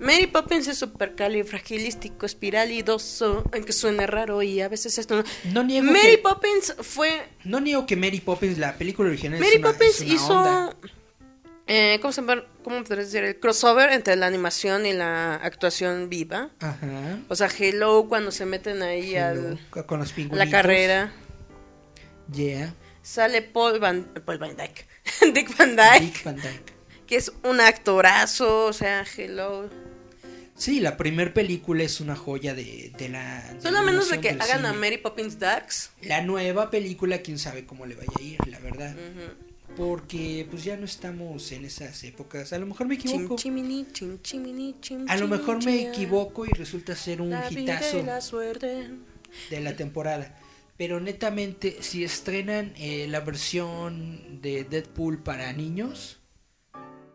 [SPEAKER 1] Mary Poppins es supercalifragilístico, espiralidoso, aunque suene raro y a veces esto no.
[SPEAKER 2] no niego
[SPEAKER 1] Mary
[SPEAKER 2] que,
[SPEAKER 1] Poppins fue.
[SPEAKER 2] no niego que Mary Poppins, la película original
[SPEAKER 1] Mary
[SPEAKER 2] es una,
[SPEAKER 1] Poppins
[SPEAKER 2] es una
[SPEAKER 1] hizo.
[SPEAKER 2] onda.
[SPEAKER 1] Eh, ¿Cómo se llama? ¿Cómo podrías decir? El crossover entre la animación y la actuación viva.
[SPEAKER 2] Ajá.
[SPEAKER 1] O sea, Hello cuando se meten ahí al,
[SPEAKER 2] Hello, con los
[SPEAKER 1] a
[SPEAKER 2] pingüinos.
[SPEAKER 1] la carrera.
[SPEAKER 2] Yeah.
[SPEAKER 1] Sale Paul Van, Paul Van Dyke. Dick Van Dyke.
[SPEAKER 2] Dick Van Dyke.
[SPEAKER 1] Que es un actorazo. O sea, Hello.
[SPEAKER 2] Sí, la primer película es una joya de, de la. de
[SPEAKER 1] Solo
[SPEAKER 2] la
[SPEAKER 1] a menos de que hagan a. Mary Poppins Darks.
[SPEAKER 2] La nueva película, quién sabe cómo le vaya a ir, la verdad. Porque pues ya no estamos en esas épocas. A lo mejor me equivoco.
[SPEAKER 1] chim, chim,
[SPEAKER 2] A lo mejor me equivoco y resulta ser un
[SPEAKER 1] La
[SPEAKER 2] hitazo
[SPEAKER 1] y la suerte.
[SPEAKER 2] de la temporada. Pero netamente, si estrenan eh, la versión de Deadpool para niños,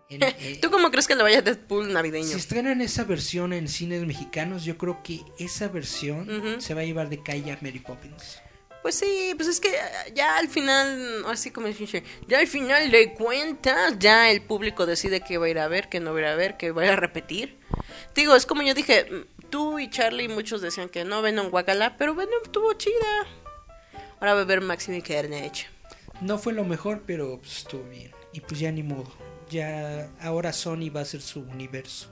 [SPEAKER 2] en, eh,
[SPEAKER 1] ¿Tú cómo crees que le vaya Deadpool navideño?
[SPEAKER 2] si estrenan esa versión en cines mexicanos, yo creo que esa versión se va a llevar de calle a Mary Poppins.
[SPEAKER 1] Pues sí, pues es que eh, ya al final, así como dice, ya al final de cuentas, ya el público decide qué va a ir a ver, qué no va a ir a ver, qué va a ir a repetir. Digo, es como yo dije, mm, tú y Charlie, muchos decían que no, Venom Guacala, pero Venom estuvo chida. Ahora va a ver Maxine Carnage.
[SPEAKER 2] No fue lo mejor, pero pues, estuvo bien. Y pues ya ni modo. Ya ahora Sony va a hacer su universo.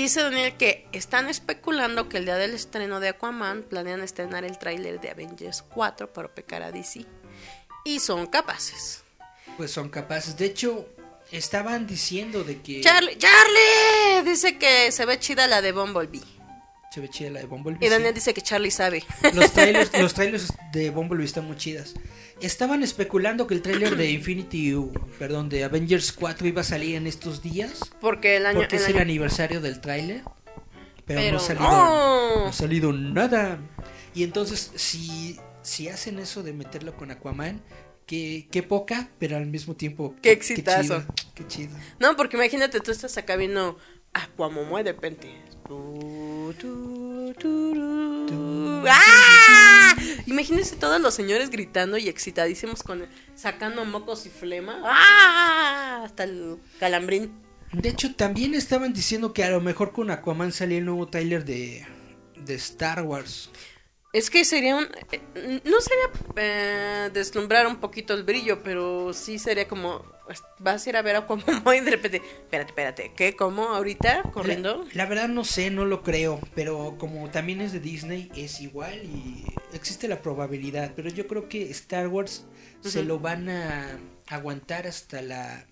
[SPEAKER 1] Dice Daniel que están especulando que el día del estreno de Aquaman planean estrenar el tráiler de Avengers 4 para pecar a DC. Y son capaces.
[SPEAKER 2] Pues son capaces. De hecho, estaban diciendo de que
[SPEAKER 1] Charlie, Charlie dice que se ve chida la de Bumblebee.
[SPEAKER 2] Se ve chida la de Bumblebee.
[SPEAKER 1] Y
[SPEAKER 2] sí.
[SPEAKER 1] Daniel dice que Charlie sabe.
[SPEAKER 2] Los trailers, los trailers de Bumblebee están muy chidas. Estaban especulando que el trailer de Infinity, perdón, de Avengers 4 iba a salir en estos días.
[SPEAKER 1] Porque el año.
[SPEAKER 2] Porque
[SPEAKER 1] el
[SPEAKER 2] es el aniversario del tráiler. Pero,
[SPEAKER 1] Pero
[SPEAKER 2] no, ha salido,
[SPEAKER 1] no.
[SPEAKER 2] no ha salido nada. Y entonces, si, si hacen eso de meterlo con Aquaman, que, qué poca, pero al mismo tiempo.
[SPEAKER 1] Qué exitazo.
[SPEAKER 2] chido, Qué chido.
[SPEAKER 1] No, porque imagínate, tú estás acá viendo Aquamomo de repente. ¡Ah! Imagínense todos los señores gritando y excitadísimos con sacando mocos y flema. ¡Ah! Hasta el calambrín.
[SPEAKER 2] De hecho, también estaban diciendo que a lo mejor con Aquaman salía el nuevo trailer de, de Star Wars.
[SPEAKER 1] Es que sería un. eh, No sería eh, deslumbrar un poquito el brillo, pero sí sería como. pues, Vas a ir a ver a Aquamomo y de repente. Espérate, espérate. ¿Qué? ¿Cómo? ¿Ahorita? ¿Corriendo?
[SPEAKER 2] La, la verdad no sé, no lo creo, pero como también es de Disney, es igual y existe la probabilidad, pero yo creo que Star Wars se lo van a aguantar hasta la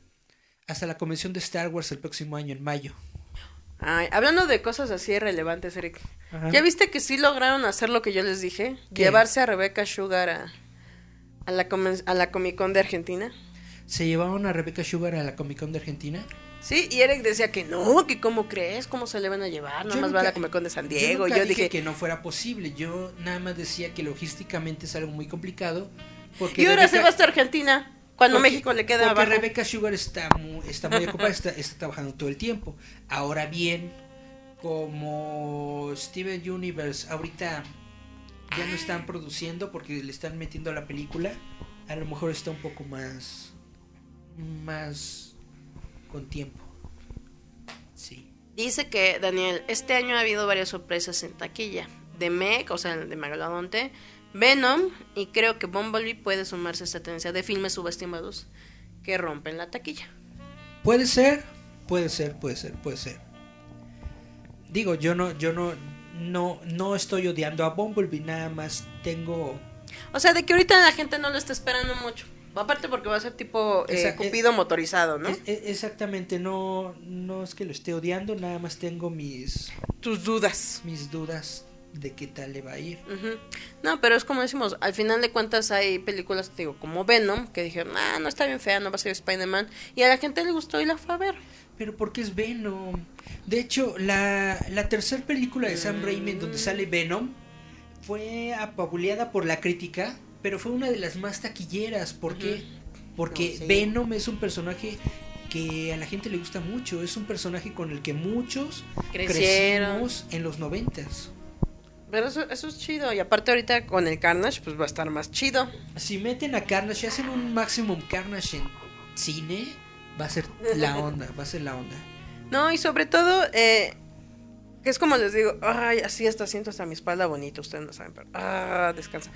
[SPEAKER 2] hasta la convención de Star Wars el próximo año, en mayo.
[SPEAKER 1] Ay, hablando de cosas así relevantes, Eric.
[SPEAKER 2] Ajá.
[SPEAKER 1] ¿Ya viste que sí lograron hacer lo que yo les dije?
[SPEAKER 2] ¿Qué?
[SPEAKER 1] Llevarse a Rebecca Sugar a, a la, a la Comic Con de Argentina.
[SPEAKER 2] Se llevaron a Rebecca Sugar a la Comic Con de Argentina.
[SPEAKER 1] Sí, y Eric decía que no, que cómo crees, cómo se le van a llevar, nada
[SPEAKER 2] Yo
[SPEAKER 1] más va a la
[SPEAKER 2] nunca-
[SPEAKER 1] Comic Con de San
[SPEAKER 2] Yo
[SPEAKER 1] Diego.
[SPEAKER 2] nunca
[SPEAKER 1] Yo,
[SPEAKER 2] dije
[SPEAKER 1] dije,
[SPEAKER 2] que no fuera posible. Yo nada más decía que logísticamente es algo muy complicado. Porque
[SPEAKER 1] y ahora se va hasta Argentina, cuando
[SPEAKER 2] porque-
[SPEAKER 1] México le queda
[SPEAKER 2] porque
[SPEAKER 1] abajo.
[SPEAKER 2] Rebecca Sugar está muy, está muy ocupada, está, está trabajando todo el tiempo. Ahora bien, como Steven Universe ahorita ya no están produciendo porque le están metiendo a la película, a lo mejor está un poco más más con tiempo. Sí.
[SPEAKER 1] Dice que, Daniel, este año ha habido varias sorpresas en taquilla. De Meg, o sea, de Megalodonte, Venom, y creo que Bumblebee puede sumarse a esta tendencia de filmes subestimados que rompen la taquilla.
[SPEAKER 2] Puede ser, puede ser, puede ser, puede ser. Digo, yo no, yo no, no, no estoy odiando a Bumblebee, nada más tengo.
[SPEAKER 1] O sea, de que ahorita la gente no lo está esperando mucho. Aparte porque va a ser tipo eh, Cupido motorizado, ¿no?
[SPEAKER 2] Es- es- exactamente, no, no es que lo esté odiando, nada más tengo mis,
[SPEAKER 1] Tus dudas.
[SPEAKER 2] mis dudas de qué tal le va a ir.
[SPEAKER 1] No, pero es como decimos, al final de cuentas hay películas, digo, como Venom, que dijeron, ah, no está bien fea, no va a ser Spider-Man, y a la gente le gustó y la fue a ver.
[SPEAKER 2] Pero porque es Venom. De hecho, la, la tercera película de Sam Raimi en donde sale Venom fue apabuleada por la crítica, pero fue una de las más taquilleras. ¿Por qué? Porque
[SPEAKER 1] No, sí.
[SPEAKER 2] Venom es un personaje que a la gente le gusta mucho. Es un personaje con el que muchos
[SPEAKER 1] Crecieron.
[SPEAKER 2] crecimos en los noventas.
[SPEAKER 1] Pero eso, eso es chido, y aparte ahorita con el Carnage, pues va a estar más chido.
[SPEAKER 2] Si meten a Carnage y hacen un Maximum Carnage en cine, va a ser la onda, va a ser la onda.
[SPEAKER 1] No, y sobre todo, eh, que es como les digo, ay, así hasta siento hasta mi espalda bonita, ustedes no saben, pero, ah, descansa.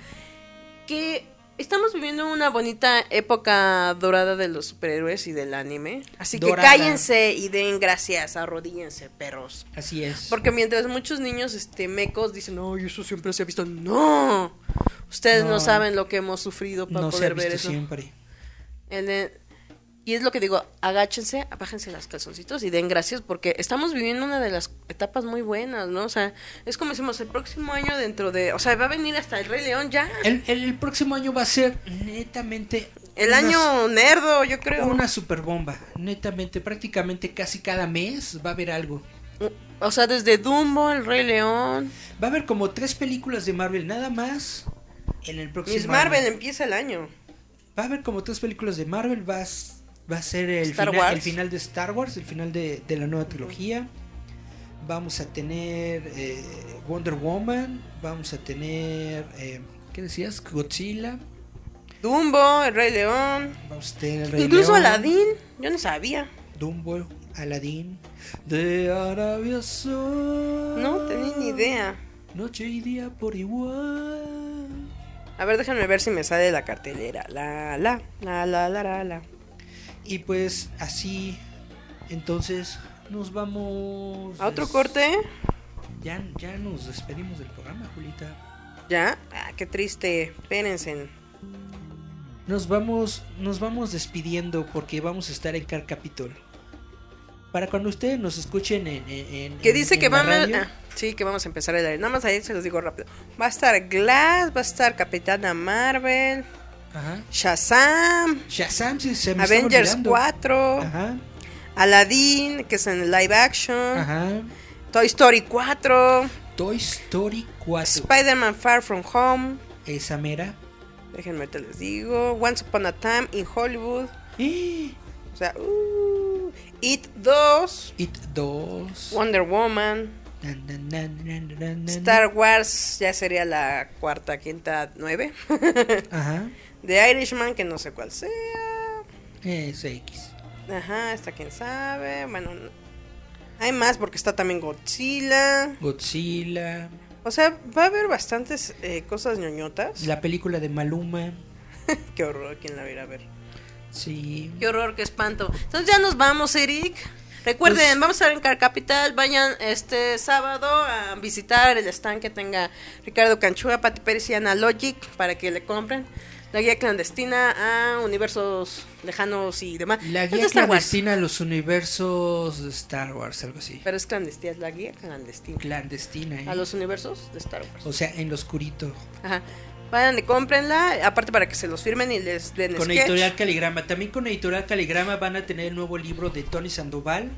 [SPEAKER 1] Que estamos viviendo una bonita época dorada de los superhéroes y del anime. Así que cállense y den gracias, arrodíllense, perros.
[SPEAKER 2] Así es.
[SPEAKER 1] Porque mientras muchos niños este mecos dicen, "Ay, eso siempre se ha visto." No. Ustedes no,
[SPEAKER 2] No.
[SPEAKER 1] saben lo que hemos sufrido para
[SPEAKER 2] no se ha
[SPEAKER 1] poder
[SPEAKER 2] visto
[SPEAKER 1] ver eso.
[SPEAKER 2] siempre.
[SPEAKER 1] El y es lo que digo, agáchense, bájense las calzoncitos y den gracias porque estamos viviendo una de las etapas muy buenas, ¿no? O sea, es como decimos, el próximo año dentro de, o sea, va a venir hasta el Rey León ya.
[SPEAKER 2] El, el- el próximo año va a ser netamente.
[SPEAKER 1] El año nerdo, yo creo.
[SPEAKER 2] Una super bomba. Netamente, prácticamente casi cada mes va a haber algo.
[SPEAKER 1] O sea, desde Dumbo, el Rey León,
[SPEAKER 2] Va a haber como tres películas de Marvel nada más en el próximo
[SPEAKER 1] Miss Marvel
[SPEAKER 2] año.
[SPEAKER 1] empieza el año.
[SPEAKER 2] Va a haber como tres películas de Marvel. Va a, s- va a ser el, final, el final de Star Wars, el final de, de la nueva trilogía. Vamos a tener eh, Wonder Woman. Vamos a tener. eh, ¿Qué decías? Godzilla.
[SPEAKER 1] Dumbo, el Rey León,
[SPEAKER 2] Vamos a tener el Rey
[SPEAKER 1] incluso
[SPEAKER 2] León,
[SPEAKER 1] Aladdin, yo no sabía.
[SPEAKER 2] Dumbo, Aladdin. De Arabia Saudita.
[SPEAKER 1] No tenía ni idea.
[SPEAKER 2] Noche y día por igual.
[SPEAKER 1] A ver, déjenme ver si me sale la cartelera. La, la, la, la, la, la, la.
[SPEAKER 2] Y pues así, entonces nos vamos.
[SPEAKER 1] ¿A otro
[SPEAKER 2] des-
[SPEAKER 1] corte?
[SPEAKER 2] Ya, ya nos despedimos del programa, Julita.
[SPEAKER 1] ¿Ya? Ah, qué triste. Espérense.
[SPEAKER 2] Nos vamos, nos vamos despidiendo porque vamos a estar en Car Capitol. Para cuando ustedes nos escuchen en. en- en-
[SPEAKER 1] Que
[SPEAKER 2] en-
[SPEAKER 1] dice
[SPEAKER 2] en
[SPEAKER 1] que
[SPEAKER 2] la
[SPEAKER 1] vamos
[SPEAKER 2] radio,
[SPEAKER 1] ah, sí, que vamos a empezar el aire. Nada más ahí se los digo rápido. Va a estar Glass, va a estar Capitana Marvel,
[SPEAKER 2] Ajá.
[SPEAKER 1] Shazam,
[SPEAKER 2] Shazam, sí, se me
[SPEAKER 1] Avengers
[SPEAKER 2] olvidando.
[SPEAKER 1] 4,
[SPEAKER 2] Ajá.
[SPEAKER 1] Aladdin, que es en live action,
[SPEAKER 2] Ajá.
[SPEAKER 1] Toy Story 4,
[SPEAKER 2] Toy Story 4.
[SPEAKER 1] Spider-Man Far From Home.
[SPEAKER 2] Esa mera.
[SPEAKER 1] Déjenme ahorita les digo. Once Upon a Time in Hollywood.
[SPEAKER 2] Eh,
[SPEAKER 1] O sea, uh, It 2,
[SPEAKER 2] It 2.
[SPEAKER 1] Wonder Woman. Star Wars ya sería la cuarta, quinta, nueve.
[SPEAKER 2] Ajá.
[SPEAKER 1] The Irishman, que no sé cuál sea.
[SPEAKER 2] Es X.
[SPEAKER 1] Ajá, está quién sabe. Bueno, no- hay más porque está también Godzilla.
[SPEAKER 2] Godzilla.
[SPEAKER 1] O sea, va a haber bastantes eh, cosas ñoñotas.
[SPEAKER 2] La película de Maluma.
[SPEAKER 1] Qué horror, ¿quién la va a ir a ver?
[SPEAKER 2] Sí.
[SPEAKER 1] Qué horror, qué espanto. Entonces ya nos vamos, Eric. Recuerden,
[SPEAKER 2] Pues-
[SPEAKER 1] vamos a estar en Car Capital. Vayan este sábado a visitar el stand que tenga Ricardo Canchúa, Pati Pérez y Ana Logic para que le compren. La guía clandestina a universos lejanos y demás.
[SPEAKER 2] La
[SPEAKER 1] Es
[SPEAKER 2] guía clandestina a los universos de Star Wars, algo así.
[SPEAKER 1] Pero es clandestina, es la guía clandestina.
[SPEAKER 2] Clandestina, ¿eh?
[SPEAKER 1] A los universos de Star Wars.
[SPEAKER 2] O sea, en lo oscurito.
[SPEAKER 1] Ajá. Vayan y cómprenla, aparte para que se los firmen y les den
[SPEAKER 2] Con
[SPEAKER 1] sketch.
[SPEAKER 2] Editorial Caligrama. También con Editorial Caligrama van a tener el nuevo libro de Tony Sandoval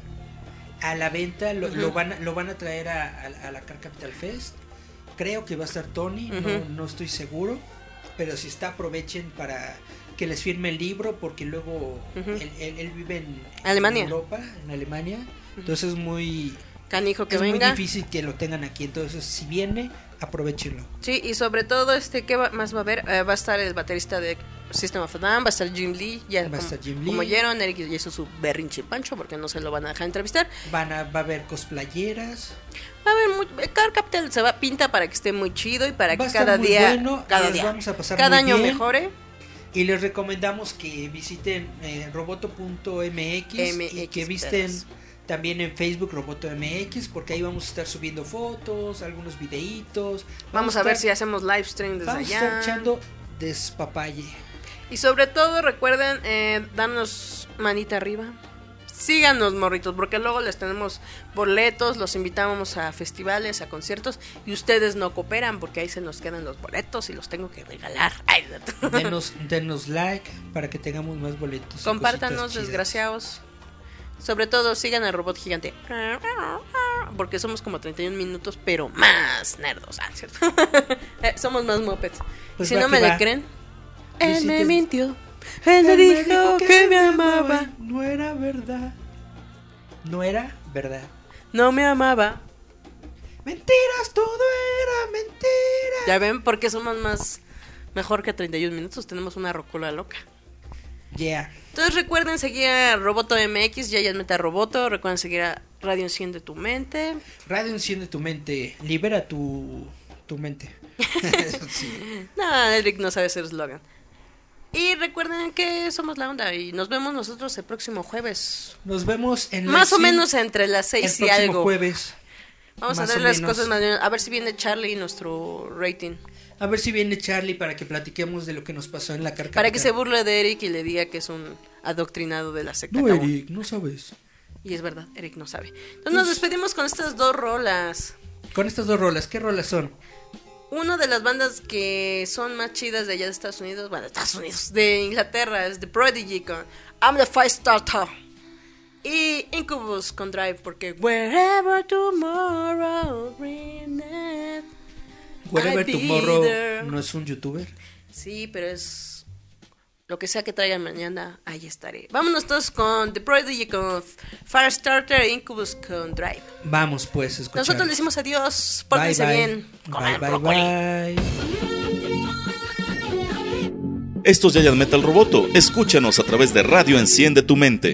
[SPEAKER 2] a la venta. Lo, lo van, a- lo van a traer a, a- a la Car Capital Fest. Creo que va a estar Tony, no, no estoy seguro. Pero si está, aprovechen para que les firme el libro porque luego él, él- él vive en
[SPEAKER 1] Alemania.
[SPEAKER 2] en Europa, en Alemania. Entonces es muy,
[SPEAKER 1] Canijo que
[SPEAKER 2] es muy difícil que lo tengan aquí. Entonces si viene, aprovechenlo.
[SPEAKER 1] Sí, y sobre todo, este, ¿qué va- más va a haber? Eh, va a estar el baterista de System of a Down, va a estar Jim Lee, ya
[SPEAKER 2] Va a
[SPEAKER 1] como,
[SPEAKER 2] estar Jim Lee.
[SPEAKER 1] como oyeron, Eric ya hizo su berrinche pancho porque no se lo van a dejar entrevistar.
[SPEAKER 2] Van a, va a haber cosplayeras.
[SPEAKER 1] Va a haber muy, eh, Car Capital se va pinta para que esté muy chido y para
[SPEAKER 2] Va
[SPEAKER 1] que
[SPEAKER 2] a
[SPEAKER 1] cada día,
[SPEAKER 2] bueno,
[SPEAKER 1] cada día,
[SPEAKER 2] vamos a pasar
[SPEAKER 1] cada año
[SPEAKER 2] bien.
[SPEAKER 1] mejore.
[SPEAKER 2] Y les recomendamos que visiten eh, roboto.mx y que visiten. También en Facebook Roboto.mx porque ahí vamos a estar subiendo fotos, algunos videitos.
[SPEAKER 1] Vamos a ver si hacemos live stream desde
[SPEAKER 2] Vamos a estar
[SPEAKER 1] allá.
[SPEAKER 2] echando despapalle.
[SPEAKER 1] Y sobre todo recuerden eh, darnos manita arriba. Síganos, morritos, porque luego les tenemos boletos, los invitamos a festivales, a conciertos, y ustedes no cooperan porque ahí se nos quedan los boletos y los tengo que regalar. Ay,
[SPEAKER 2] Denos, denos like para que tengamos más boletos.
[SPEAKER 1] Compártanos, desgraciados. Sobre todo, sigan al robot gigante. Porque somos como 31 minutos, pero más nerdos. Ah, ¿cierto? Eh, somos más mopeds.
[SPEAKER 2] Pues
[SPEAKER 1] si no me le creen, él me mintió. Él me
[SPEAKER 2] Él me
[SPEAKER 1] dijo que me amaba.
[SPEAKER 2] No era verdad. No era verdad.
[SPEAKER 1] No me amaba.
[SPEAKER 2] Mentiras, todo era mentira.
[SPEAKER 1] Ya ven, porque somos más. Mejor que 31 minutos. Tenemos una rocola loca.
[SPEAKER 2] Yeah.
[SPEAKER 1] Entonces recuerden seguir a Roboto MX, ya ya Meta Roboto. Recuerden seguir a Radio Enciende tu Mente.
[SPEAKER 2] Radio enciende tu mente. Libera tu, tu mente. Sí.
[SPEAKER 1] No, Eric no sabe hacer eslogan. Y recuerden que somos la onda y nos vemos nosotros el próximo jueves.
[SPEAKER 2] Nos vemos en
[SPEAKER 1] Más o menos entre las
[SPEAKER 2] el
[SPEAKER 1] 6 y
[SPEAKER 2] próximo
[SPEAKER 1] algo.
[SPEAKER 2] jueves.
[SPEAKER 1] Vamos a ver las
[SPEAKER 2] menos.
[SPEAKER 1] cosas más. A ver si viene Charlie y nuestro rating.
[SPEAKER 2] A ver si viene Charlie para que platiquemos de lo que nos pasó en la carcasa.
[SPEAKER 1] Para que se burle de Eric y le diga que es un adoctrinado de la secta.
[SPEAKER 2] No. Eric, no sabes.
[SPEAKER 1] Y es verdad, Eric no sabe. Entonces nos despedimos con estas dos rolas.
[SPEAKER 2] Con estas dos rolas, ¿qué rolas son?
[SPEAKER 1] Una de las bandas que son más chidas de allá de Estados Unidos, bueno, de Estados Unidos, de Inglaterra, es The Prodigy con I'm the Firestarter. Y Incubus con Drive, porque Wherever Tomorrow brings be
[SPEAKER 2] Tomorrow
[SPEAKER 1] there.
[SPEAKER 2] no es un youtuber.
[SPEAKER 1] Sí, pero es lo que sea que traigan mañana, ahí estaré. Vámonos todos con The Prodigy con Firestarter, Incubus con Drive.
[SPEAKER 2] Vamos pues, escuchar.
[SPEAKER 1] Nosotros le decimos adiós, pórtense
[SPEAKER 2] bye.
[SPEAKER 1] bien.
[SPEAKER 2] Bye,
[SPEAKER 1] coman
[SPEAKER 2] bye,
[SPEAKER 1] brócoli.
[SPEAKER 2] bye.
[SPEAKER 3] Esto es Giant Metal Roboto. Escúchanos a través de Radio Enciende tu Mente.